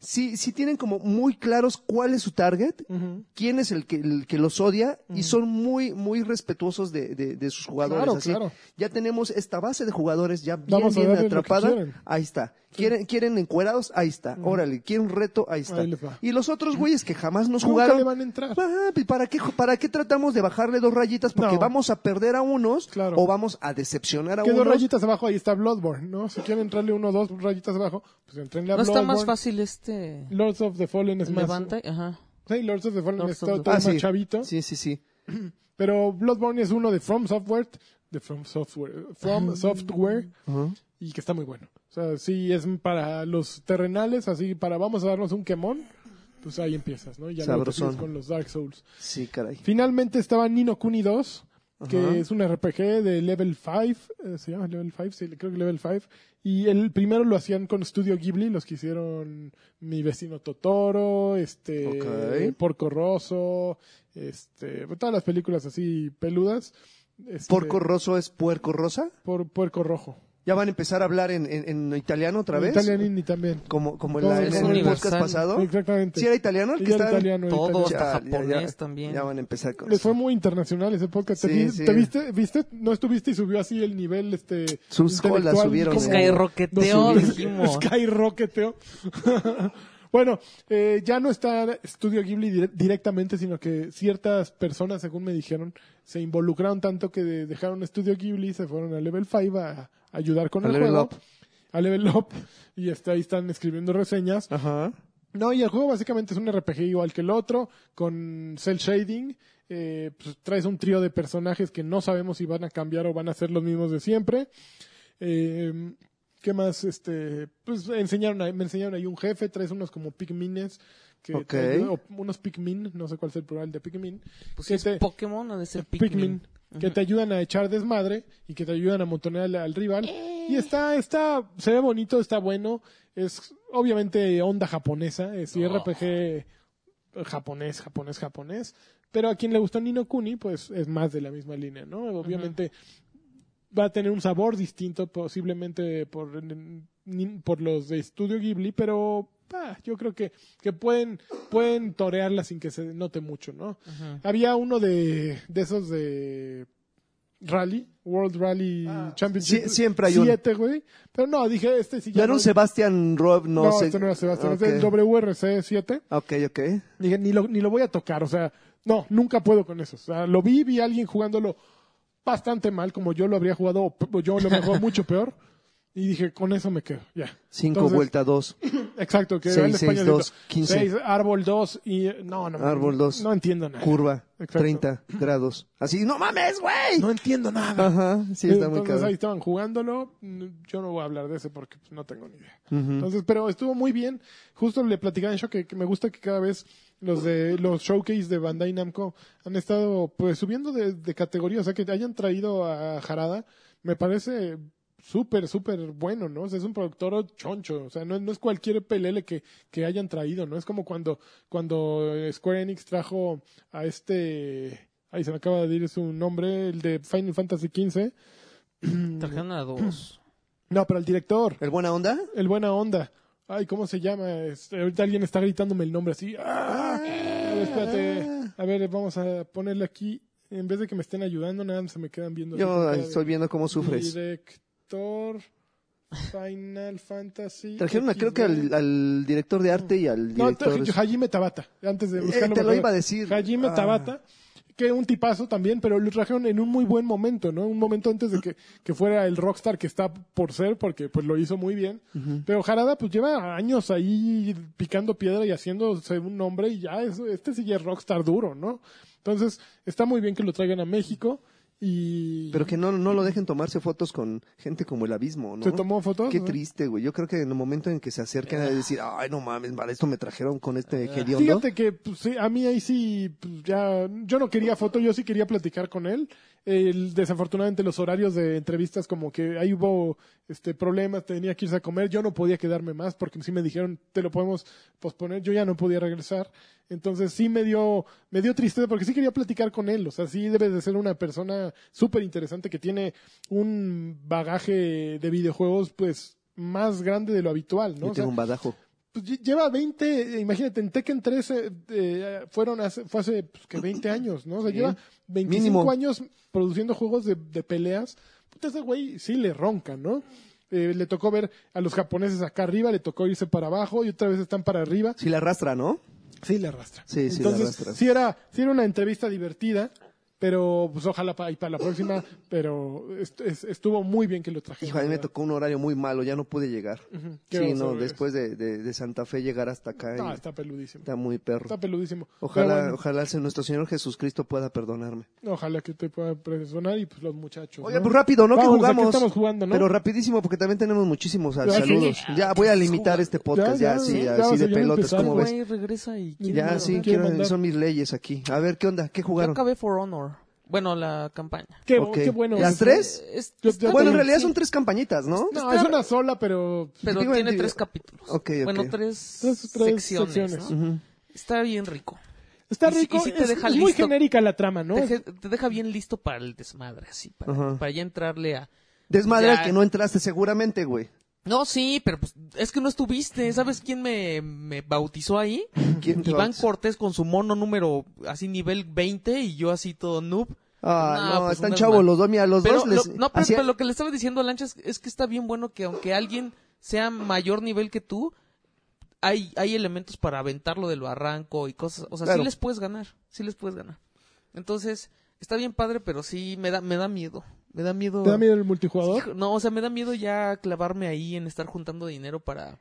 Speaker 2: sí, sí tienen como muy claros cuál es su target, quién es el que, el que los odia, y son muy, muy respetuosos de, de, de sus jugadores.
Speaker 3: Claro,
Speaker 2: así.
Speaker 3: claro.
Speaker 2: Ya tenemos esta base de jugadores ya bien, bien atrapada.
Speaker 3: quieren.
Speaker 2: Ahí está. ¿Quieren, ¿Quieren encuerados? Ahí está. Órale, ¿quieren un reto? Ahí está.
Speaker 3: Ahí.
Speaker 2: Y los otros güeyes que jamás nos
Speaker 3: Nunca
Speaker 2: jugaron.
Speaker 3: le van a entrar.
Speaker 2: Ah, ¿para, qué, ¿Para qué tratamos de bajarle dos rayitas? Porque
Speaker 3: No.
Speaker 2: vamos a perder a unos
Speaker 3: Claro.
Speaker 2: o vamos a decepcionar a
Speaker 3: Que dos
Speaker 2: unos.
Speaker 3: rayitas abajo, ahí está Bloodborne, ¿no? Si quieren entrarle uno o dos rayitas abajo, pues entrenle a
Speaker 1: ¿No está
Speaker 3: Bloodborne.
Speaker 1: más fácil este
Speaker 3: Lords of the Fallen es más...
Speaker 1: Levanta? Ajá.
Speaker 3: Sí, Lords of the Fallen
Speaker 1: Lords
Speaker 3: es todo,
Speaker 2: Ah,
Speaker 3: más
Speaker 2: sí.
Speaker 3: chavito.
Speaker 2: Sí, sí, sí.
Speaker 3: Pero Bloodborne es uno de From Software, de From Software, From Software,
Speaker 2: Ajá.
Speaker 3: y que está muy bueno. O sea, sí es para los terrenales, así para vamos a darnos un quemón, pues ahí empiezas, ¿no? Y Ya sigues con los Dark Souls.
Speaker 2: Sí, caray.
Speaker 3: Finalmente estaba Nino Kuni 2, que es un RPG de Level 5, eh, se llama Level 5, sí, creo que Level 5. Y el primero lo hacían con Studio Ghibli, los que hicieron Mi vecino Totoro, este. Porco Rosso, este, todas las películas así peludas. Este,
Speaker 2: ¿Porco roso es puerco rosa?
Speaker 3: por, Puerco Rojo.
Speaker 2: ¿Ya van a empezar a hablar en, en, en italiano otra vez?
Speaker 3: Italianini también.
Speaker 2: Como, como en, la- en el podcast pasado.
Speaker 3: Exactamente.
Speaker 2: ¿Sí era italiano el que estaba?
Speaker 3: italiano,
Speaker 1: Todo,
Speaker 3: italiano.
Speaker 1: hasta japonés también.
Speaker 2: Ya van a empezar con
Speaker 3: Les fue muy internacional ese podcast. ¿Te,
Speaker 2: Sí,
Speaker 3: vi-
Speaker 2: sí.
Speaker 3: te viste, viste? No estuviste y subió así el nivel este
Speaker 2: Sus colas subieron,
Speaker 3: no,
Speaker 1: dijimos.
Speaker 3: Skyrocketeó. bueno, eh, ya no está Studio Ghibli dire- directamente, sino que ciertas personas, según me dijeron, se involucraron tanto que de- dejaron Studio Ghibli, se fueron a Level 5 a, a ayudar con
Speaker 2: A
Speaker 3: el
Speaker 2: Level
Speaker 3: juego.
Speaker 2: Up.
Speaker 3: A Level Up. Y ahí están escribiendo reseñas.
Speaker 2: Ajá.
Speaker 3: No, y el juego básicamente es un RPG igual que el otro, con cel shading. Eh, pues, traes un trío de personajes que no sabemos si van a cambiar o van a ser los mismos de siempre. Eh, ¿Qué más? Este, pues enseñaron ahí- me enseñaron ahí un jefe, traes unos como Pikmines, que o unos Pikmin, no sé cuál es el plural de Pikmin,
Speaker 1: Pues
Speaker 3: que
Speaker 1: si
Speaker 3: te-
Speaker 1: es Pokémon o de ser
Speaker 3: Pikmin,
Speaker 1: Pikmin.
Speaker 3: que te ayudan a echar desmadre y que te ayudan a montonear al, al rival. Y está, está, se ve bonito, está bueno. Es obviamente onda japonesa, es
Speaker 1: Oh.
Speaker 3: RPG japonés, japonés, japonés. Pero a quien le gustó Nino Kuni, pues es más de la misma línea, ¿no? Obviamente va a tener un sabor distinto, posiblemente por, por los de Estudio Ghibli, pero ah, yo creo que, que pueden, pueden torearla sin que se note mucho, ¿no? Había uno de, de esos de Rally, World Rally Championship.
Speaker 2: sí- siempre hay.
Speaker 3: Siete, güey. Pero no, dije, este sí
Speaker 2: ¿No
Speaker 3: ya
Speaker 2: era un
Speaker 3: no-
Speaker 2: Sebastian Rob? No,
Speaker 3: No,
Speaker 2: sé.
Speaker 3: este no era Sebastián,
Speaker 2: Ok.
Speaker 3: es el WRC 7.
Speaker 2: Ok, ok.
Speaker 3: Dije, ni lo, ni lo voy a tocar, o sea, no, nunca puedo con eso. O sea, lo vi, vi a alguien jugándolo bastante mal, como yo lo habría jugado, yo lo habría jugado mucho peor. Y dije, con eso me quedo, ya.
Speaker 2: Cinco
Speaker 3: Entonces,
Speaker 2: vuelta dos.
Speaker 3: Exacto, que
Speaker 2: Seis, seis, dos, quince.
Speaker 3: seis, árbol 2 y no, no,
Speaker 2: Árbol dos.
Speaker 3: no entiendo nada.
Speaker 2: Curva.
Speaker 3: Exacto.
Speaker 2: 30 grados. Así, no mames, güey.
Speaker 3: No entiendo nada.
Speaker 2: Ajá, sí, está muy
Speaker 3: Entonces ahí
Speaker 2: cabrón.
Speaker 3: estaban jugándolo. Mm, Yo no voy a hablar de ese porque pues, no tengo ni idea. Entonces, pero estuvo muy bien. Justo le platicaba en show que, que me gusta que cada vez los de los showcase de Bandai Namco han estado pues subiendo de, de categoría, o sea que hayan traído a Harada, me parece súper, súper bueno, ¿no? O sea, es un productor choncho, o sea, no, no es cualquier pelele que, que hayan traído, ¿no? Es como cuando, cuando Square Enix trajo a este, ahí se me acaba de decir su nombre, el de Final Fantasy XV.
Speaker 1: Trajeron a dos.
Speaker 3: No, pero el director,
Speaker 2: ¿El buena onda?
Speaker 3: el buena onda. Ay, ¿cómo se llama? Este, ahorita alguien está gritándome el nombre así. ¡Ah! A ver, espérate. A ver, vamos a ponerle aquí. En vez de que me estén ayudando, nada se me quedan viendo.
Speaker 2: Yo estoy viendo cómo sufres.
Speaker 3: Director Final Fantasy.
Speaker 2: Trajeron, creo que al, al director de arte y al
Speaker 3: No,
Speaker 2: director...
Speaker 3: tra- Hajime Tabata. Antes de
Speaker 2: Eh,
Speaker 3: buscarlo.
Speaker 2: te
Speaker 3: me
Speaker 2: lo iba a decir.
Speaker 3: Hajime
Speaker 2: Ah.
Speaker 3: Tabata. Que un tipazo también, pero lo trajeron en un muy buen momento, ¿no? Un momento antes de que, que fuera el rockstar que está por ser, porque pues lo hizo muy bien. Pero Harada pues lleva años ahí picando piedra y haciéndose un nombre y ya, es- este sí ya es rockstar duro, ¿no? Entonces, está muy bien que lo traigan a México y...
Speaker 2: Pero que no, no lo dejen tomarse fotos con gente como el abismo, ¿no?
Speaker 3: ¿Se tomó fotos?
Speaker 2: Qué
Speaker 3: ¿no?
Speaker 2: triste, güey. Yo creo que en el momento en que se acerquen a decir, ay, no mames, para esto me trajeron con este
Speaker 1: Ah.
Speaker 2: hediondo.
Speaker 3: Fíjate que pues, sí, a mí ahí sí, pues, ya, yo no quería foto, yo sí quería platicar con él. El- desafortunadamente los horarios de entrevistas como que ahí hubo este problemas, tenía que irse a comer, yo no podía quedarme más porque sí me dijeron, te lo podemos posponer, yo ya no podía regresar. Entonces sí me dio, me dio tristeza porque sí quería platicar con él, o sea, sí debe de ser una persona súper interesante que tiene un bagaje de videojuegos pues más grande de lo habitual, ¿no? O sea,
Speaker 2: tengo un badajo.
Speaker 3: Pues lle- lleva 20, eh, imagínate, en Tekken 3 eh, fueron hace, fue hace pues, que 20 años, ¿no? O sea,
Speaker 2: Sí.
Speaker 3: lleva 25
Speaker 2: Mínimo.
Speaker 3: años produciendo juegos de, de peleas. Puta, ese güey sí le ronca, ¿no? Eh, le tocó ver a los japoneses acá arriba, le tocó irse para abajo y otra vez están para arriba.
Speaker 2: Si la arrastra, ¿no?
Speaker 3: Sí, le arrastra.
Speaker 2: Sí, sí, le
Speaker 3: Entonces,
Speaker 2: arrastra.
Speaker 3: sí era, sí era una entrevista divertida, pero pues ojalá para, y para la próxima, pero est- est- estuvo muy bien que lo trajeron.
Speaker 2: Hijo, a mí me tocó un horario muy malo, ya no pude llegar.
Speaker 3: Ujú. ¿Qué
Speaker 2: Sí, no, después de, de, de Santa Fe llegar hasta acá.
Speaker 3: Está peludísimo.
Speaker 2: está muy perro.
Speaker 3: Está peludísimo.
Speaker 2: Ojalá,
Speaker 3: bueno,
Speaker 2: ojalá nuestro Señor Jesucristo pueda perdonarme.
Speaker 3: Ojalá que te pueda presionar y pues los muchachos.
Speaker 2: Oye,
Speaker 3: ¿no?
Speaker 2: pues rápido, ¿no? que
Speaker 3: Vámonos, ¿a qué
Speaker 2: jugamos.
Speaker 3: estamos jugando, ¿no?
Speaker 2: Pero rapidísimo, porque también tenemos muchísimos
Speaker 3: Ya,
Speaker 2: saludos.
Speaker 3: sí.
Speaker 2: Ya voy a limitar este podcast,
Speaker 3: Ya,
Speaker 2: ya,
Speaker 3: ya,
Speaker 2: así,
Speaker 3: sí, ya,
Speaker 2: así
Speaker 3: o sea,
Speaker 2: de
Speaker 3: ya
Speaker 2: pelotas,
Speaker 3: empezamos.
Speaker 2: ¿cómo ves?
Speaker 1: Regresa y quiere
Speaker 2: Ya, sí, quiero- son mis leyes aquí. A ver, ¿qué onda? ¿Qué
Speaker 1: Yo
Speaker 2: jugaron?
Speaker 1: acabé For Honor. Bueno, la campaña.
Speaker 3: Qué,
Speaker 2: Ok.
Speaker 3: qué bueno.
Speaker 2: ¿Las
Speaker 3: es-
Speaker 2: tres?
Speaker 1: Es-
Speaker 3: yo-
Speaker 2: Bueno, en realidad
Speaker 1: sí,
Speaker 2: son tres campañitas, ¿no?
Speaker 3: No, es una sola, pero...
Speaker 1: Pero tiene tres capítulos.
Speaker 2: Ok, ok.
Speaker 1: Bueno, tres,
Speaker 3: Tres- tres
Speaker 1: secciones.
Speaker 3: secciones.
Speaker 1: ¿no?
Speaker 2: Ujú.
Speaker 1: Está bien rico.
Speaker 3: Está
Speaker 1: Y
Speaker 3: rico,
Speaker 1: y sí te
Speaker 3: es,
Speaker 1: deja
Speaker 3: es muy genérica la trama, ¿no?
Speaker 1: Te, deja bien listo para el desmadre, así. Para, para ya entrarle a.
Speaker 2: Desmadre
Speaker 1: Ya.
Speaker 2: al que no entraste seguramente, güey.
Speaker 1: No, sí, pero pues es que no estuviste. ¿Sabes quién me, me bautizó ahí?
Speaker 2: ¿Quién te
Speaker 1: Iván
Speaker 2: bautizó?
Speaker 1: Cortés con su mono número así nivel 20 y yo así todo noob.
Speaker 2: Ah,
Speaker 1: No,
Speaker 2: no,
Speaker 1: pues,
Speaker 2: están chavos los dos, mira, los
Speaker 1: Pero,
Speaker 2: dos les...
Speaker 1: lo, no, pero, lo que le estaba diciendo a Lancha es, es que está bien bueno que aunque alguien sea mayor nivel que tú, hay, hay elementos para aventarlo del barranco y cosas. O sea,
Speaker 2: Claro.
Speaker 1: sí les puedes ganar. Sí les puedes ganar. Entonces, está bien padre, pero sí me da, me da miedo. Me da miedo.
Speaker 3: ¿Te da miedo el multijugador?
Speaker 1: No, o sea, me da miedo ya clavarme ahí en estar juntando dinero para.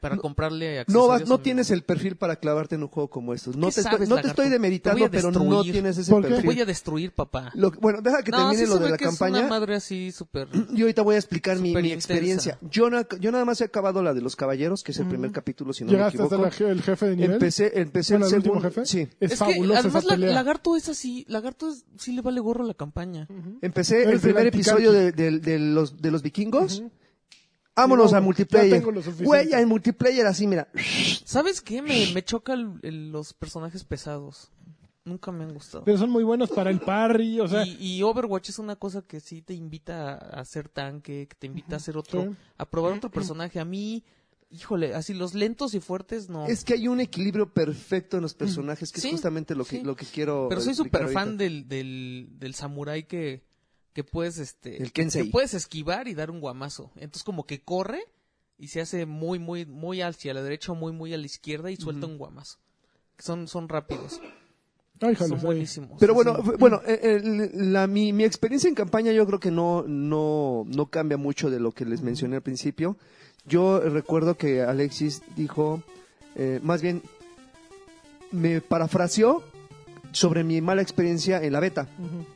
Speaker 1: Para comprarle
Speaker 2: No,
Speaker 1: accesorios.
Speaker 2: vas, no
Speaker 1: a mi
Speaker 2: tienes el perfil para clavarte en un juego como estos. No
Speaker 1: ¿Qué
Speaker 2: te, estoy,
Speaker 1: sabes,
Speaker 2: no te estoy
Speaker 1: Te
Speaker 2: demeritando,
Speaker 1: a
Speaker 2: pero no tienes ese
Speaker 3: ¿Por qué?
Speaker 1: Te
Speaker 2: perfil.
Speaker 1: voy a destruir, papá.
Speaker 2: Lo que- bueno, deja que
Speaker 1: no,
Speaker 2: termine
Speaker 1: sí
Speaker 2: lo de la
Speaker 1: que es
Speaker 2: campaña.
Speaker 1: una madre así súper...
Speaker 2: Yo ahorita voy a explicar mi, mi experiencia. Yo, no- yo nada más he acabado la de los caballeros, que es el primer capítulo, si no me
Speaker 3: ¿Llegaste hasta
Speaker 2: equivoco.
Speaker 3: la je- el jefe de nivel?
Speaker 2: Empecé, empecé el
Speaker 3: el último
Speaker 2: segundo.
Speaker 3: jefe.
Speaker 2: Sí.
Speaker 3: Es,
Speaker 1: Es que
Speaker 3: fabulosa
Speaker 1: además
Speaker 3: esa
Speaker 1: la-
Speaker 3: pelea.
Speaker 1: Lagarto es así, Lagarto es- sí le vale gorro la campaña.
Speaker 2: Empecé el primer episodio de los vikingos. Vámonos
Speaker 3: No,
Speaker 2: a multiplayer. Güey, en multiplayer así, mira.
Speaker 1: ¿Sabes qué? Me, me choca el- el- los personajes pesados. Nunca me han gustado.
Speaker 3: Pero son muy buenos para el parry, o sea...
Speaker 1: y, y Overwatch es una cosa que sí te invita a hacer tanque, que te invita a hacer otro,
Speaker 3: Sí.
Speaker 1: a probar otro personaje. A mí, híjole, así los lentos y fuertes no.
Speaker 2: Es que hay un equilibrio perfecto en los personajes, que
Speaker 1: Sí,
Speaker 2: es justamente lo que,
Speaker 1: sí.
Speaker 2: lo que quiero.
Speaker 1: Pero soy súper fan del, del, del samurái que, que puedes, este,
Speaker 2: El
Speaker 1: que puedes esquivar y dar un guamazo. Entonces como que corre y se hace muy, muy, muy hacia la derecha muy, muy a la izquierda y suelta un guamazo. Son, son rápidos.
Speaker 3: Ay,
Speaker 1: Son buenísimos.
Speaker 2: Pero bueno,
Speaker 1: sí.
Speaker 2: bueno, eh, el- la, mi, mi experiencia en campaña yo creo que no, no, no cambia mucho de lo que les mencioné al principio. Yo recuerdo que Alexis dijo, eh, más bien, me parafraseó sobre mi mala experiencia en la beta.
Speaker 3: Ujú.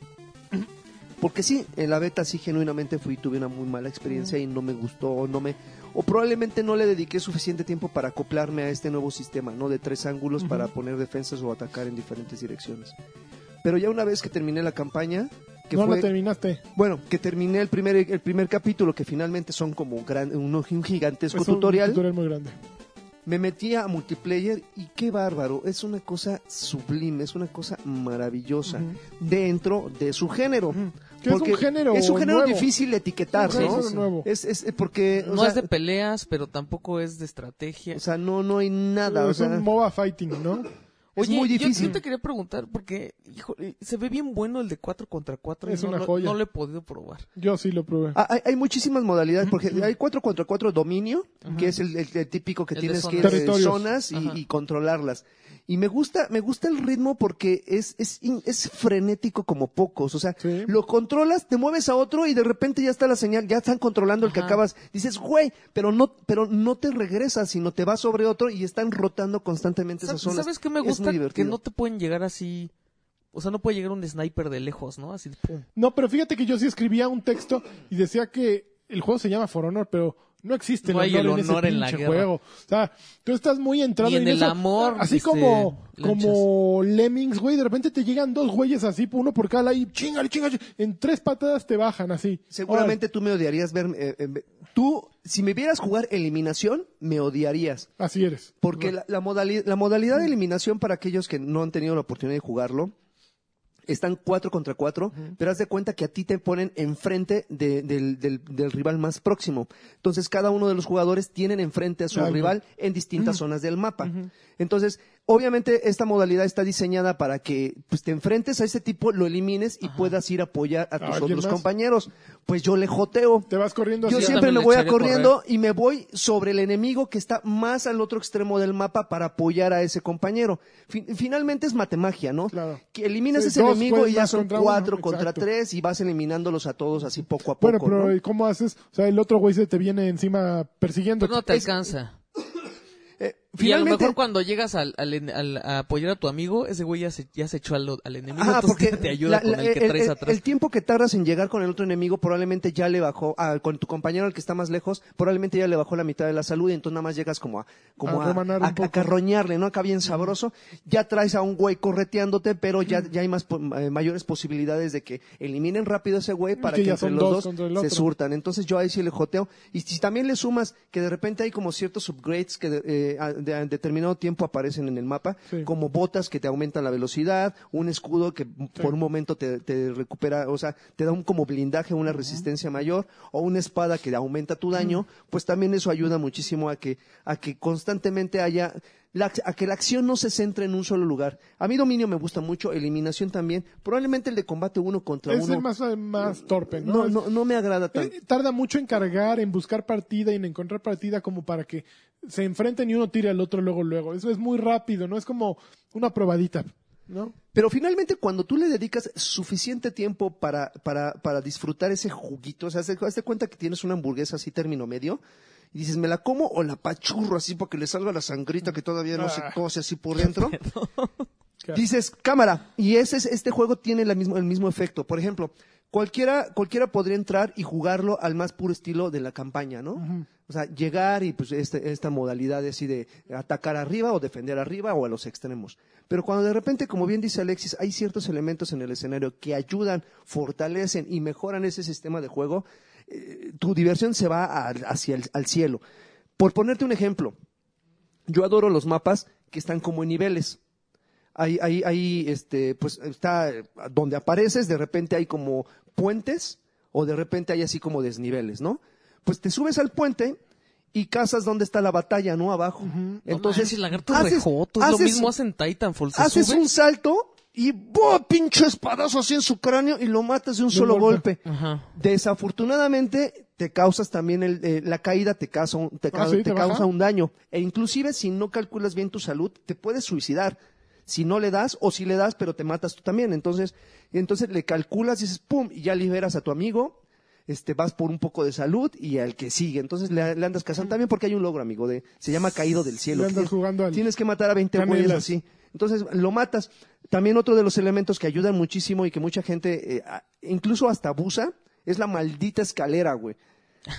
Speaker 2: Porque sí, en la beta sí genuinamente fui, tuve una muy mala experiencia y no me gustó, no me, o probablemente no le dediqué suficiente tiempo para acoplarme a este nuevo sistema, ¿no? De tres ángulos para poner defensas o atacar en diferentes direcciones. Pero ya una vez que terminé la campaña, que
Speaker 3: no
Speaker 2: fue,
Speaker 3: la terminaste.
Speaker 2: bueno, que terminé el primer, el primer capítulo, que finalmente son como gran, un, un gigantesco
Speaker 3: Es un
Speaker 2: tutorial,
Speaker 3: tutorial muy grande.
Speaker 2: me metí a multiplayer y qué bárbaro, es una cosa sublime, es una cosa maravillosa dentro de su género.
Speaker 3: Es un género
Speaker 2: Es un género
Speaker 3: nuevo.
Speaker 2: difícil de etiquetar,
Speaker 3: Es un
Speaker 2: ¿no?
Speaker 3: género nuevo.
Speaker 2: Es, es porque, o
Speaker 1: no
Speaker 2: sea,
Speaker 1: es de peleas, pero tampoco es de estrategia.
Speaker 2: o sea, no, no hay nada, o
Speaker 3: es
Speaker 2: sea,
Speaker 3: un MOBA fighting, ¿no?
Speaker 2: es muy
Speaker 1: yo-
Speaker 2: difícil.
Speaker 1: Yo, te quería preguntar, porque, híjole, se ve bien bueno el de 4 contra 4
Speaker 3: Es
Speaker 1: no,
Speaker 3: una
Speaker 1: lo-
Speaker 3: joya.
Speaker 1: no lo he podido probar.
Speaker 3: Yo sí lo probé.
Speaker 2: Ah, hay, hay muchísimas modalidades, porque hay 4 contra 4 dominio, que es el, el- el típico que
Speaker 1: El
Speaker 2: tienes que ir
Speaker 1: zonas.
Speaker 2: y controlarlas. Y me gusta, me gusta el ritmo porque es, es, es frenético como pocos. O sea,
Speaker 3: Sí.
Speaker 2: lo controlas, te mueves a otro y de repente ya está la señal, ya están controlando el que acabas. Dices, güey, pero no, pero no te regresas, sino te vas sobre otro y están rotando constantemente esas
Speaker 1: ¿Sabes,
Speaker 2: zonas.
Speaker 1: ¿Sabes qué me
Speaker 2: Es
Speaker 1: gusta?
Speaker 2: muy
Speaker 1: que no te pueden llegar así... O sea, no puede llegar un sniper de lejos, ¿no? Así, pum.
Speaker 3: No, pero fíjate que yo sí escribía un texto y decía que el juego se llama For Honor, pero no existe
Speaker 1: No hay el
Speaker 3: honor en ese
Speaker 1: honor en la
Speaker 3: pinche
Speaker 1: guerra.
Speaker 3: juego. O sea, tú estás muy entrado
Speaker 1: Y en el
Speaker 3: eso.
Speaker 1: amor,
Speaker 3: Así
Speaker 1: este,
Speaker 3: como,
Speaker 1: lanchas.
Speaker 3: como Lemmings, güey, de repente te llegan dos güeyes así, uno por cada lado y chingale, chingale. En tres patadas te bajan así.
Speaker 2: Seguramente tú me odiarías ver, eh, eh, tú, si me vieras jugar eliminación, me odiarías.
Speaker 3: Así eres.
Speaker 2: Porque la, la, modali- la modalidad de eliminación, para aquellos que no han tenido la oportunidad de jugarlo, están cuatro contra cuatro, pero haz de cuenta que a ti te ponen enfrente de- del, del- del rival más próximo. Entonces, cada uno de los jugadores tienen enfrente a su rival en distintas zonas del mapa. Entonces, obviamente, esta modalidad está diseñada para que pues, te enfrentes a ese tipo, lo elimines y puedas ir a apoyar a tus
Speaker 3: ¿Alguien
Speaker 2: otros
Speaker 3: más?
Speaker 2: compañeros. Pues yo le joteo.
Speaker 3: Te vas corriendo
Speaker 2: Yo siempre me voy a corriendo y me voy sobre el enemigo que está más al otro extremo del mapa para apoyar a ese compañero. Fin- finalmente es matemagia, ¿no?
Speaker 3: Claro.
Speaker 2: Que eliminas
Speaker 3: Sí,
Speaker 2: ese enemigo y ya son
Speaker 3: contra uno,
Speaker 2: cuatro contra
Speaker 3: exacto.
Speaker 2: tres y vas eliminándolos a todos así poco a poco.
Speaker 3: Bueno, pero
Speaker 2: ¿no?
Speaker 3: ¿y ¿cómo haces? O sea, el otro güey se te viene encima persiguiendo.
Speaker 1: Pero no te
Speaker 2: Es-
Speaker 1: alcanza. Y a lo mejor cuando llegas al, al, en- al- a apoyar a tu amigo, ese güey ya se, ya se echó al, al enemigo, entonces
Speaker 2: porque
Speaker 1: te ayuda
Speaker 2: la-
Speaker 1: con
Speaker 2: la-
Speaker 1: el que traes
Speaker 2: el-
Speaker 1: atrás.
Speaker 2: el tiempo que tardas en llegar con el otro enemigo probablemente ya le bajó, ah, con tu compañero al que está más lejos, probablemente ya le bajó la mitad de la salud y entonces nada más llegas como a, como
Speaker 3: A
Speaker 2: a, a- a carroñarle, ¿no? Acá bien sabroso. Ya traes a un güey correteándote, pero ya, ya hay más, po- eh, mayores posibilidades de que eliminen rápido a ese güey para
Speaker 3: que
Speaker 2: entre los
Speaker 3: dos
Speaker 2: se surtan. Entonces yo ahí sí le joteo. Y si también le sumas que de repente hay como ciertos upgrades que de, eh, a- de- determinado tiempo aparecen en el mapa,
Speaker 3: Sí.
Speaker 2: como botas que te aumentan la velocidad, un escudo que por un momento te, te recupera, o sea, te da un como blindaje, una resistencia mayor, o una espada que aumenta tu daño, pues también eso ayuda muchísimo a que, a que constantemente haya, la, a que la acción no se centre en un solo lugar. A mí dominio me gusta mucho, eliminación también, probablemente el de combate uno contra
Speaker 3: es
Speaker 2: uno.
Speaker 3: el más, eh, más torpe, ¿no?
Speaker 2: no,
Speaker 3: Es-
Speaker 2: no, no me agrada tanto.
Speaker 3: Eh, tarda mucho en cargar, en buscar partida y en encontrar partida como para que se enfrenten y uno tire al otro luego, luego. Eso es muy rápido, ¿no? Es como una probadita, ¿no?
Speaker 2: Pero finalmente, cuando tú le dedicas suficiente tiempo para, para, para disfrutar ese juguito, o sea, haz de cuenta que tienes una hamburguesa así término medio, y dices, ¿me la como o la pachurro así para que le salga la sangrita que todavía no se
Speaker 3: Ah.
Speaker 2: cose así por dentro? Dices, cámara, y ese es- este juego tiene la mismo, el mismo efecto. Por ejemplo, cualquiera, cualquiera podría entrar y jugarlo al más puro estilo de la campaña, ¿no? O sea, llegar y pues este- esta modalidad así de atacar arriba o defender arriba o a los extremos. Pero cuando de repente, como bien dice Alexis, hay ciertos elementos en el escenario que ayudan, fortalecen y mejoran ese sistema de juego, eh, tu diversión se va a- hacia el al cielo. Por ponerte un ejemplo, yo adoro los mapas que están como en niveles. Ahí, ahí, ahí, este, pues está donde apareces, de repente hay como puentes o de repente hay así como desniveles, ¿no? Pues te subes al puente y cazas donde está la batalla, ¿no? Abajo.
Speaker 1: Entonces, el lagarto es
Speaker 2: haces-
Speaker 1: rejoto, es lo
Speaker 2: haces-
Speaker 1: mismo hacen Titanfall, se
Speaker 2: haces
Speaker 1: sube.
Speaker 2: un salto y ¡buah! pinche espadazo así en su cráneo y lo matas de un
Speaker 3: De
Speaker 2: solo
Speaker 3: golpe.
Speaker 2: golpe.
Speaker 1: Ajá.
Speaker 2: Desafortunadamente te causas también el, eh, la caída te causa un, te,
Speaker 3: Ah,
Speaker 2: te causa un daño e inclusive si no calculas bien tu salud te puedes suicidar si no le das o si le das pero te matas tú también entonces entonces le calculas y dices pum y ya liberas a tu amigo este vas por un poco de salud y al que sigue entonces le, le andas cazando también porque hay un logro amigo de se llama caído del cielo
Speaker 3: Le andas
Speaker 2: que
Speaker 3: jugando al-
Speaker 2: tienes que matar a 20
Speaker 3: Canelas.
Speaker 2: güeyes así entonces lo matas. También otro de los elementos que ayudan muchísimo y que mucha gente eh, incluso hasta abusa es la maldita escalera, güey.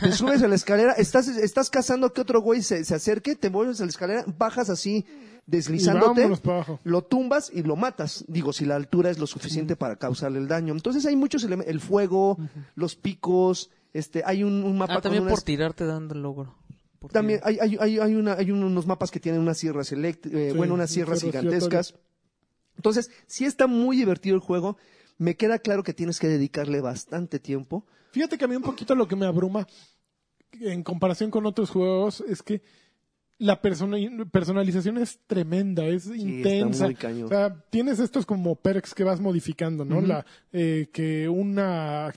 Speaker 2: Te subes a la escalera, estás, estás cazando que otro güey se, se acerque, te vuelves a la escalera, bajas así deslizándote, lo tumbas y lo matas. Digo, si la altura es lo suficiente para causarle el daño. Entonces hay muchos elementos, el fuego, los picos, este, hay un, un mapa
Speaker 1: Ah, también
Speaker 2: con
Speaker 1: por tirarte dando el logro. Por
Speaker 2: también hay, hay, hay, hay, una, hay unos mapas que tienen unas sierras
Speaker 3: Sí,
Speaker 2: bueno, unas sierras
Speaker 3: sierras
Speaker 2: gigantescas. Entonces, sí está muy divertido el juego. Me queda claro que tienes que dedicarle bastante tiempo.
Speaker 3: Fíjate que a mí un poquito lo que me abruma en comparación con otros juegos es que la persona- personalización es tremenda, es
Speaker 2: está
Speaker 3: intensa.
Speaker 2: muy cañón.
Speaker 3: O sea, tienes estos como perks que vas modificando, ¿no? La, eh, que una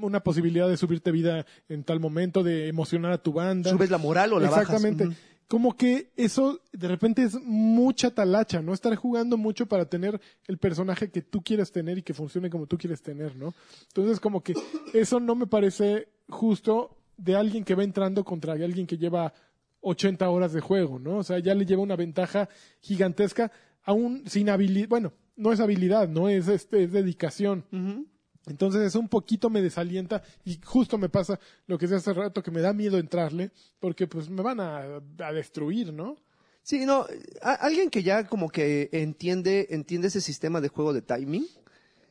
Speaker 3: una posibilidad de subirte vida en tal momento, de emocionar a tu banda.
Speaker 2: Subes la moral o la
Speaker 3: Exactamente.
Speaker 2: bajas. Ujú.
Speaker 3: Como que eso de repente es mucha talacha, ¿no? Estar jugando mucho para tener el personaje que tú quieres tener y que funcione como tú quieres tener, ¿no? Entonces como que eso no me parece justo de alguien que va entrando contra alguien que lleva 80 horas de juego, ¿no? O sea, ya le lleva una ventaja gigantesca aún sin habilidad, bueno, no es habilidad, no es este es dedicación.
Speaker 2: Ujú.
Speaker 3: Entonces eso un poquito me desalienta y justo me pasa lo que decía hace rato que me da miedo entrarle porque pues me van a, a destruir, ¿no?
Speaker 2: Sí, no, a- alguien que ya como que entiende, entiende ese sistema de juego de timing,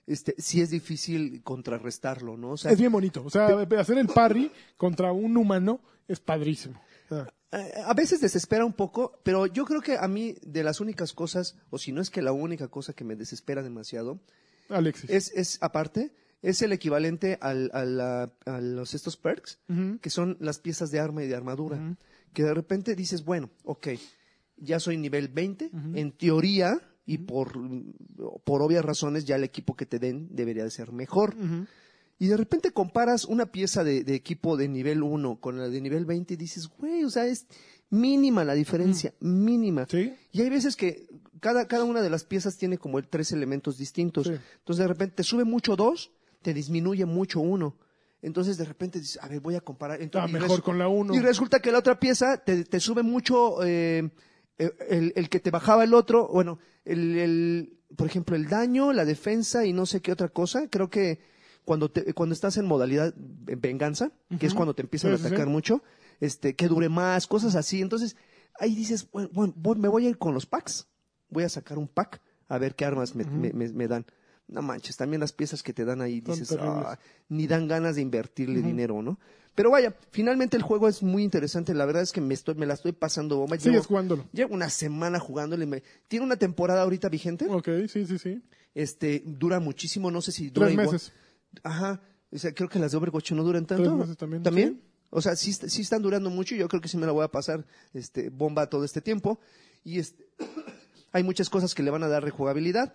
Speaker 2: este, sí es difícil contrarrestarlo, ¿no? O sea,
Speaker 3: Es bien bonito. O sea, hacer el parry contra un humano es padrísimo.
Speaker 2: A veces desespera un poco, pero yo creo que a mí de las únicas cosas, o si no es que la única cosa que me desespera demasiado,
Speaker 3: Alexis.
Speaker 2: es, es aparte, es el equivalente al, a, la- a los estos perks, que son las piezas de arma y de armadura, que de repente dices, bueno, ok, ya soy nivel 20, en teoría, y por, por obvias razones, ya el equipo que te den debería de ser mejor. Y de repente comparas una pieza de, de equipo de nivel 1 con la de nivel 20 y dices, güey, o sea, es mínima la diferencia, mínima.
Speaker 3: Sí.
Speaker 2: Y hay veces que cada, cada una de las piezas tiene como tres elementos distintos.
Speaker 3: Sí.
Speaker 2: Entonces de repente te sube mucho dos, te disminuye mucho uno. Entonces de repente dices, a ver, voy a comparar.
Speaker 3: Ah,
Speaker 2: Entonces, y
Speaker 3: mejor con la 1.
Speaker 2: Y resulta que la otra pieza te, te sube mucho eh, eh, el, el que te bajaba el otro, bueno, el, el, por ejemplo, el daño, la defensa y no sé qué otra cosa. Creo que cuando, te, cuando estás en modalidad venganza, que es cuando te empiezan
Speaker 3: Sí,
Speaker 2: a atacar
Speaker 3: sí.
Speaker 2: mucho, este, que dure más, cosas así. Entonces, ahí dices, bueno, bueno, voy- me voy a ir con los packs. Voy a sacar un pack a ver qué armas me, me- me- me dan. No manches, también las piezas que te dan ahí, dices. "Ah", ni dan ganas de invertirle dinero, ¿no? Pero vaya, finalmente el juego es muy interesante. La verdad es que me, estoy, me la estoy pasando bomba.
Speaker 3: Sigues
Speaker 2: Llevo,
Speaker 3: jugándolo.
Speaker 2: llevo una semana jugándole. me- tiene una temporada ahorita vigente.
Speaker 3: Ok, sí, sí, sí.
Speaker 2: Este, dura muchísimo, no sé si dura
Speaker 3: Tres
Speaker 2: igual.
Speaker 3: meses.
Speaker 2: Ajá. O sea, creo que las de Overwatch no duran tanto.
Speaker 3: Tres meses también,
Speaker 2: ¿También?
Speaker 3: sí.
Speaker 2: O sea, sí, sí están durando mucho y yo creo que sí me la voy a pasar este, bomba todo este tiempo. Y este, hay muchas cosas que le van a dar rejugabilidad.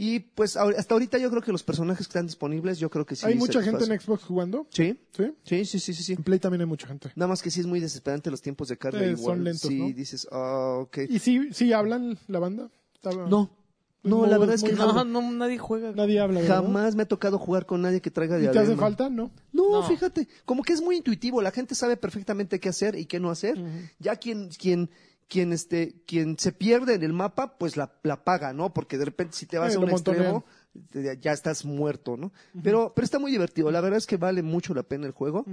Speaker 2: Y pues hasta ahorita yo creo que los personajes que están disponibles, yo creo que sí.
Speaker 3: ¿Hay mucha gente en Xbox jugando?
Speaker 2: Sí,
Speaker 3: Sí.
Speaker 2: sí, sí, sí.
Speaker 3: En Play también hay mucha gente.
Speaker 2: Nada más que sí es muy desesperante los tiempos de carga.
Speaker 3: Eh,
Speaker 2: igual.
Speaker 3: son lentos,
Speaker 2: Sí,
Speaker 3: ¿no?
Speaker 2: dices, ah, ok.
Speaker 3: ¿Y sí, sí hablan la banda?
Speaker 2: No, No, la verdad es que
Speaker 1: No, no, nadie juega.
Speaker 3: Nadie habla, ¿verdad?
Speaker 2: Jamás me ha tocado jugar con nadie que traiga
Speaker 3: ¿Y te
Speaker 2: diadema.
Speaker 3: hace falta? No.
Speaker 2: No,
Speaker 1: No.
Speaker 2: fíjate, como que es muy intuitivo, la gente sabe perfectamente qué hacer y qué no hacer. Ya quien, quien, quien, este, quien se pierde en el mapa, pues la, la paga, ¿no? Porque de repente si te vas
Speaker 3: Eh,
Speaker 2: a un extremo, ya estás muerto, ¿no? Pero, pero está muy divertido, la verdad es que vale mucho la pena el juego.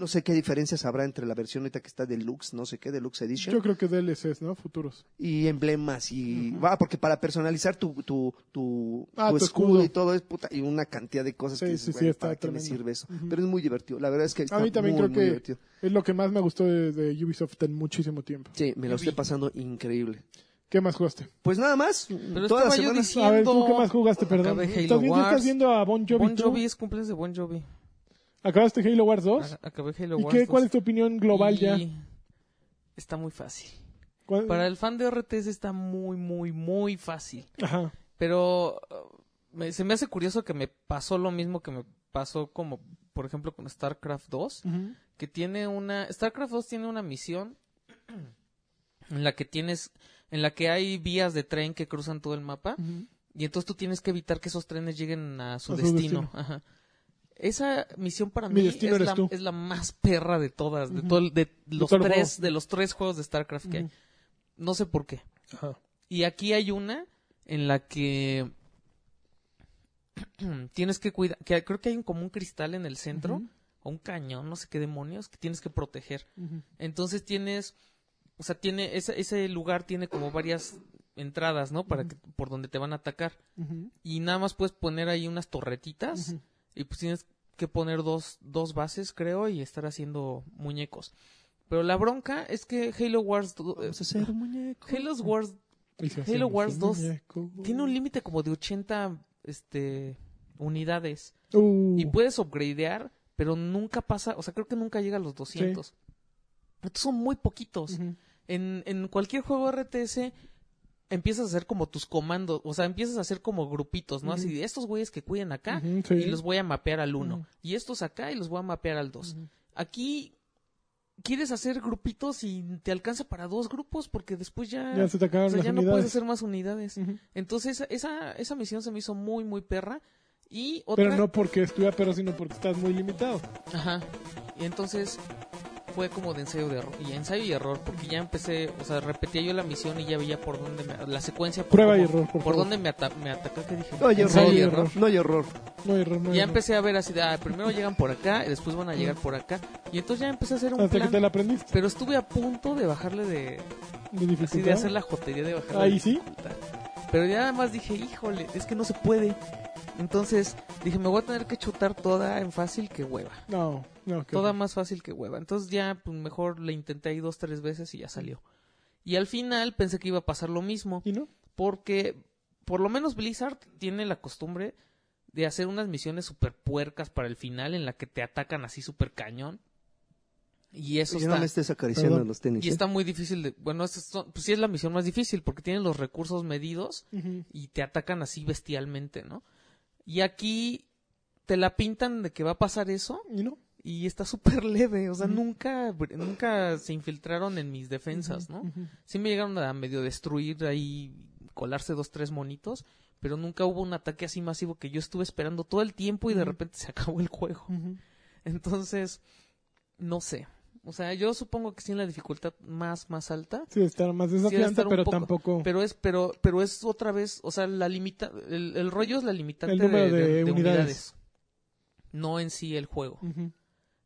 Speaker 2: No sé qué diferencias habrá entre la versión ahorita que está Deluxe, no sé qué, Deluxe Edition.
Speaker 3: Yo creo que DLCs, ¿no? Futuros.
Speaker 2: y emblemas y va porque para personalizar tu tu tu,
Speaker 3: Ah,
Speaker 2: tu
Speaker 3: tu
Speaker 2: escudo,
Speaker 3: escudo.
Speaker 2: y todo es puta y una cantidad de cosas
Speaker 3: Sí,
Speaker 2: que
Speaker 3: sí,
Speaker 2: dices,
Speaker 3: sí,
Speaker 2: "Güey,
Speaker 3: está
Speaker 2: para qué me
Speaker 3: tremendo".
Speaker 2: sirve eso pero es muy divertido la verdad es que está
Speaker 3: A mí también
Speaker 2: muy,
Speaker 3: creo
Speaker 2: muy
Speaker 3: que
Speaker 2: divertido
Speaker 3: es lo que más me gustó de, de Ubisoft en muchísimo tiempo.
Speaker 2: sí me lo estoy pasando increíble
Speaker 3: ¿Qué más jugaste?
Speaker 2: pues nada más
Speaker 1: Pero
Speaker 2: todas las semanas
Speaker 1: diciendo-
Speaker 3: A ver, ¿tú qué más jugaste? Perdón. ¿Estás viendo, estás viendo a Bon Jovi?
Speaker 1: Bon
Speaker 3: tú?
Speaker 1: Jovi es cumpleaños de Bon Jovi.
Speaker 3: ¿Acabaste Halo Wars 2?
Speaker 1: A- Acabé Halo
Speaker 3: ¿Y
Speaker 1: Wars
Speaker 3: qué,
Speaker 1: 2.
Speaker 3: cuál es tu opinión global
Speaker 1: Y
Speaker 3: ya?
Speaker 1: Está muy fácil.
Speaker 3: ¿Cuál-
Speaker 1: Para el fan de RTS está muy, muy, muy fácil.
Speaker 3: Ajá.
Speaker 1: Pero uh, me- se me hace curioso que me pasó lo mismo que me pasó como, por ejemplo, con StarCraft 2.
Speaker 3: Ujú.
Speaker 1: que tiene una StarCraft 2 tiene una misión en la que tienes en la que hay vías de tren que cruzan todo el mapa y entonces tú tienes que evitar que esos trenes lleguen a su
Speaker 3: A su
Speaker 1: destino.
Speaker 3: destino.
Speaker 1: Ajá. Esa misión para
Speaker 3: Mi
Speaker 1: mí es la, es la más perra de todas, de, todo de los
Speaker 3: el
Speaker 1: tres
Speaker 3: juego.
Speaker 1: de los tres juegos de StarCraft que hay. No sé por qué.
Speaker 3: Ajá.
Speaker 1: Y aquí hay una en la que tienes que cuidar, que creo que hay un, como un cristal en el centro o un cañón, no sé qué demonios, que tienes que proteger. Entonces tienes, o sea, tiene ese, ese lugar tiene como varias entradas, ¿no? Para que por donde te van a atacar y nada más puedes poner ahí unas torretitas. Y pues tienes que poner dos dos bases, creo, y estar haciendo muñecos. Pero la bronca es que Halo Wars eh,
Speaker 2: vamos a hacer un muñeco
Speaker 1: Halo Wars Halo Wars
Speaker 3: un
Speaker 1: 2
Speaker 3: muñeco.
Speaker 1: tiene un límite como de 80 este unidades
Speaker 3: Uh.
Speaker 1: y puedes upgradear, pero nunca pasa, o sea, creo que nunca llega a los 200. Estos son muy poquitos. En, en cualquier juego RTS empiezas a hacer como tus comandos, o sea, empiezas a hacer como grupitos, ¿no? Así de estos güeyes que cuiden acá
Speaker 3: sí.
Speaker 1: y los voy a mapear al 1.
Speaker 3: Ujú.
Speaker 1: Y estos acá y los voy a mapear al 2.
Speaker 3: Ujú.
Speaker 1: Aquí quieres hacer grupitos y te alcanza para dos grupos porque después ya,
Speaker 3: Ya se te acaban
Speaker 1: o sea,
Speaker 3: las
Speaker 1: ya no puedes hacer más unidades. Entonces esa, esa, esa misión se me hizo muy, muy perra. Y otra...
Speaker 3: Pero no porque estuviera pero sino porque estás muy limitado.
Speaker 1: Ajá. Y entonces fue como de ensayo de error. Y ensayo y error, porque ya empecé, o sea, repetía yo la misión y ya veía por dónde me, la secuencia. por
Speaker 3: Prueba y error, por
Speaker 1: dónde me, ata- me atacó, ¿qué dije?
Speaker 2: no hay error, no hay error
Speaker 3: No hay error, no hay
Speaker 1: Ya
Speaker 3: error.
Speaker 1: empecé a ver así de, ah, primero llegan por acá y después van a llegar por acá. Y entonces ya empecé a hacer un
Speaker 3: Hasta que
Speaker 1: plan.
Speaker 3: te la aprendiste.
Speaker 1: Pero estuve a punto de bajarle de,
Speaker 3: De
Speaker 1: así
Speaker 3: dificultad.
Speaker 1: de hacer la jotería de bajarle
Speaker 3: Ahí
Speaker 1: de
Speaker 3: sí.
Speaker 1: dificultad. Pero ya nada más dije, híjole, es que no se puede. Entonces dije, me voy a tener que chutar toda en fácil que hueva.
Speaker 3: No, no. qué
Speaker 1: Toda más fácil que hueva. Entonces ya pues, mejor le intenté ahí dos, tres veces y ya salió. Y al final pensé que iba a pasar lo mismo.
Speaker 3: ¿Y no?
Speaker 1: Porque por lo menos Blizzard tiene la costumbre de hacer unas misiones super puercas para el final en la que te atacan así super cañón. Y eso
Speaker 2: ya
Speaker 1: está,
Speaker 2: no me estés acariciando
Speaker 3: Perdón.
Speaker 2: los tenis
Speaker 1: y
Speaker 2: ¿eh?
Speaker 1: está muy difícil de... Bueno, son- pues sí es la misión más difícil porque tienen los recursos medidos y te atacan así bestialmente, ¿no? Y aquí te la pintan de que va a pasar eso
Speaker 3: ¿Y no?
Speaker 1: y está súper leve, o sea, nunca, nunca se infiltraron en mis defensas, ¿no? Sí me llegaron a medio destruir ahí, colarse dos, tres monitos, pero nunca hubo un ataque así masivo que yo estuve esperando todo el tiempo y de repente se acabó el juego. Entonces, no sé. O sea, yo supongo que sí en la dificultad más, más alta,
Speaker 3: Sí, está más
Speaker 1: Sí,
Speaker 3: desafiante,
Speaker 1: estar
Speaker 3: pero
Speaker 1: poco-
Speaker 3: tampoco.
Speaker 1: pero es, pero, pero es otra vez, o sea, la limita, el, el rollo es la limitante
Speaker 3: El número
Speaker 1: de,
Speaker 3: de unidades.
Speaker 1: no en sí el juego.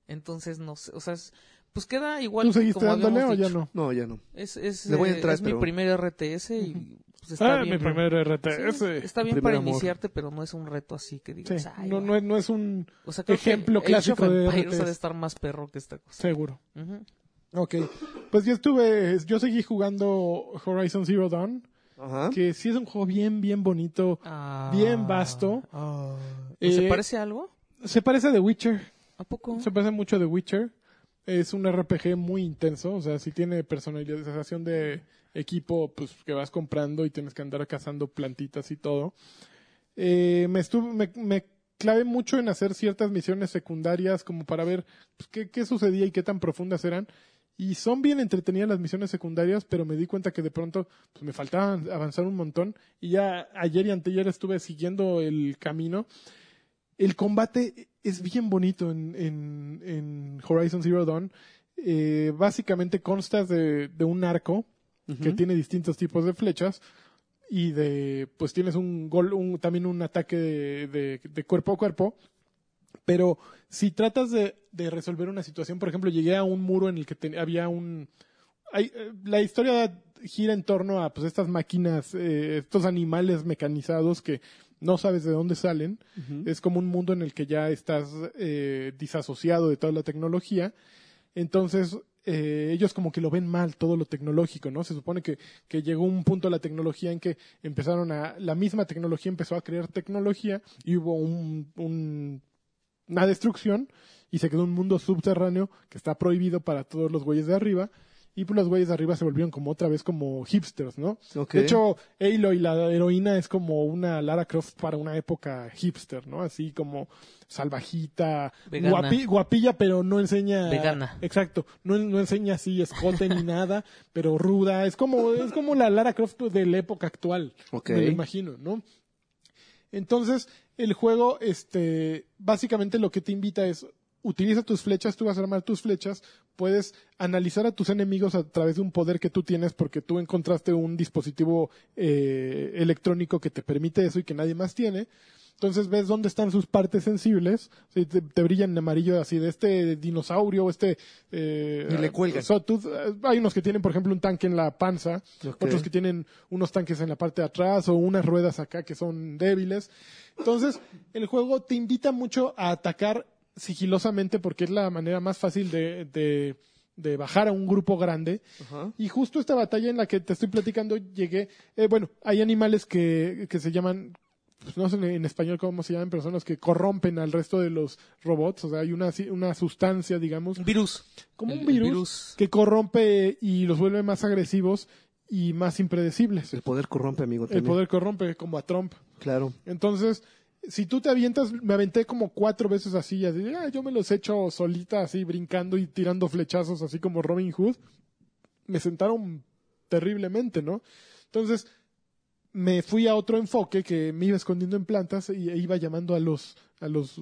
Speaker 1: Entonces, no sé, o sea, es- pues queda igual
Speaker 3: ¿Tú seguiste
Speaker 1: como
Speaker 3: dándole o ya no?
Speaker 2: no ya no
Speaker 1: Es, es,
Speaker 2: Le voy a
Speaker 1: eh,
Speaker 2: entrar,
Speaker 1: es mi primer RTS y pues, está
Speaker 3: Ah,
Speaker 1: bien.
Speaker 3: mi primer
Speaker 1: Sí,
Speaker 3: RTS.
Speaker 1: está bien
Speaker 2: Primer
Speaker 1: para
Speaker 2: amor.
Speaker 1: iniciarte, pero no es un reto así que digas,
Speaker 3: Sí,
Speaker 1: "Ay,
Speaker 3: no,
Speaker 1: va".
Speaker 3: no, es- no es un
Speaker 1: o sea, que
Speaker 3: ejemplo
Speaker 1: Age
Speaker 3: clásico
Speaker 1: of
Speaker 3: de RTS.
Speaker 1: ha de estar más perro que esta cosa.
Speaker 3: seguro.
Speaker 1: Ujú.
Speaker 3: Ok. Pues yo estuve, yo seguí jugando Horizon Zero Dawn,
Speaker 2: ajá
Speaker 3: que sí es un juego bien, bien bonito.
Speaker 1: Ah,
Speaker 3: Bien vasto.
Speaker 1: ah. ¿Y ¿Se
Speaker 3: Eh,
Speaker 1: parece a algo?
Speaker 3: Se parece a The Witcher.
Speaker 1: ¿A poco?
Speaker 3: Se parece mucho a The Witcher. Es un RPG muy intenso, o sea, sí tiene personalización de equipo pues que vas comprando y tienes que andar cazando plantitas y todo. Eh, me estuve, me, mucho en hacer ciertas misiones secundarias como para ver pues, qué, qué sucedía y qué tan profundas eran. Y son bien entretenidas las misiones secundarias, pero me di cuenta que de pronto pues, me faltaba avanzar un montón. Y ya ayer y anteayer estuve siguiendo el camino. El combate es bien bonito en, en, en Horizon Zero Dawn. Eh, básicamente consta de, de un arco que tiene distintos tipos de flechas y de pues tienes un gol un, también un ataque de, de- de cuerpo a cuerpo pero si tratas de, de resolver una situación por ejemplo llegué a un muro en el que te- había un hay, eh, la historia gira en torno a pues estas máquinas eh, estos animales mecanizados que no sabes de dónde salen es como un mundo en el que ya estás eh, disasociado de toda la tecnología. Entonces, eh, ellos como que lo ven mal, todo lo tecnológico, ¿no? Se supone que, que llegó un punto la tecnología en que empezaron a, la misma tecnología empezó a crear tecnología y hubo un, un- una destrucción y se quedó un mundo subterráneo que está prohibido para todos los güeyes de arriba y pues los güeyes de arriba se volvieron como otra vez como hipsters, ¿no? De hecho, Aloy, la heroína, es como una Lara Croft para una época hipster, ¿no? Así como salvajita, guapi- guapilla, pero no enseña...
Speaker 1: Vegana.
Speaker 3: Exacto, no, no enseña así escote ni nada, pero ruda. Es como, es como la Lara Croft de la época actual, me lo imagino, ¿no? Entonces, el juego, este, básicamente lo que te invita es, utiliza tus flechas, tú vas a armar tus flechas, puedes analizar a tus enemigos a través de un poder que tú tienes porque tú encontraste un dispositivo eh, electrónico que te permite eso y que nadie más tiene. Entonces ves dónde están sus partes sensibles, te, te brillan en amarillo así de este dinosaurio, este... Eh,
Speaker 2: Y le cuelgan.
Speaker 3: Hay unos que tienen, por ejemplo, un tanque en la panza, otros que tienen unos tanques en la parte de atrás o unas ruedas acá que son débiles. Entonces, el juego te invita mucho a atacar sigilosamente porque es la manera más fácil de, de, de bajar a un grupo grande.
Speaker 2: Ajá.
Speaker 3: Y justo esta batalla en la que te estoy platicando llegué, eh, bueno, hay animales que, que se llaman, pues no sé en, español cómo se llaman, pero son los que corrompen al resto de los robots. O sea, hay una, una sustancia, digamos,
Speaker 1: Un virus.
Speaker 3: como
Speaker 1: El-
Speaker 3: un virus,
Speaker 1: virus.
Speaker 3: que corrompe y los vuelve más agresivos y más impredecibles.
Speaker 2: El poder corrompe, amigo.
Speaker 3: El poder corrompe, como a Trump.
Speaker 2: Claro.
Speaker 3: Entonces, si tú te avientas, me aventé como cuatro veces así, así, ah, yo me los echo solita, así brincando y tirando flechazos, así como Robin Hood. Me sentaron terriblemente, ¿no? Entonces, me fui a otro enfoque que me iba escondiendo en plantas y e iba llamando a los, a los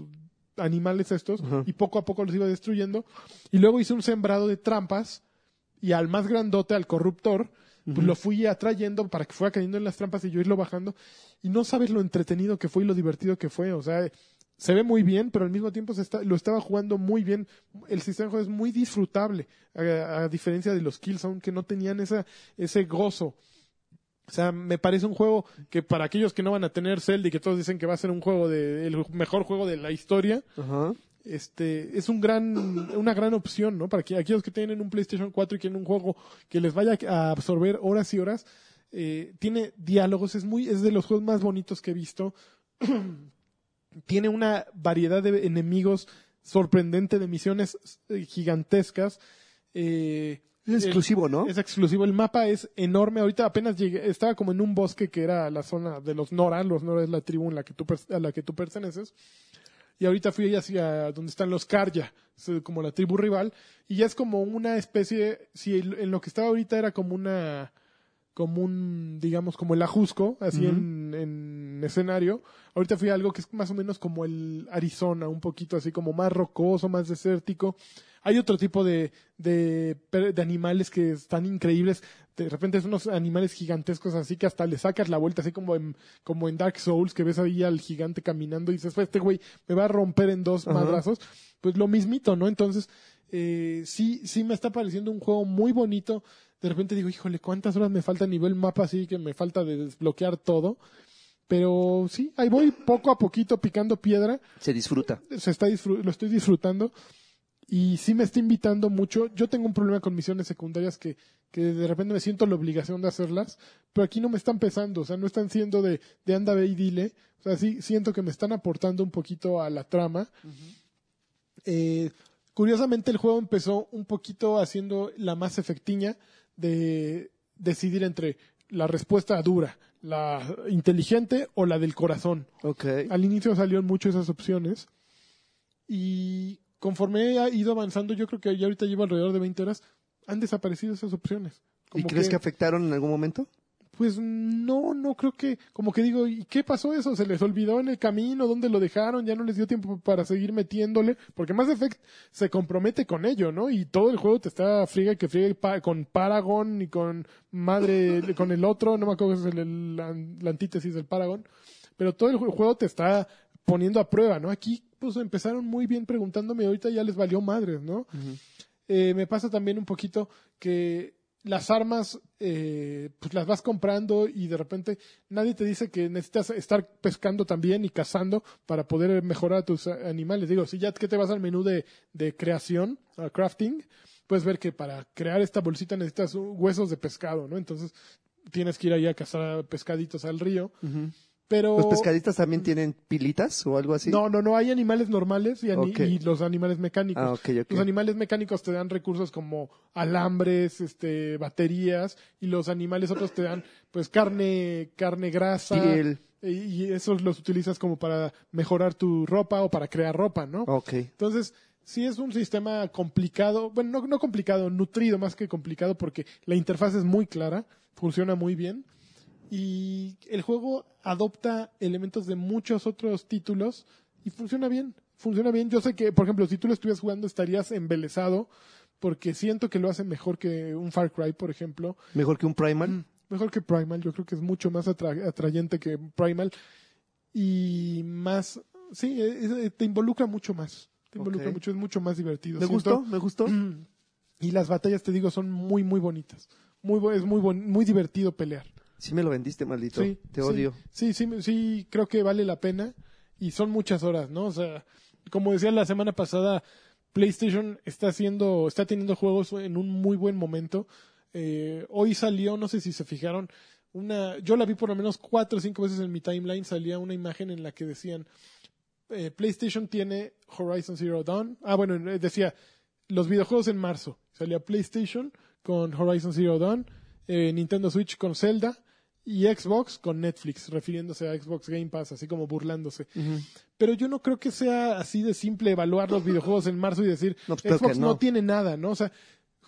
Speaker 3: animales estos y poco a poco los iba destruyendo. Y luego hice un sembrado de trampas y al más grandote, al corruptor, pues lo fui atrayendo para que fuera cayendo en las trampas y yo irlo bajando. Y no sabes lo entretenido que fue y lo divertido que fue. O sea, se ve muy bien, pero al mismo tiempo se está, lo estaba jugando muy bien. El sistema de juego es muy disfrutable, a, a diferencia de los Killzone que no tenían esa, ese gozo. O sea, me parece un juego que para aquellos que no van a tener Zelda y que todos dicen que va a ser un juego de, el mejor juego de la historia,
Speaker 2: Ajá.
Speaker 3: Este es un gran una gran opción no para que aquellos que tienen un PlayStation 4 y quieren un juego que les vaya a absorber horas y horas eh, tiene diálogos es muy es de los juegos más bonitos que he visto tiene una variedad de enemigos sorprendente de misiones eh, gigantescas eh,
Speaker 2: Es exclusivo, ¿no?
Speaker 3: es exclusivo. El mapa es enorme. Ahorita apenas llegué, estaba como en un bosque que era la zona de los Nora. Los Nora es la tribu en la que tú, a la que tú perteneces. Y ahorita fui hacia donde están los Karja, es como la tribu rival. Y ya es como una especie, si en lo que estaba ahorita era como una, como un, digamos, como el Ajusco, así en, en escenario. Ahorita fui a algo que es más o menos como el Arizona, un poquito así como más rocoso, más desértico. Hay otro tipo de, de, de animales que están increíbles. De repente son unos animales gigantescos así que hasta le sacas la vuelta, así como en, como en Dark Souls, que ves ahí al gigante caminando y dices, este güey me va a romper en dos madrazos. Pues lo mismito, ¿no? Entonces, eh, sí, sí me está pareciendo un juego muy bonito. De repente digo, híjole, ¿cuántas horas me falta a nivel mapa así que me falta de desbloquear todo? Pero sí, ahí voy poco a poquito picando piedra
Speaker 2: Se disfruta.
Speaker 3: se está disfru- lo estoy disfrutando y sí me está invitando mucho. Yo tengo un problema con misiones secundarias que, que de repente me siento la obligación de hacerlas, pero aquí no me están pesando, o sea, no están siendo de, de anda, ve y dile. O sea, sí siento que me están aportando un poquito a la trama. Eh, curiosamente el juego empezó un poquito haciendo la más efectiña de decidir entre la respuesta dura, la inteligente o la del corazón.
Speaker 2: Ok.
Speaker 3: Al inicio salieron mucho esas opciones. Y conforme he ido avanzando, yo creo que ya ahorita llevo alrededor de 20 horas, han desaparecido esas opciones.
Speaker 2: ¿Y crees que... afectaron en algún momento?
Speaker 3: Pues no, no creo que, como que digo, ¿y qué pasó eso? ¿Se les olvidó en el camino? ¿Dónde lo dejaron? Ya no les dio tiempo para seguir metiéndole, porque Mass Effect se compromete con ello, ¿no? Y todo el juego te está friega que friega pa- con Paragon y con madre, con el otro, no me acuerdo si es el- el- la, la antítesis del Paragon, pero todo el ju- juego te está poniendo a prueba, ¿no? Aquí, pues empezaron muy bien preguntándome, ahorita ya les valió madres, ¿no? Eh, me pasa también un poquito que las armas, eh, pues las vas comprando y de repente nadie te dice que necesitas estar pescando también y cazando para poder mejorar a tus animales. Digo, si ya que te vas al menú de, de creación, a crafting, puedes ver que para crear esta bolsita necesitas uh, huesos de pescado, ¿no? Entonces tienes que ir ahí a cazar pescaditos al río. Pero
Speaker 2: ¿Los pescadistas también tienen pilitas o algo así?
Speaker 3: no, no, no, hay animales normales y, ani-
Speaker 2: Ok.
Speaker 3: y los animales mecánicos.
Speaker 2: Ah, ok, ok.
Speaker 3: Los animales mecánicos te dan recursos como alambres, este, baterías, y los animales otros te dan, pues, carne, carne grasa.
Speaker 2: Piel.
Speaker 3: Y, y esos los utilizas como para mejorar tu ropa o para crear ropa, ¿no?
Speaker 2: Ok.
Speaker 3: Entonces, sí es un sistema complicado, bueno, no, no complicado, nutrido más que complicado porque la interfaz es muy clara, funciona muy bien y el juego adopta elementos de muchos otros títulos y funciona bien, funciona bien. Yo sé que, por ejemplo, si tú lo estuvieras jugando estarías embelesado porque siento que lo hace mejor que un Far Cry, por ejemplo.
Speaker 2: Mejor que un Primal.
Speaker 3: Mejor que Primal, yo creo que es mucho más atra- atrayente que Primal y más, sí, te involucra mucho más. Te involucra mucho, es mucho más divertido.
Speaker 2: Me
Speaker 3: Siento-
Speaker 2: gustó, me gustó.
Speaker 3: Y las batallas, te digo, son muy, muy bonitas. Muy, es muy, bon- muy divertido pelear.
Speaker 2: Sí me lo vendiste, maldito.
Speaker 3: Sí,
Speaker 2: Te odio.
Speaker 3: Sí, sí, sí, creo que vale la pena. Y son muchas horas, ¿no? O sea, como decía la semana pasada, PlayStation está haciendo, está teniendo juegos en un muy buen momento. Eh, hoy salió, no sé si se fijaron, una, yo la vi por lo menos cuatro o cinco veces en mi timeline, salía una imagen en la que decían, eh, PlayStation tiene Horizon Zero Dawn. Ah, bueno, eh, decía, los videojuegos en marzo. Salía PlayStation con Horizon Zero Dawn, eh, Nintendo Switch con Zelda y Xbox con Netflix, refiriéndose a Xbox Game Pass, así como burlándose. Pero yo no creo que sea así de simple evaluar los videojuegos en marzo y decir,
Speaker 2: No, pues,
Speaker 3: Xbox no.
Speaker 2: no.
Speaker 3: tiene nada, ¿no? O sea,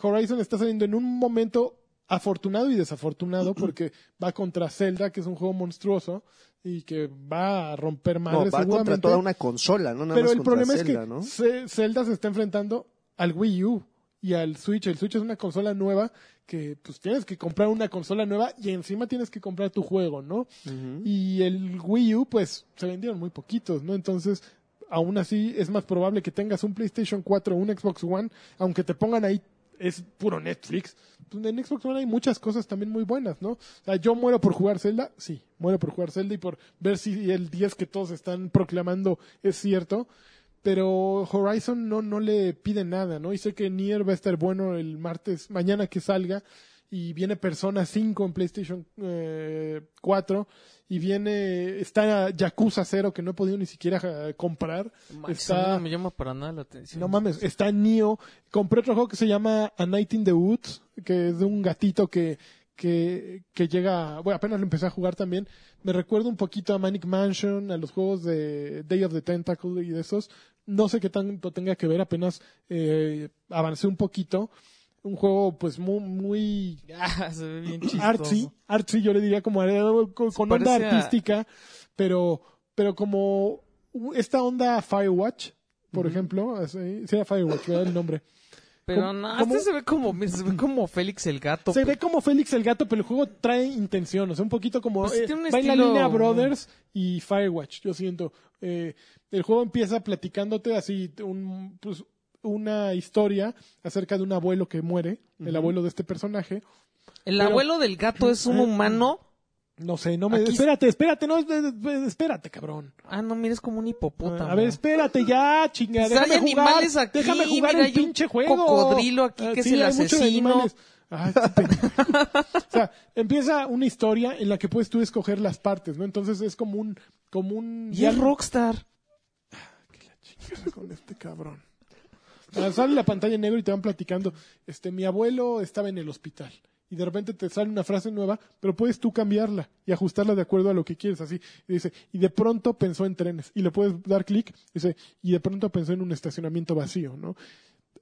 Speaker 3: Horizon está saliendo en un momento afortunado y desafortunado porque va contra Zelda, que es un juego monstruoso y que va a romper
Speaker 2: No,
Speaker 3: madres
Speaker 2: va contra toda una consola, no nada
Speaker 3: Pero
Speaker 2: más
Speaker 3: el problema
Speaker 2: Zelda,
Speaker 3: es que
Speaker 2: ¿no?
Speaker 3: Zelda se está enfrentando al Wii U y al Switch. El Switch es una consola nueva que pues tienes que comprar una consola nueva y encima tienes que comprar tu juego, ¿no? Y el Wii U pues se vendieron muy poquitos, ¿no? Entonces, aún así es más probable que tengas un PlayStation 4 o un Xbox One, aunque te pongan ahí es puro Netflix. Pues en Xbox One hay muchas cosas también muy buenas, ¿no? O sea, yo muero por jugar Zelda, sí, muero por jugar Zelda y por ver si el 10 que todos están proclamando es cierto. Pero Horizon no, no le pide nada, ¿no? Y sé que Nier va a estar bueno el martes, mañana que salga. Y viene Persona 5 en PlayStation eh, 4. Y viene, está Yakuza 0 que no he podido ni siquiera eh, comprar.
Speaker 1: Manches,
Speaker 3: Está-
Speaker 1: no me llama para nada la atención.
Speaker 3: no mames, está Nio. Compré otro juego que se llama A Night in the Woods, que es de un gatito que, que, que llega, bueno, apenas lo empecé a jugar también. Me recuerda un poquito a Manic Mansion, a los juegos de Day of the Tentacle y de esos. No sé qué tanto tenga que ver, apenas eh, avancé un poquito. Un juego pues muy, muy
Speaker 1: Ah, se ve bien
Speaker 3: artsy, artsy yo le diría como con, onda artística, pero, pero como esta onda Firewatch, por ejemplo, así, sí era Firewatch, ¿verdad? El nombre.
Speaker 1: Pero
Speaker 3: ¿Cómo-
Speaker 1: no, este se ve como, se ve como Félix el gato.
Speaker 3: Se ve como Félix el gato, pero el juego trae intención, o sea, un poquito como
Speaker 1: Pues
Speaker 3: eh,
Speaker 1: tiene un
Speaker 3: va en la línea Brothers y Firewatch, yo siento. Eh, el juego empieza platicándote así un, pues, una historia acerca de un abuelo que muere, el abuelo de este personaje.
Speaker 1: El
Speaker 3: pero-
Speaker 1: abuelo del gato es un humano.
Speaker 3: No sé, no me...
Speaker 1: Aquí-
Speaker 3: Espérate, espérate, no, espérate, cabrón.
Speaker 1: Ah, no, mira, es como un hipopótamo.
Speaker 3: A ver, espérate ya, chingada.
Speaker 1: Pues hay
Speaker 3: Déjame jugar,
Speaker 1: animales aquí,
Speaker 3: déjame jugar
Speaker 1: mira,
Speaker 3: el
Speaker 1: hay un
Speaker 3: pinche juego.
Speaker 1: cocodrilo aquí
Speaker 3: Ah,
Speaker 1: que es
Speaker 3: sí,
Speaker 1: el
Speaker 3: hay muchos
Speaker 1: asesino.
Speaker 3: animales. Ay, o sea, empieza una historia en la que puedes tú escoger las partes, ¿no? Entonces es como un, como un.
Speaker 1: Y es Rockstar.
Speaker 3: Chingada con este cabrón. Ah, sale la pantalla en negro y te van platicando, este, mi abuelo estaba en el hospital. Y de repente te sale una frase nueva, pero puedes tú cambiarla y ajustarla de acuerdo a lo que quieres, así. Y dice, y de pronto pensó en trenes. Y le puedes dar clic, dice, y de pronto pensó en un estacionamiento vacío, ¿no?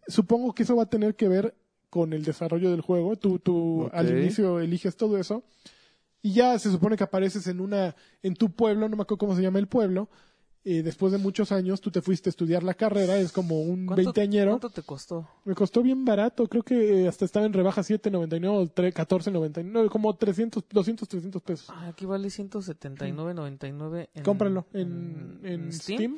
Speaker 3: Supongo que eso va a tener que ver con el desarrollo del juego. Tú, tú al inicio eliges todo eso y ya se supone que apareces en una, en tu pueblo, no me acuerdo cómo se llama el pueblo. Eh, después de muchos años, tú te fuiste a estudiar la carrera, es como un
Speaker 1: ¿Cuánto-
Speaker 3: veinteañero.
Speaker 1: ¿Cuánto te costó?
Speaker 3: Me costó bien barato, creo que eh, hasta estaba en rebaja 7.99 o tre- 14.99, como 300, 200, 300 pesos.
Speaker 1: Ah, aquí vale 179.99 en
Speaker 3: Cómpralo en, en Steam.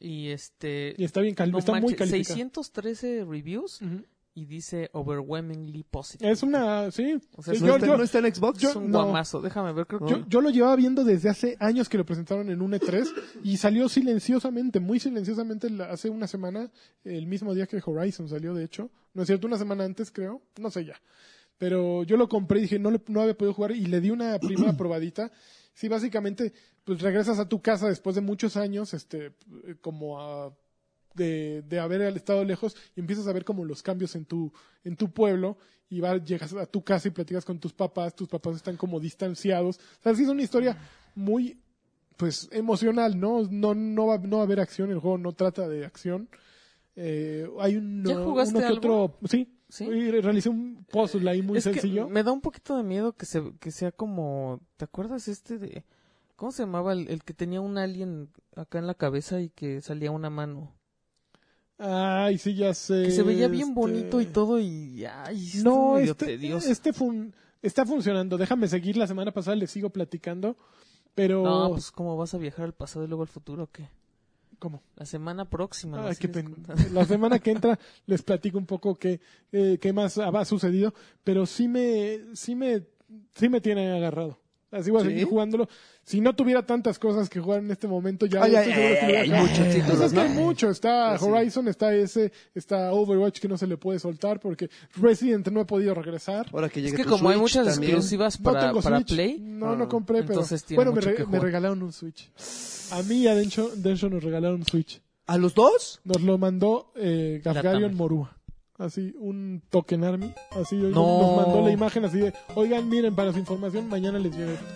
Speaker 1: Y este
Speaker 3: y está bien calificado,
Speaker 1: no
Speaker 3: está muy
Speaker 1: manches,
Speaker 3: calificado.
Speaker 1: 613 reviews
Speaker 3: Ujú.
Speaker 1: Y dice overwhelmingly positive.
Speaker 3: Es una, sí.
Speaker 1: O sea,
Speaker 3: Sí,
Speaker 1: es
Speaker 3: yo,
Speaker 2: ¿No, está,
Speaker 3: yo-
Speaker 2: no está en Xbox?
Speaker 1: es un
Speaker 3: no.
Speaker 1: guamazo. Déjame ver, creo que
Speaker 3: yo- yo lo llevaba viendo desde hace años que lo presentaron en un E3 y salió silenciosamente, muy silenciosamente hace una semana, el mismo día que Horizon salió, de hecho. No es cierto, una semana antes creo, no sé ya. Pero yo lo compré y dije, no, no había podido jugar y le di una primera probadita. Sí, básicamente, pues regresas a tu casa después de muchos años, este, eh, como a de, de haber estado lejos y empiezas a ver como los cambios en tu, en tu pueblo y va, llegas a tu casa y platicas con tus papás, tus papás están como distanciados. O sea, sí es una historia muy, pues, emocional, ¿no? No, no, va, no va a haber acción, el juego no trata de acción. Eh, hay un,
Speaker 1: ¿Ya jugaste
Speaker 3: uno que
Speaker 1: algo?
Speaker 3: otro, sí,
Speaker 1: ¿Sí?
Speaker 3: realicé un puzzle ahí muy
Speaker 1: es que
Speaker 3: sencillo.
Speaker 1: me da un poquito de miedo que se que sea como ¿te acuerdas este de cómo se llamaba el, el que tenía un alien acá en la cabeza y que salía una mano?
Speaker 3: Ay, sí, ya sé.
Speaker 1: Que se veía bien
Speaker 3: este-
Speaker 1: bonito y todo y ay,
Speaker 3: No, este, este fun- está funcionando. Déjame seguir. La semana pasada les sigo platicando. Pero.
Speaker 1: No, pues cómo vas a viajar al pasado y luego al futuro o qué?
Speaker 3: ¿Cómo?
Speaker 1: La semana próxima. ¿no?
Speaker 3: Ay, qué
Speaker 1: Sigues
Speaker 3: pen-
Speaker 1: contando.
Speaker 3: La semana que entra les platico un poco qué, eh, qué más ha, ha sucedido. Pero sí me, sí me, sí me tiene agarrado. Así voy a
Speaker 2: ¿Sí?
Speaker 3: seguir jugándolo. Si no tuviera tantas cosas que jugar en este momento, ya
Speaker 2: Ay,
Speaker 3: estoy
Speaker 2: ay,
Speaker 3: seguro que
Speaker 2: ay,
Speaker 3: lo
Speaker 2: hay muchos
Speaker 3: Pues
Speaker 2: títulos,
Speaker 3: es que
Speaker 2: ¿no?
Speaker 3: hay mucho. Está
Speaker 2: sí.
Speaker 3: Horizon, está ese, está Overwatch que no se le puede soltar porque Resident no he podido regresar.
Speaker 2: Ahora que
Speaker 1: Es que como hay
Speaker 2: Switch
Speaker 1: muchas
Speaker 2: también.
Speaker 1: exclusivas
Speaker 3: No
Speaker 1: para,
Speaker 3: tengo
Speaker 1: para
Speaker 3: Switch.
Speaker 1: Play,
Speaker 3: No, no
Speaker 2: Ah,
Speaker 3: compré, pero. Bueno, me, re- me regalaron un Switch. A mí y a Densho, Densho nos regalaron un Switch.
Speaker 2: ¿A los dos?
Speaker 3: Nos lo mandó eh, Gafgarion. Morúa. Así, un token army. Así, hoy
Speaker 1: No.
Speaker 3: nos mandó la imagen así de, oigan, miren, para su información, mañana les llega. esto".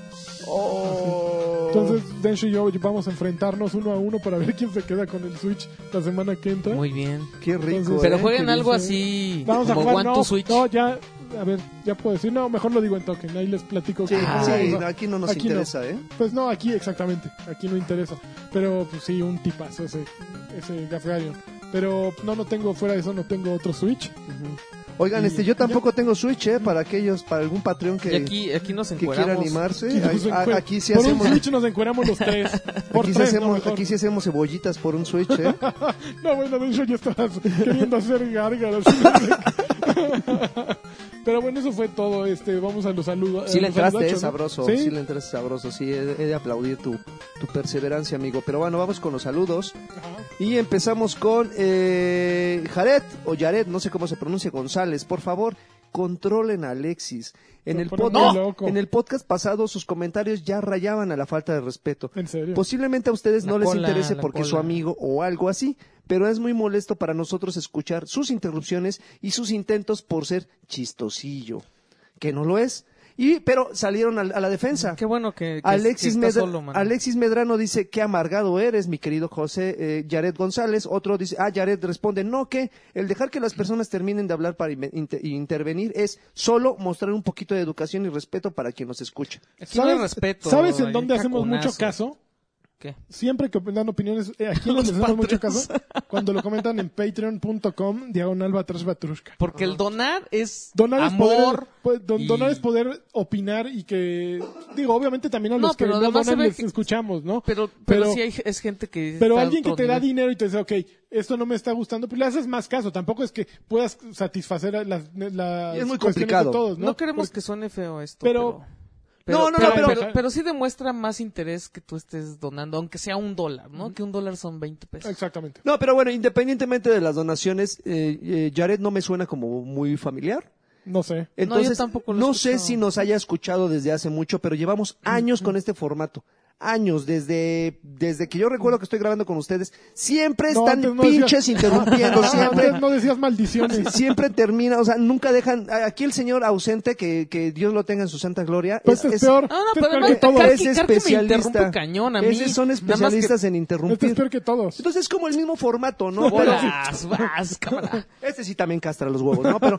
Speaker 2: Oh.
Speaker 3: Entonces, Densho y yo vamos a enfrentarnos uno a uno para ver quién se queda con el Switch la semana que entra.
Speaker 1: muy bien.
Speaker 2: Qué rico.
Speaker 3: Entonces-
Speaker 1: Pero
Speaker 2: ¿eh?
Speaker 1: jueguen algo
Speaker 3: dice-
Speaker 1: así
Speaker 3: Vamos a
Speaker 1: como
Speaker 3: jugar,
Speaker 1: One
Speaker 3: no,
Speaker 1: Switch.
Speaker 3: no, ya, a ver, ya puedo decir, no, mejor lo digo en token, ahí les platico.
Speaker 2: Sí,
Speaker 3: cómo
Speaker 2: sí,
Speaker 3: a-
Speaker 2: no, aquí no nos
Speaker 3: aquí no.
Speaker 2: interesa, ¿eh?
Speaker 3: Pues no, aquí exactamente, aquí no interesa. Pero pues sí, un tipazo ese, ese Gafgarion. Pero no, no tengo, fuera de eso, no tengo otro Switch.
Speaker 2: Oigan,
Speaker 3: Y-
Speaker 2: este, yo tampoco tengo Switch, ¿eh? Para aquellos, para algún Patreon que,
Speaker 1: y aquí, aquí nos
Speaker 2: que quiera animarse.
Speaker 3: Aquí,
Speaker 2: aquí sí
Speaker 3: por
Speaker 2: hacemos,
Speaker 3: un Switch nos encueramos los tres. Por
Speaker 2: aquí sí
Speaker 3: tres, no,
Speaker 2: hacemos,
Speaker 3: mejor.
Speaker 2: aquí sí hacemos cebollitas por un Switch, ¿eh?
Speaker 3: No, bueno, de hecho ya estabas queriendo hacer gárgaras. Pero bueno, eso fue todo. Este, vamos a los saludos.
Speaker 2: Sí le
Speaker 3: los
Speaker 2: entraste, sabroso.
Speaker 3: ¿Sí?
Speaker 2: ¿Sí? le entraste sabroso. Sí, he, he de aplaudir tu, tu perseverancia, amigo. Pero bueno, vamos con los saludos.
Speaker 3: Ajá.
Speaker 2: Y empezamos con eh, Jared o Jared, no sé cómo se pronuncia, González. Por favor, controlen a Alexis. En el,
Speaker 3: ponen
Speaker 2: pod-
Speaker 3: muy loco.
Speaker 2: en el podcast pasado sus comentarios ya rayaban a la falta de respeto.
Speaker 3: En serio.
Speaker 2: Posiblemente a ustedes
Speaker 1: La
Speaker 2: no les
Speaker 1: cola,
Speaker 2: interese porque es su
Speaker 1: cola.
Speaker 2: amigo o algo así, pero es muy molesto para nosotros escuchar sus interrupciones y sus intentos por ser chistosillo, que no lo es. Y pero salieron a, a la defensa.
Speaker 1: Qué bueno que, que-
Speaker 2: Alexis,
Speaker 1: que está
Speaker 2: Medra-
Speaker 1: solo, mano.
Speaker 2: Alexis Medrano dice, qué amargado eres, mi querido José eh, Jared González. Otro dice, ah, Jared responde, no, que el dejar que las personas terminen de hablar para inter- intervenir es solo mostrar un poquito de educación y respeto para quien nos escucha.
Speaker 3: ¿Sabes en dónde hacemos mucho caso?
Speaker 1: ¿Qué?
Speaker 3: Siempre que dan opiniones, eh, aquí les hacemos mucho caso cuando lo comentan en patreon.com, diagonal batrash batrushka.
Speaker 1: Porque el donar es
Speaker 3: Donar es, poder, pues, don-
Speaker 1: y-
Speaker 3: donar es poder opinar y que, digo, obviamente también a
Speaker 1: No,
Speaker 3: los que no
Speaker 1: además se
Speaker 3: donan les
Speaker 1: que-
Speaker 3: escuchamos, ¿no?
Speaker 1: Pero, pero,
Speaker 3: Pero-
Speaker 1: sí hay, es gente que.
Speaker 3: Pero alguien que te da dinero y te dice, ok, esto no me está gustando, pues le haces más caso. Tampoco es que puedas satisfacer las, las
Speaker 2: es muy
Speaker 3: cuestiones
Speaker 2: complicado.
Speaker 3: de todos, ¿no?
Speaker 1: No, queremos
Speaker 3: Porque-
Speaker 1: que suene feo esto.
Speaker 3: Pero-
Speaker 1: Pero,
Speaker 2: No, no,
Speaker 1: pero,
Speaker 2: no, pero-
Speaker 1: pero, pero sí demuestra más interés que tú estés donando, aunque sea un dólar, ¿no? Que un dólar son 20 pesos.
Speaker 3: Exactamente.
Speaker 2: No, pero bueno, independientemente de las donaciones, eh, eh, Jared no me suena como muy familiar.
Speaker 3: No sé.
Speaker 2: Entonces,
Speaker 1: tampoco lo he
Speaker 2: no sé si nos haya escuchado desde hace mucho, pero llevamos años con este formato. Años, desde, desde que yo recuerdo que estoy grabando con ustedes, siempre
Speaker 3: No,
Speaker 2: están
Speaker 3: no
Speaker 2: pinches
Speaker 3: decías-
Speaker 2: interrumpiendo,
Speaker 3: No,
Speaker 2: siempre.
Speaker 3: no decías maldiciones.
Speaker 2: Siempre termina, o sea, nunca dejan. Aquí el señor ausente, que, que Dios lo tenga en su santa gloria.
Speaker 3: Pues es, peor.
Speaker 1: No, no,
Speaker 3: Este
Speaker 1: pero
Speaker 3: es peor que
Speaker 2: es
Speaker 1: me cañón a mí.
Speaker 2: Esos son
Speaker 1: más que-
Speaker 2: especialistas en
Speaker 3: Este es
Speaker 2: interrumpir.
Speaker 3: peor que todos.
Speaker 2: Entonces es como el mismo formato, ¿no?
Speaker 1: Bolas, vas, cámara.
Speaker 2: este sí también castra los huevos, ¿no? Pero,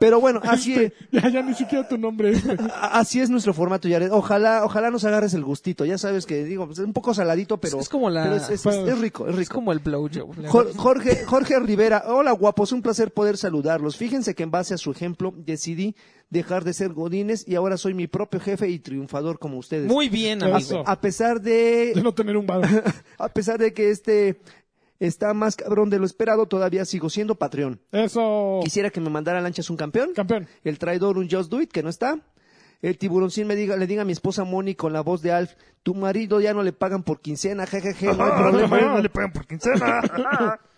Speaker 2: pero bueno, así,
Speaker 3: Ya, ya ni siquiera tu nombre este.
Speaker 2: así es nuestro formato, Jared. Ojalá, ojalá nos agarres el gustito. Ya sabes que, digo, es un poco saladito, pero,
Speaker 1: Es como la-
Speaker 2: pero es, es- es- es rico, es
Speaker 1: Es
Speaker 2: rico.
Speaker 1: como el blowjob.
Speaker 2: Jorge, Jorge Rivera, hola guapos, un placer poder saludarlos. Fíjense que en base a su ejemplo decidí dejar de ser godines y ahora soy mi propio jefe y triunfador como ustedes.
Speaker 1: Muy bien, amigo.
Speaker 2: a pesar de
Speaker 3: De no tener un bar.
Speaker 2: a pesar de que este está más cabrón de lo esperado, todavía sigo siendo Patreon.
Speaker 3: Eso.
Speaker 2: Quisiera que me mandara lanchas un campeón,
Speaker 3: Campeón.
Speaker 2: el traidor un Just Do It, que no está. El tiburoncín me diga, le diga a mi esposa Moni con la voz de Alf, tu marido ya no le pagan por quincena, jejeje, no hay problema.
Speaker 5: le pagan por quincena.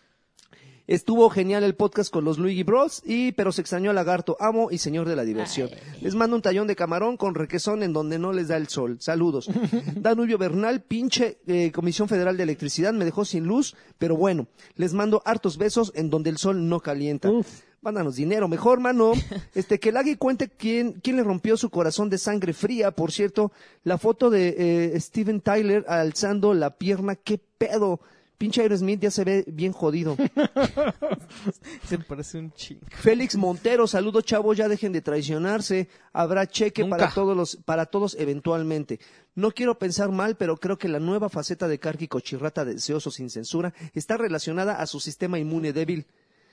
Speaker 2: Estuvo genial el podcast con los Luigi Bros, y, pero se extrañó a Lagarto, amo y señor de la diversión. Les mando un tallón de camarón con requesón en donde no les da el sol. Saludos. Danubio Bernal, pinche eh, Comisión Federal de Electricidad, me dejó sin luz, pero bueno, les mando hartos besos en donde el sol no calienta.
Speaker 3: Uf.
Speaker 2: Mándanos dinero, mejor, mano. Este, que Lagui cuente quién, quién le rompió su corazón de sangre fría. Por cierto, la foto de eh, Steven Tyler alzando la pierna, qué pedo. Pinche Aerosmith ya se ve bien jodido.
Speaker 1: Se parece un chingo.
Speaker 2: Félix Montero, saludos chavos, ya dejen de traicionarse. Habrá cheque
Speaker 1: Nunca.
Speaker 2: para todos los, para todos eventualmente. No quiero pensar mal, pero creo que la nueva faceta de Karki Cochirrata deseoso sin censura está relacionada a su sistema inmune débil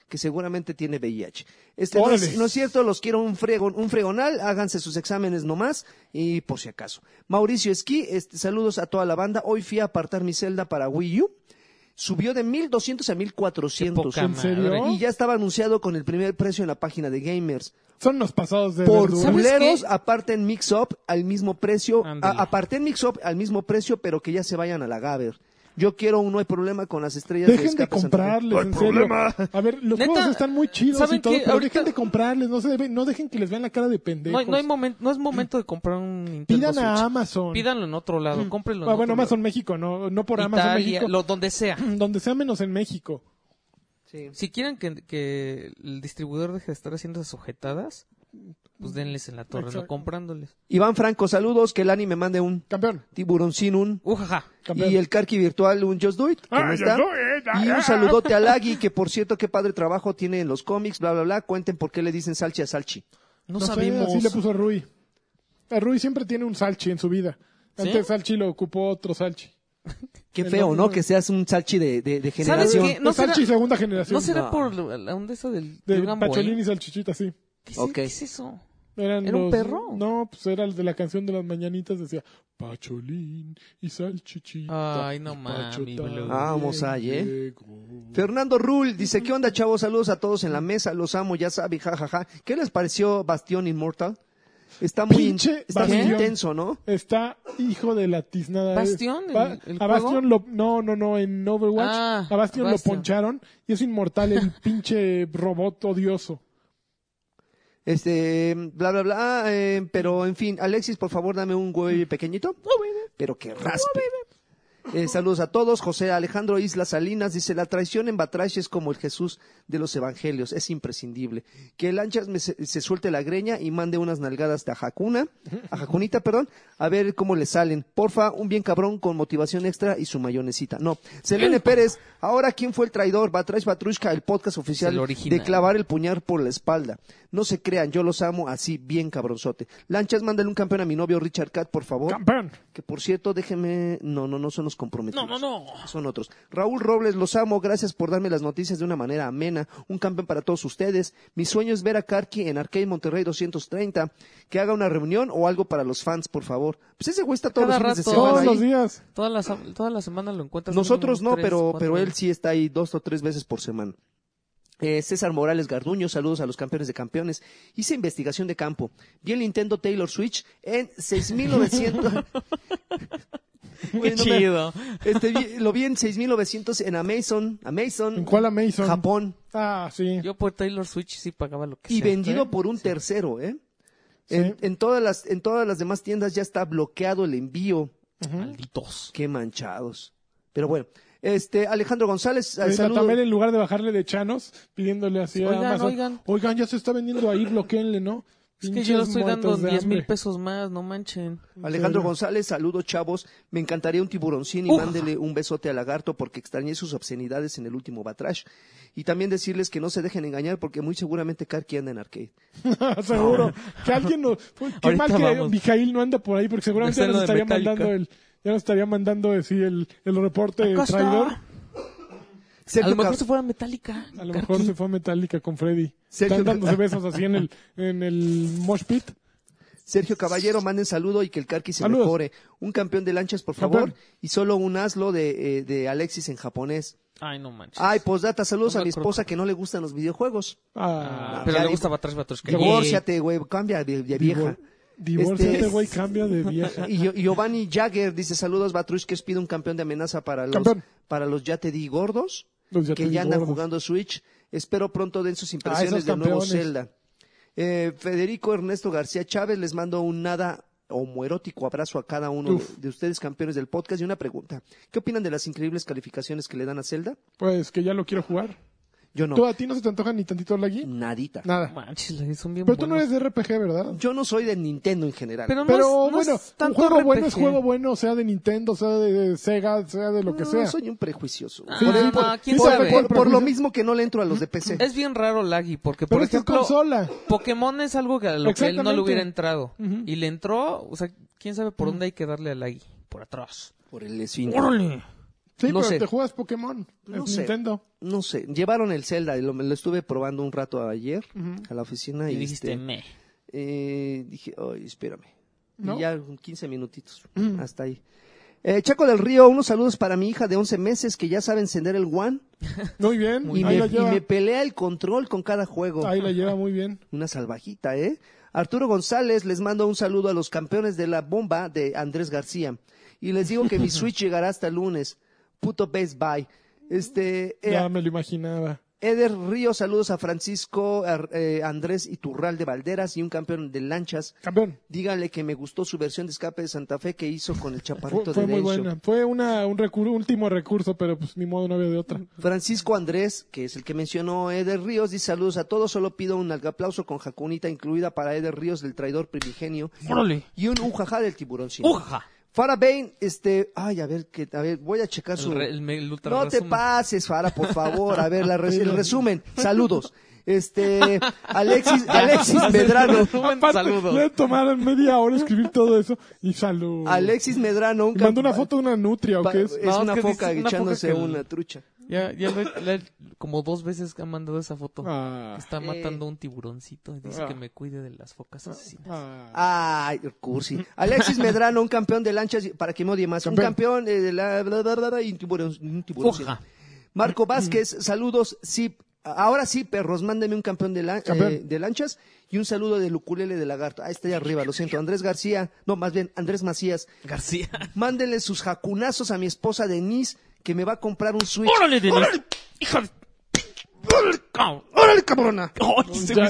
Speaker 2: que seguramente tiene VIH. Este no es, no es cierto, los quiero un fregon, un fregonal, háganse sus exámenes nomás y por si acaso. Mauricio Esquí, este, saludos a toda la banda. Hoy fui a apartar mi celda para Wii U. Subió de 1200 a 1400.
Speaker 1: poca
Speaker 3: ¿En serio?
Speaker 1: madre.
Speaker 2: Y ya estaba anunciado con el primer precio en la página de Gamers.
Speaker 3: Son los pasados de
Speaker 2: Por
Speaker 3: verdura.
Speaker 1: ¿Sabes
Speaker 2: culeros,
Speaker 1: qué?
Speaker 2: aparte en Mix Up al mismo precio. A- aparte en Mix Up al mismo precio, pero que ya se vayan a la Gaber. Yo quiero un no hay problema con las estrellas de
Speaker 3: Dejen de comprarles,
Speaker 5: No hay
Speaker 3: en serio.
Speaker 5: problema.
Speaker 3: A ver, los
Speaker 1: Neta,
Speaker 3: juegos están muy chidos
Speaker 1: ¿saben
Speaker 3: y todo, pero
Speaker 1: Ahorita-
Speaker 3: dejen de comprarles, no se deben, no dejen que les vean la cara de pendejos.
Speaker 1: No, hay- no, hay momen- no es momento de comprar un Nintendo
Speaker 3: Pidan a
Speaker 1: Switch.
Speaker 3: Amazon.
Speaker 1: Pídanlo en otro lado, cómprenlo en
Speaker 3: Ah, bueno,
Speaker 1: otro
Speaker 3: Amazon México, no, no por. Amazon
Speaker 1: Italia,
Speaker 3: México.
Speaker 1: lo, donde sea.
Speaker 3: Donde sea menos en México.
Speaker 2: Sí.
Speaker 1: Si quieren que, que el distribuidor deje de estar haciendo esas sujetadas, pues denles en la torre, no
Speaker 3: Exacto.
Speaker 1: comprándoles.
Speaker 2: Iván Franco, saludos. Que el Ani me mande un
Speaker 3: Campeón.
Speaker 2: tiburoncín, un.
Speaker 1: Ujaja.
Speaker 3: Campeón.
Speaker 2: Y el Karki virtual, un Just Do It, que
Speaker 5: Ah,
Speaker 2: no está.
Speaker 5: It, ah,
Speaker 2: Y un
Speaker 5: ah.
Speaker 2: saludote a Lagui, que por cierto, qué padre trabajo tiene en los cómics, bla, bla, bla. Cuenten por qué le dicen Salchi a Salchi.
Speaker 1: No,
Speaker 3: sé,
Speaker 1: sabemos.
Speaker 3: así le puso Rui. A Rui siempre tiene un Salchi en su vida.
Speaker 1: ¿Sí?
Speaker 3: Antes Salchi lo ocupó otro Salchi.
Speaker 2: Qué feo, ¿no? Que seas un Salchi de, de, de
Speaker 1: ¿Sabes
Speaker 2: generación.
Speaker 1: qué? No será-
Speaker 3: Salchi segunda generación.
Speaker 1: ¿No será
Speaker 2: No.
Speaker 1: por la onda esa del
Speaker 3: De
Speaker 1: del Gamboy?
Speaker 3: Pacholín y Salchichita, sí.
Speaker 1: ¿Qué, es-
Speaker 2: Ok.
Speaker 1: qué es eso?
Speaker 3: Eran
Speaker 1: ¿Era un perro?
Speaker 3: No, pues era el de la canción de las mañanitas, decía Pacholín y Salchichita.
Speaker 1: Ay, no boludo.
Speaker 2: Vamos ahí, ¿eh? Fernando Rull dice, ¿qué onda, chavos? Saludos a todos en la mesa, los amo, ya sabe, jajaja. ¿Qué les pareció Bastión Immortal? Está muy, in-
Speaker 3: Pinche
Speaker 2: está muy
Speaker 3: Bastión.
Speaker 2: intenso, ¿no?
Speaker 3: Está hijo de la tiznada.
Speaker 1: ¿Bastión, el-
Speaker 3: Va-
Speaker 1: el
Speaker 3: a Bastión lo, no, no, no, en Overwatch.
Speaker 1: Ah,
Speaker 3: a Bastión lo poncharon y es inmortal el pinche robot odioso.
Speaker 2: Este, bla, bla, bla, eh, pero en fin, Alexis, por favor, dame un güey pequeñito. Pero que raspe. Eh, saludos a todos. José Alejandro Islas Salinas dice, la traición en Batrash es como el Jesús de los evangelios, es imprescindible. Que el anchas me se, se suelte la greña y mande unas nalgadas a Jacuna, a Jacunita, perdón, a ver cómo le salen. Porfa, un bien cabrón con motivación extra y su mayonesita. No. Selene Pérez, ahora quién fue el traidor? Batrash Batrushka, el podcast oficial
Speaker 1: el
Speaker 2: de clavar el puñal por la espalda. No se crean, yo los amo así, bien cabronzote. Lanchas, mándale un campeón a mi novio Richard Cat, por favor.
Speaker 3: Campeón.
Speaker 2: Que por cierto, déjeme. No, no, no son los comprometidos.
Speaker 1: No, no, no.
Speaker 2: Son otros. Raúl Robles, los amo. Gracias por darme las noticias de una manera amena. Un campeón para todos ustedes. Mi sueño es ver a Karki en Arcade Monterrey 230. Que haga una reunión o algo para los fans, por favor. Pues ese güey está todos
Speaker 1: Cada
Speaker 2: los fines de
Speaker 1: rato.
Speaker 2: semana
Speaker 3: Todos
Speaker 2: ahí.
Speaker 3: los días.
Speaker 1: Toda la, sam- toda la semana lo encuentras.
Speaker 2: Nosotros no,
Speaker 1: tres,
Speaker 2: pero, pero él sí está ahí dos o tres veces por semana. Eh, César Morales Garduño, saludos a los campeones de campeones. Hice investigación de campo. Vi el Nintendo Taylor Switch en 6900.
Speaker 1: Qué
Speaker 2: me-
Speaker 1: chido.
Speaker 2: Este, vi- lo vi en 6900 en Amazon, Amazon,
Speaker 3: ¿En cuál Amazon?
Speaker 2: Japón,
Speaker 3: Ah, sí.
Speaker 1: Yo por Taylor Switch sí pagaba lo que
Speaker 2: y
Speaker 1: sea.
Speaker 2: vendido por un tercero, ¿eh?
Speaker 3: Sí.
Speaker 2: En, en todas las, en todas las demás tiendas ya está bloqueado el envío.
Speaker 1: Malditos.
Speaker 2: Qué manchados. Pero bueno, este Alejandro González, eh, saludo.
Speaker 3: Tamel, en lugar de bajarle de chanos, pidiéndole así a
Speaker 1: Oigan,
Speaker 3: Amazon,
Speaker 1: oigan.
Speaker 3: oigan, ya se está vendiendo ahí, bloqueenle, ¿no?
Speaker 1: Es que yo le estoy dando
Speaker 3: muertos de
Speaker 1: 10 mil pesos más, no manchen.
Speaker 2: Alejandro? González, saludos chavos. Me encantaría un tiburoncín y
Speaker 1: Uf.
Speaker 2: mándele un besote a Lagarto porque extrañé sus obscenidades en el último Batrash. Y también decirles que no se dejen engañar porque muy seguramente Karki anda en arcade.
Speaker 3: Seguro. Que alguien nos... Qué
Speaker 1: Ahorita
Speaker 3: mal que
Speaker 1: vamos.
Speaker 3: Mijail no anda por ahí, porque seguramente
Speaker 1: Está
Speaker 3: ya
Speaker 1: en
Speaker 3: nos estaría mandando el... Ya nos estaría mandando sí, el, el reporte
Speaker 1: está.
Speaker 3: traidor.
Speaker 1: A lo mejor se fuera metálica.
Speaker 3: A lo mejor se fue a Metallica con Freddy.
Speaker 2: Sergio-
Speaker 3: Están dándose besos así en el, en el mosh pit.
Speaker 2: Sergio Caballero, manden saludo y que el Karki se
Speaker 3: Saludos.
Speaker 2: mejore. Un campeón de lanchas, por favor. Y solo un aslo de, eh, de Alexis en japonés.
Speaker 1: Ay, no manches.
Speaker 2: Ay, postdata, saludos
Speaker 1: No
Speaker 2: a mi esposa que no le gustan los videojuegos.
Speaker 3: Ah,
Speaker 1: Pero
Speaker 2: ya
Speaker 1: le gusta Batrash Batrushka.
Speaker 2: Divórciate, güey, cambia de, de vieja.
Speaker 3: Divórciate,
Speaker 2: Este-
Speaker 3: güey, cambia de vieja.
Speaker 2: Y Gio- Giovanni Jagger dice saludos Batrush que os pide un campeón de amenaza para los
Speaker 3: Campeón.
Speaker 2: para los ya te di gordos
Speaker 3: Los ya te
Speaker 2: que ya andan
Speaker 3: gordos.
Speaker 2: jugando Switch. Espero pronto den sus impresiones
Speaker 3: Ah,
Speaker 2: del nuevo. Zelda. Eh, Federico Ernesto García Chávez les mando un nada homoerótico abrazo a cada uno de ustedes campeones del podcast y una pregunta. ¿Qué opinan de las increíbles calificaciones que le dan a Zelda?
Speaker 3: Pues que ya lo quiero jugar.
Speaker 2: Yo no.
Speaker 3: ¿Tú a ti no se te antoja ni tantito Lagui?
Speaker 2: Nadita.
Speaker 3: Nada.
Speaker 1: Manches, la- son bien
Speaker 3: Pero tú no
Speaker 1: buenos.
Speaker 3: eres de RPG, ¿verdad?
Speaker 2: Yo no soy de Nintendo en general.
Speaker 1: Pero no
Speaker 3: Pero
Speaker 1: es- no
Speaker 3: bueno,
Speaker 1: es
Speaker 3: un
Speaker 1: tanto
Speaker 3: juego bueno es
Speaker 1: RPG.
Speaker 3: juego bueno, sea de Nintendo, sea de Sega, sea de lo que
Speaker 2: No,
Speaker 3: sea.
Speaker 2: soy un prejuicioso.
Speaker 1: Ah,
Speaker 2: por,
Speaker 1: no,
Speaker 2: por-
Speaker 1: quién
Speaker 2: por-
Speaker 1: sabe.
Speaker 2: por- por lo mismo que no le entro a los de PC.
Speaker 1: Es bien raro Laggy, porque
Speaker 3: Pero
Speaker 1: por
Speaker 3: esta es
Speaker 1: ejemplo,
Speaker 3: consola.
Speaker 1: Pokémon es algo que a lo que él no
Speaker 3: Exactamente.
Speaker 1: le hubiera entrado.
Speaker 3: Ujú.
Speaker 1: Y le entró, o sea, quién sabe por dónde hay que darle a Laggy. Por atrás.
Speaker 2: Por el esfínter.
Speaker 1: ¡Órale!
Speaker 3: Sí,
Speaker 2: No
Speaker 3: pero
Speaker 2: sé.
Speaker 3: te juegas Pokémon.
Speaker 2: No
Speaker 3: es
Speaker 2: sé.
Speaker 3: Nintendo.
Speaker 2: No sé, llevaron el Zelda, y lo, lo estuve probando un rato ayer a la oficina y,
Speaker 1: Y dijiste,
Speaker 2: este,
Speaker 1: me.
Speaker 2: eh, dije, ay, espérame.
Speaker 3: ¿No?
Speaker 2: Y ya 15 minutitos, hasta ahí. Eh, Chaco del Río, unos saludos para mi hija de 11 meses que ya sabe encender el One
Speaker 3: Muy bien.
Speaker 2: y,
Speaker 3: ahí,
Speaker 2: me,
Speaker 3: la
Speaker 2: y me pelea el control con cada juego.
Speaker 3: ahí la lleva muy bien.
Speaker 2: Una salvajita, ¿eh? Arturo González, les mando un saludo a los campeones de la bomba de Andrés García. Y les digo que mi Switch llegará hasta el lunes. Puto Best Buy. Este, eh,
Speaker 3: Ya me lo imaginaba.
Speaker 2: Eder Río, saludos a Francisco Ar- eh, Andrés Iturral de Valderas y un campeón de lanchas.
Speaker 3: Campeón.
Speaker 2: Díganle que me gustó su versión de escape de Santa Fe que hizo con el
Speaker 3: Fue,
Speaker 2: chaparrito
Speaker 3: fue
Speaker 2: de
Speaker 3: muy
Speaker 2: Densho.
Speaker 3: buena. Fue una, un recur- último recurso, pero pues ni modo, no había de otra.
Speaker 2: Francisco Andrés, que es el que mencionó Eder Ríos, dice saludos a todos, solo pido un aplauso con jacunita incluida para Eder Ríos del traidor primigenio
Speaker 1: ¡Órale!
Speaker 2: y un ujaja del tiburón.
Speaker 1: ¡Ujaja!
Speaker 2: Farah Bain, este, ay, a ver, que, a ver, voy a checar su...
Speaker 1: El, re- el, me- el ultra
Speaker 2: No te pases, Farah, por favor. A ver, la res- el resumen. Saludos. Este, Alexis, Alexis Medrano.
Speaker 3: Aparte,
Speaker 1: saludos.
Speaker 3: le tomaron media hora escribir todo eso y salud.
Speaker 2: Alexis Medrano. Un
Speaker 3: Y mandó una foto de una nutria, ¿o qué es?
Speaker 2: Es
Speaker 1: No,
Speaker 2: una
Speaker 1: es que
Speaker 2: foca
Speaker 1: dice- una foca
Speaker 2: echándose
Speaker 1: que-
Speaker 2: una trucha.
Speaker 1: Ya, ya le- le- como dos veces que han mandado esa foto.
Speaker 3: Ah,
Speaker 1: Está
Speaker 2: Eh.
Speaker 1: matando un tiburoncito y dice
Speaker 3: Ah.
Speaker 1: que me cuide de las focas asesinas.
Speaker 3: ah.
Speaker 2: Ay, cursi. Alexis Medrano, un campeón de lanchas, para que me odie más. Un campeón eh, de la, bla, bla, bla, bla, y un tiburón. un tiburón, sí. Marco Vázquez, saludos. Sí, ahora sí, perros, mándeme un campeón de, la-
Speaker 3: Campeón.
Speaker 2: eh, de lanchas y un saludo del ukulele de lagarto. Ah, está ahí arriba, lo siento. Andrés García, no, más bien, Andrés Macías.
Speaker 1: García.
Speaker 2: Mándenle sus jacunazos a mi esposa Denise, que me va a comprar un Switch.
Speaker 1: ¡Órale, Denis! ¡Hija de... ¡Órale,
Speaker 2: ¡Órale, cabrona!
Speaker 3: Ya,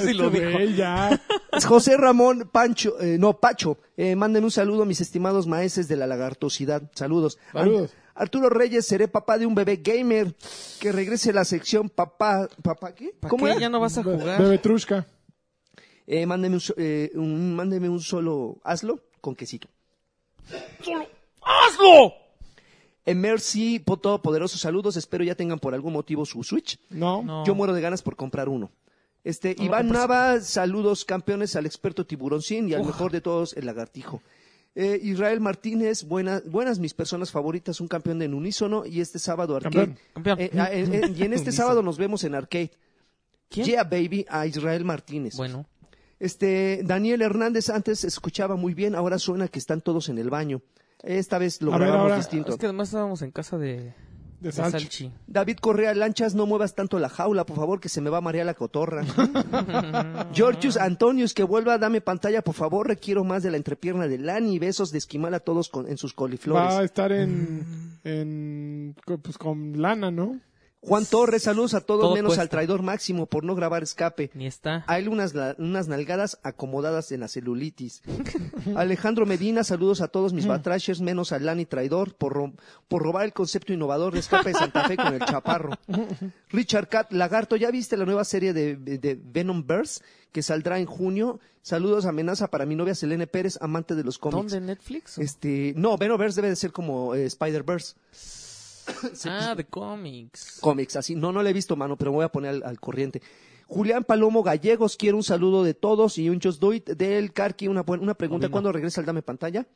Speaker 1: güey sí lo dijo.
Speaker 3: ya.
Speaker 2: José Ramón Pancho, eh, no, Pacho, eh, mándenme un saludo a mis estimados maestros de la lagartosidad. Saludos.
Speaker 3: Saludos.
Speaker 2: Ar- Arturo Reyes, seré papá de un bebé gamer. Que regrese a la sección papá, papá, ¿qué?
Speaker 1: ¿Para
Speaker 2: ¿Cómo
Speaker 1: qué
Speaker 2: era?
Speaker 1: ya no vas a jugar?
Speaker 3: Trushka.
Speaker 2: Eh, mándeme un, eh, un- mándeme un solo, hazlo con quesito.
Speaker 1: ¡Hazlo!
Speaker 2: Eh, Mercy, po- todopoderosos saludos. Espero ya tengan por algún motivo su Switch.
Speaker 3: No.
Speaker 1: No.
Speaker 2: Yo muero de ganas por comprar uno. Este, Iván
Speaker 3: compres.
Speaker 2: Nava, saludos campeones al experto tiburoncín y al mejor de todos, el lagartijo. Eh, Israel Martínez, buenas, buenas mis personas favoritas, un campeón en unísono y este sábado arcade.
Speaker 3: Campeón.
Speaker 1: Campeón.
Speaker 2: Eh, ah, eh, eh, y en este sábado nos vemos en arcade.
Speaker 1: ¿Quién?
Speaker 2: Yeah, baby, a Israel Martínez.
Speaker 1: Bueno.
Speaker 2: Este, Daniel Hernández antes escuchaba muy bien, ahora suena que están todos en el baño. Esta vez lo
Speaker 3: A ver,
Speaker 2: grabamos
Speaker 3: ahora.
Speaker 2: distinto.
Speaker 1: Es que además estábamos en casa de,
Speaker 3: De
Speaker 1: de
Speaker 3: Salchi.
Speaker 1: Salchi.
Speaker 2: David Correa Lanchas, no muevas tanto la jaula, por favor, que se me va a marear la cotorra. Georgius Antonius, que vuelva, dame pantalla, por favor, requiero más de la entrepierna de Lani, besos de esquimal a todos con- en sus
Speaker 3: Va a
Speaker 2: coliflores.
Speaker 3: estar en, en pues con lana, ¿no?
Speaker 2: Juan Torres, saludos a todos,
Speaker 1: Todo
Speaker 2: menos
Speaker 1: cuesta.
Speaker 2: al traidor máximo por no grabar escape.
Speaker 1: Ni está.
Speaker 2: Hay unas, unas nalgadas acomodadas en la celulitis. Alejandro Medina, saludos a todos mis batrashers, menos a Lani Traidor, por, ro- por robar el concepto innovador de escape de Santa Fe con el chaparro. Richard Cat, Lagarto, ¿ya viste la nueva serie de, de Venom Verse que saldrá en junio? Saludos, amenaza para mi novia Selene Pérez, amante de los cómics.
Speaker 1: ¿Dónde? ¿Netflix?
Speaker 2: Este, no, Venomverse debe de ser como eh, Spider-Verse.
Speaker 1: ah, de cómics.
Speaker 2: cómics, así. No, no le he visto, mano, pero me voy a poner al, al corriente. Julián Palomo Gallegos quiere un saludo de todos y un Just Do It del Carqui. Una, una pregunta. ¿cuándo regresa el Dame Pantalla?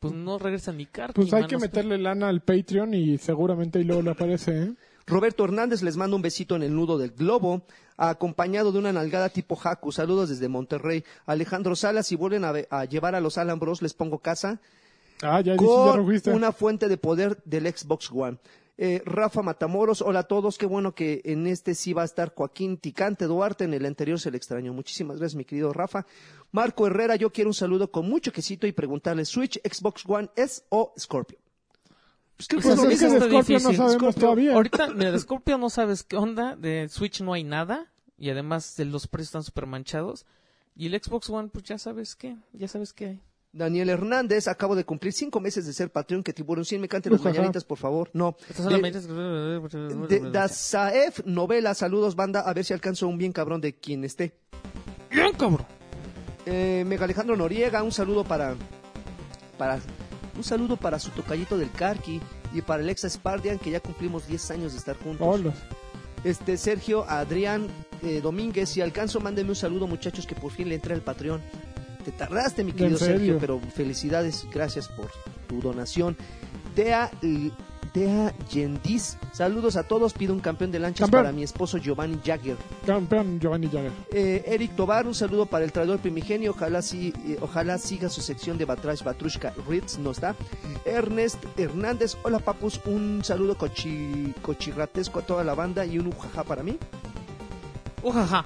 Speaker 1: Pues no regresa ni Karki,
Speaker 3: Pues hay
Speaker 1: mano,
Speaker 3: que meterle lana al Patreon y seguramente ahí luego le aparece, ¿eh?
Speaker 2: Roberto Hernández les manda un besito en el nudo del globo, acompañado de una nalgada tipo Haku. Saludos desde Monterrey. Alejandro Salas, si vuelven a, a llevar a los Alan Bros, les pongo casa.
Speaker 3: Ah, ya,
Speaker 2: con una fuente de poder del Xbox One. Eh, Rafa Matamoros, hola a todos, qué bueno que en este sí va a estar Joaquín Ticante Duarte, en el anterior se le extrañó. Muchísimas gracias, mi querido Rafa. Marco Herrera, yo quiero un saludo con mucho quesito y preguntarle, ¿Switch, Xbox One S o Scorpio? Pues creo que
Speaker 3: Pues
Speaker 2: es
Speaker 3: que Scorpio no sabemos
Speaker 2: Scorpio.
Speaker 3: todavía.
Speaker 1: Ahorita, mira, de Scorpio no sabes qué onda, de Switch no hay nada, y además de los precios están súper manchados. Y el Xbox One, pues ya sabes qué, ya sabes qué hay.
Speaker 2: Daniel Hernández, acabo de cumplir cinco meses de ser Patreon, que Tiburón 100 me cante las mañanitas, por favor. No. De- de, Dazaef Novela, saludos banda, a ver si alcanzo un bien cabrón de quien esté.
Speaker 1: Bien, cabrón.
Speaker 2: Eh, Mega Alejandro Noriega, un saludo para, para un saludo para su tocallito del Carqui y para Alexa Spardian, que ya cumplimos 10 años de estar juntos.
Speaker 3: Hola.
Speaker 2: Este Sergio Adrián eh, Domínguez, si alcanzo, mándenme un saludo, muchachos, que por fin le entré al Patreon. Te tardaste, mi
Speaker 3: ¿En
Speaker 2: querido? Sergio, pero felicidades, gracias por tu donación. Dea, Dea Yendis, saludos a todos, pido un campeón de lanchas
Speaker 3: Campeón.
Speaker 2: para mi esposo Giovanni Jagger.
Speaker 3: Campeón Giovanni Jagger.
Speaker 2: Eh, Eric Tobar, un saludo para el traidor primigenio. Ojalá, sí, eh, ojalá siga su sección de Batrash Batrushka Ritz, no está. Ernest Hernández, hola papus, un saludo cochi, cochirratesco a toda la banda y un ujaja para mí.
Speaker 1: Ujaja.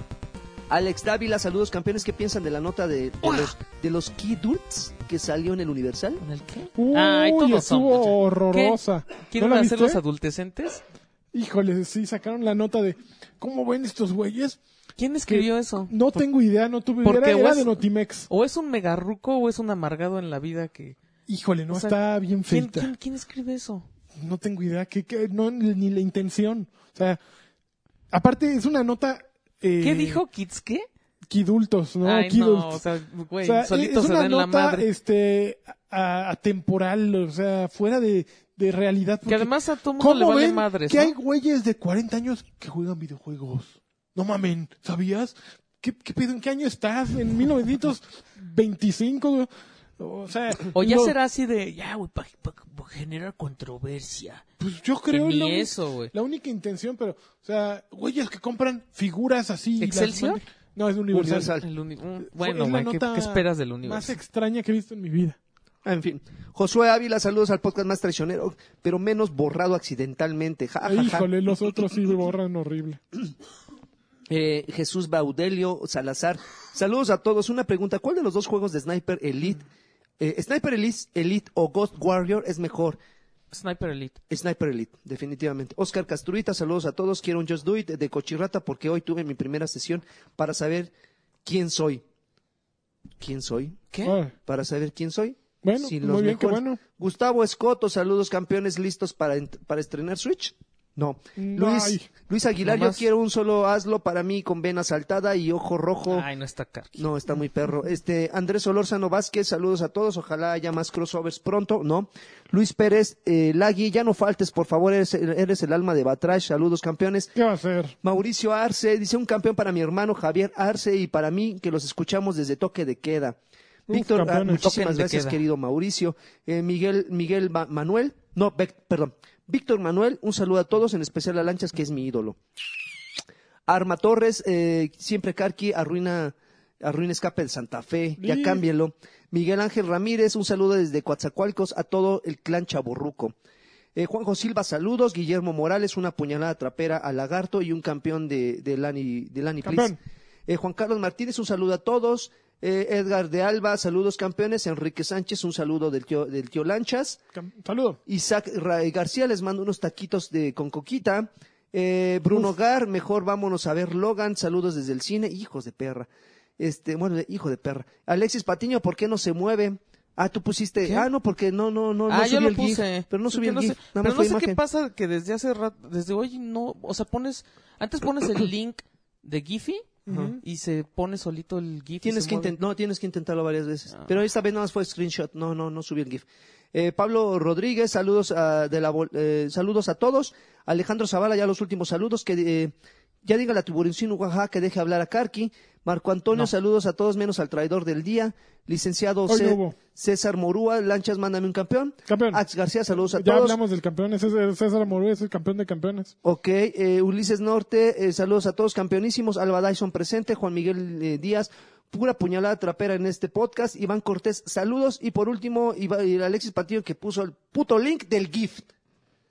Speaker 2: Alex Dávila, saludos campeones, ¿qué piensan de la nota de, de los, de los Kidults que salió en el Universal?
Speaker 1: ¿Con el qué?
Speaker 3: Uy,
Speaker 1: Ay, todos
Speaker 3: estuvo horrorosa.
Speaker 1: ¿Quieren
Speaker 3: ¿No
Speaker 1: hacer los adultecentes?
Speaker 3: Híjole, sí, sacaron la nota de ¿cómo ven estos güeyes?
Speaker 1: ¿Quién escribió eso?
Speaker 3: No tengo idea, no tuve
Speaker 1: Porque
Speaker 3: idea. Era,
Speaker 1: o
Speaker 3: era
Speaker 1: es-
Speaker 3: de Notimex.
Speaker 1: O es un megarruco o es un amargado en la vida que...
Speaker 3: Híjole, no
Speaker 1: o sea,
Speaker 3: está bien
Speaker 1: ¿quién,
Speaker 3: feita.
Speaker 1: quién, quién escribe eso?
Speaker 3: No tengo idea, que, que- no, ni la intención. O sea, aparte es una nota... eh,
Speaker 1: ¿Qué dijo qué?
Speaker 3: Kidultos, ¿no?
Speaker 1: Ay,
Speaker 3: Kidults.
Speaker 1: no, o sea, güey,
Speaker 3: O sea,
Speaker 1: solitos
Speaker 3: es
Speaker 1: se
Speaker 3: una
Speaker 1: dan la
Speaker 3: nota
Speaker 1: madre.
Speaker 3: este a- atemporal, o sea, fuera de, de realidad.
Speaker 1: Que
Speaker 3: porque
Speaker 1: además a todo mundo le
Speaker 3: ¿cómo
Speaker 1: vale
Speaker 3: ven
Speaker 1: madres,
Speaker 3: que
Speaker 1: ¿no?
Speaker 3: hay güeyes de 40 años que juegan videojuegos? No mamen, ¿sabías? ¿Qué, qué pedo? ¿En qué año estás? ¿En 1925? O sea,
Speaker 1: O ya será así de, ya, güey, para generar controversia.
Speaker 3: Pues yo
Speaker 1: Que
Speaker 3: creo
Speaker 1: ni
Speaker 3: la, uni-
Speaker 1: eso, güey.
Speaker 3: la única intención, pero, o sea, güeyes que compran figuras así. las
Speaker 1: ¿Excelsior?
Speaker 3: No, es Universal.
Speaker 2: Universal.
Speaker 1: El uni- bueno,
Speaker 3: es
Speaker 1: ¿qué, esperas del
Speaker 3: Más
Speaker 1: universo?
Speaker 3: extraña que he visto en mi vida.
Speaker 2: En fin, Josué Ávila, saludos al podcast más traicionero, pero menos borrado accidentalmente. Ja, ja, ja.
Speaker 3: Híjole, los otros sí borran horrible.
Speaker 2: Eh, Jesús Baudelio Salazar, saludos a todos. Una pregunta, ¿cuál de los dos juegos de Sniper Elite, eh, Sniper Elite, Elite o Ghost Warrior es mejor?
Speaker 1: Sniper Elite.
Speaker 2: Sniper Elite, definitivamente. Oscar Castruita, saludos a todos. Quiero un Just Do It de Cochirrata porque hoy tuve mi primera sesión para saber quién soy. ¿Quién soy?
Speaker 1: ¿Qué?
Speaker 3: Ah,
Speaker 2: Para saber quién soy.
Speaker 3: Bueno,
Speaker 2: Sí,
Speaker 3: muy
Speaker 2: los
Speaker 3: bien, qué bueno.
Speaker 2: Gustavo Escoto, saludos campeones listos para, para estrenar Switch. No.
Speaker 3: No
Speaker 2: Luis. Luis Aguilar,
Speaker 1: Nomás-
Speaker 2: yo quiero un solo hazlo para mí con vena saltada y ojo rojo.
Speaker 1: Ay, no está Karki.
Speaker 2: No, está muy perro. Este, Andrés Olórzano Vázquez, saludos a todos. Ojalá haya más crossovers pronto, ¿no? Luis Pérez, eh, Lagui, ya no faltes, por favor, eres, eres el alma de Batrash. Saludos, campeones.
Speaker 3: ¿Qué va a hacer?
Speaker 2: Mauricio Arce, dice un campeón para mi hermano Javier Arce y para mí, que los escuchamos desde toque de queda.
Speaker 3: Uf,
Speaker 2: Víctor, ah, muchísimas gracias,
Speaker 1: queda.
Speaker 2: querido Mauricio. Eh, Miguel, Miguel Ma- Manuel, no, Bec- perdón, Víctor Manuel, un saludo a todos, en especial a Lanchas, que es mi ídolo. Arma Torres, eh, siempre Carqui, arruina, arruina escape de Santa Fe, ya
Speaker 3: Sí.
Speaker 2: cámbienlo. Miguel Ángel Ramírez, un saludo desde Coatzacoalcos a todo el clan Chaborruco. Eh, Juanjo Silva, saludos. Guillermo Morales, una puñalada trapera al lagarto y un campeón de, de Lani, de Lani. Eh, Juan Carlos Martínez, un saludo a todos. Eh, Edgar de Alba, saludos campeones. Enrique Sánchez, un saludo del tío, del tío Lanchas.
Speaker 3: Saludo.
Speaker 2: Isaac Ra- García, les mando unos taquitos de, con coquita. Eh, Bruno Gar, mejor vámonos a ver Logan. Saludos desde el cine. Hijos de perra. Este, bueno, hijo de perra. Alexis Patiño, ¿por qué no se mueve? Ah, tú pusiste.
Speaker 1: ¿Qué?
Speaker 2: Ah, no, porque no, no, no, no
Speaker 1: ah,
Speaker 2: subí
Speaker 1: yo lo
Speaker 2: el GIF.
Speaker 1: puse.
Speaker 2: Pero no subí el
Speaker 1: no
Speaker 2: GIF.
Speaker 1: sé-
Speaker 2: Nada
Speaker 1: pero
Speaker 2: más
Speaker 1: no sé qué pasa que desde hace rato, desde hoy no, o sea, pones, antes pones el link de Giphy y se pone solito el GIF.
Speaker 2: Tienes que no, tienes que intentarlo varias veces.
Speaker 1: Ah.
Speaker 2: Pero esta vez nada más fue screenshot, no, no, no subí el GIF. Eh, Pablo Rodríguez, saludos a, de la, eh, saludos a todos. Alejandro Zavala, ya los últimos saludos. Que eh, ya diga la Tiburoncino Oaxaca que deje hablar a Karki. Marco Antonio,
Speaker 1: No.
Speaker 2: saludos a todos menos al traidor del día. Licenciado
Speaker 3: no.
Speaker 2: César Morúa, Lanchas, mándame un campeón.
Speaker 3: Campeón.
Speaker 2: Ax García, saludos a
Speaker 3: Ya
Speaker 2: todos.
Speaker 3: hablamos del campeón. Ese es César Morú, es el campeón de campeones.
Speaker 2: Ok, eh, Ulises Norte, eh, saludos a todos, campeonísimos. Alba Dyson presente, Juan Miguel eh, Díaz, pura puñalada trapera en este podcast. Iván Cortés, saludos. Y por último, Iba- Alexis Patillo que puso el puto link del gift.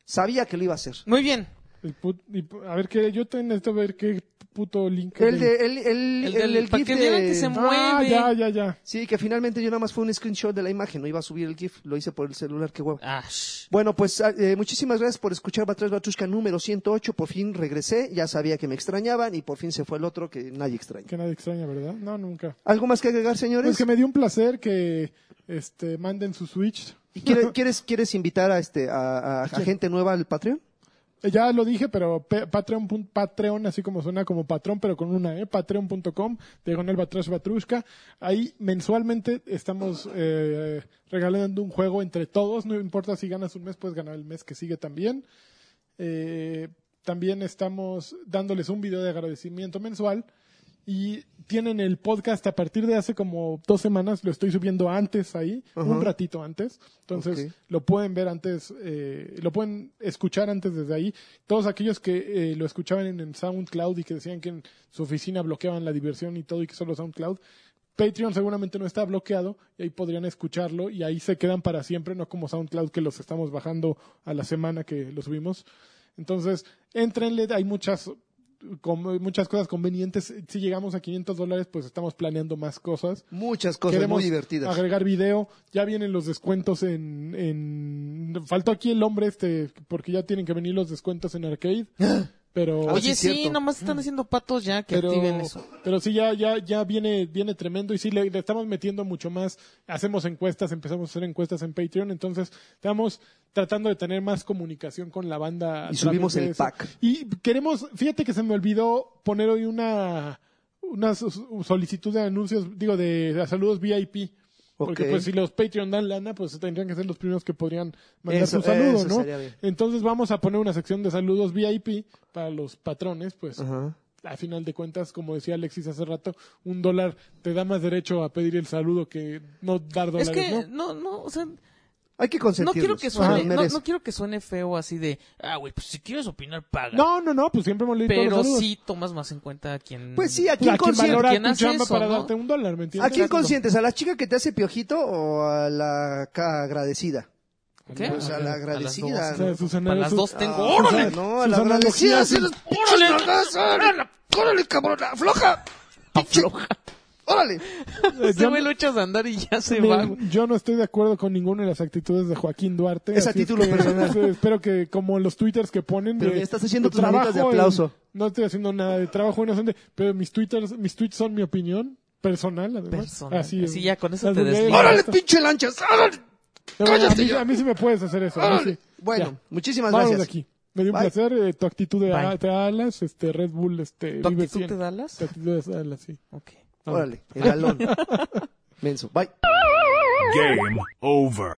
Speaker 2: Sabía que lo iba a hacer.
Speaker 1: Muy bien.
Speaker 3: El put- y a ver, que yo te necesito ver qué puto link.
Speaker 2: El de, el, el,
Speaker 1: El
Speaker 2: el, el
Speaker 1: para que
Speaker 2: de-
Speaker 1: vieran que se
Speaker 3: Ah,
Speaker 1: mueve.
Speaker 3: ya, ya, ya.
Speaker 2: Sí, que finalmente yo nada más fue un screenshot de la imagen, no iba a subir el GIF, lo hice por el celular, qué huevo.
Speaker 1: Ah.
Speaker 2: Bueno, pues ah, eh, muchísimas gracias por escuchar Batrás Batrushka número 108. Por fin regresé, ya sabía que me extrañaban y por fin se fue el otro que nadie extraña.
Speaker 3: Que nadie extraña, ¿verdad? No, nunca.
Speaker 2: ¿Algo más que agregar, señores?
Speaker 3: Es que me dio un placer que este, manden su Switch.
Speaker 2: ¿Y quiere- quieres, quieres invitar a, este, a, a- a gente nueva al Patreon?
Speaker 3: Ya lo dije, pero pe- Patreon, Patreon, así como suena como patrón, pero con una, ¿eh? Patreon.com, diagonal Batrash Batrushka. Ahí mensualmente estamos eh, regalando un juego entre todos. No importa si ganas un mes, puedes ganar el mes que sigue también. Eh, también estamos dándoles un video de agradecimiento mensual. Y tienen el podcast a partir de hace como dos semanas, lo estoy subiendo antes ahí, un ratito antes. Entonces lo pueden ver antes, eh, lo pueden escuchar antes desde ahí. Todos aquellos que eh, lo escuchaban en, en SoundCloud y que decían que en su oficina bloqueaban la diversión y todo y que solo SoundCloud, Patreon seguramente no está bloqueado y ahí podrían escucharlo y ahí se quedan para siempre, no como SoundCloud que los estamos bajando a la semana que lo subimos. Entonces, entrenle, hay muchas como muchas cosas convenientes. Si llegamos a 500 dólares, pues estamos planeando más cosas.
Speaker 2: Muchas cosas
Speaker 3: Queremos
Speaker 2: muy divertidas.
Speaker 3: agregar video. Ya vienen los descuentos en, en... Faltó aquí el hombre este, porque ya tienen que venir los descuentos en arcade. Pero...
Speaker 2: Ah,
Speaker 1: Oye,
Speaker 2: sí,
Speaker 1: nomás están haciendo patos ya que
Speaker 3: pero,
Speaker 1: activen eso.
Speaker 3: pero sí, ya, ya, ya viene, viene tremendo y sí, le, le estamos metiendo mucho más. Hacemos encuestas, empezamos a hacer encuestas en Patreon, entonces estamos tratando de tener más comunicación con la banda. a
Speaker 2: Y subimos el
Speaker 3: eso.
Speaker 2: pack.
Speaker 3: Y queremos, fíjate que se me olvidó poner hoy una, una so- solicitud de anuncios, digo, de, de saludos VIP. Porque pues si los Patreon dan lana, pues tendrían que ser los primeros que podrían mandar
Speaker 2: Eso-
Speaker 3: su saludo,
Speaker 2: eso
Speaker 3: ¿no? Entonces vamos a poner una sección de saludos VIP para los patrones, pues
Speaker 2: Ajá.
Speaker 3: a final de cuentas, como decía Alexis hace rato, un dólar te da más derecho a pedir el saludo que no dar dólares,
Speaker 1: Es que,
Speaker 3: ¿no?
Speaker 1: no, no, o sea,
Speaker 2: Hay que
Speaker 1: no
Speaker 2: consentirlos.
Speaker 1: quiero que
Speaker 2: Ajá,
Speaker 1: suene,
Speaker 2: los
Speaker 1: no, quiero que suene feo así de, ah, güey, pues si quieres opinar, paga.
Speaker 3: No, no, no, pues siempre hemos leído
Speaker 1: pero sí tomas más en cuenta a quien...
Speaker 2: Pues sí, ¿a
Speaker 3: A
Speaker 2: quién
Speaker 3: quien
Speaker 2: consientes?
Speaker 3: valora
Speaker 1: ¿Quién
Speaker 3: tu
Speaker 1: hace
Speaker 3: chamba
Speaker 1: eso,
Speaker 3: para
Speaker 1: no?
Speaker 3: darte un dólar, ¿me entiendes?
Speaker 2: ¿A quién consientes? ¿A la chica que te hace piojito o a la agradecida?
Speaker 1: ¿Qué?
Speaker 2: Pues a la agradecida.
Speaker 3: O sea. Susana,
Speaker 1: Para las dos tengo.
Speaker 2: Ah,
Speaker 1: ¡Órale!
Speaker 2: No, a la agradecida. sí, ¡Órale, órale! ¡Órale, cabrón! ¡Afloja!
Speaker 1: Afloja.
Speaker 2: ¡Órale!
Speaker 1: Ese
Speaker 3: yo,
Speaker 1: güey lo echas a andar y ya se
Speaker 3: miren,
Speaker 1: va. güey.
Speaker 3: yo no estoy de acuerdo con ninguna de las actitudes de Joaquín Duarte.
Speaker 2: Es a
Speaker 3: así
Speaker 2: título
Speaker 3: que,
Speaker 2: personal.
Speaker 3: eh, Espero que, como los twitters que ponen.
Speaker 2: Pero
Speaker 3: de-
Speaker 2: ya estás haciendo
Speaker 3: de
Speaker 2: tus manitas de
Speaker 3: trabajo
Speaker 2: aplauso.
Speaker 3: en- no estoy haciendo nada de trabajo inocente, pero mis twitters, mis tweets son mi opinión personal, además.
Speaker 1: Personal.
Speaker 3: Así,
Speaker 1: Sí, ya con eso te desligas.
Speaker 2: ¡Órale, pinche lanchas! ¡Órale!
Speaker 3: A,
Speaker 2: cállate
Speaker 3: mí,
Speaker 2: ya.
Speaker 3: a mí sí me puedes hacer eso. a mí sí.
Speaker 2: Bueno,
Speaker 3: Ya.
Speaker 2: muchísimas
Speaker 3: Vámonos
Speaker 2: gracias.
Speaker 3: de aquí. Me dio un
Speaker 2: Bye.
Speaker 3: placer eh, tu actitud de, a- de alas, este Red Bull, este
Speaker 1: ¿Tu
Speaker 3: Vive
Speaker 1: actitud
Speaker 3: 100.
Speaker 1: te Dallas?
Speaker 3: Tu actitud de alas, sí.
Speaker 1: Ok.
Speaker 2: Órale, el galón. Menso. Bye.
Speaker 5: Game over.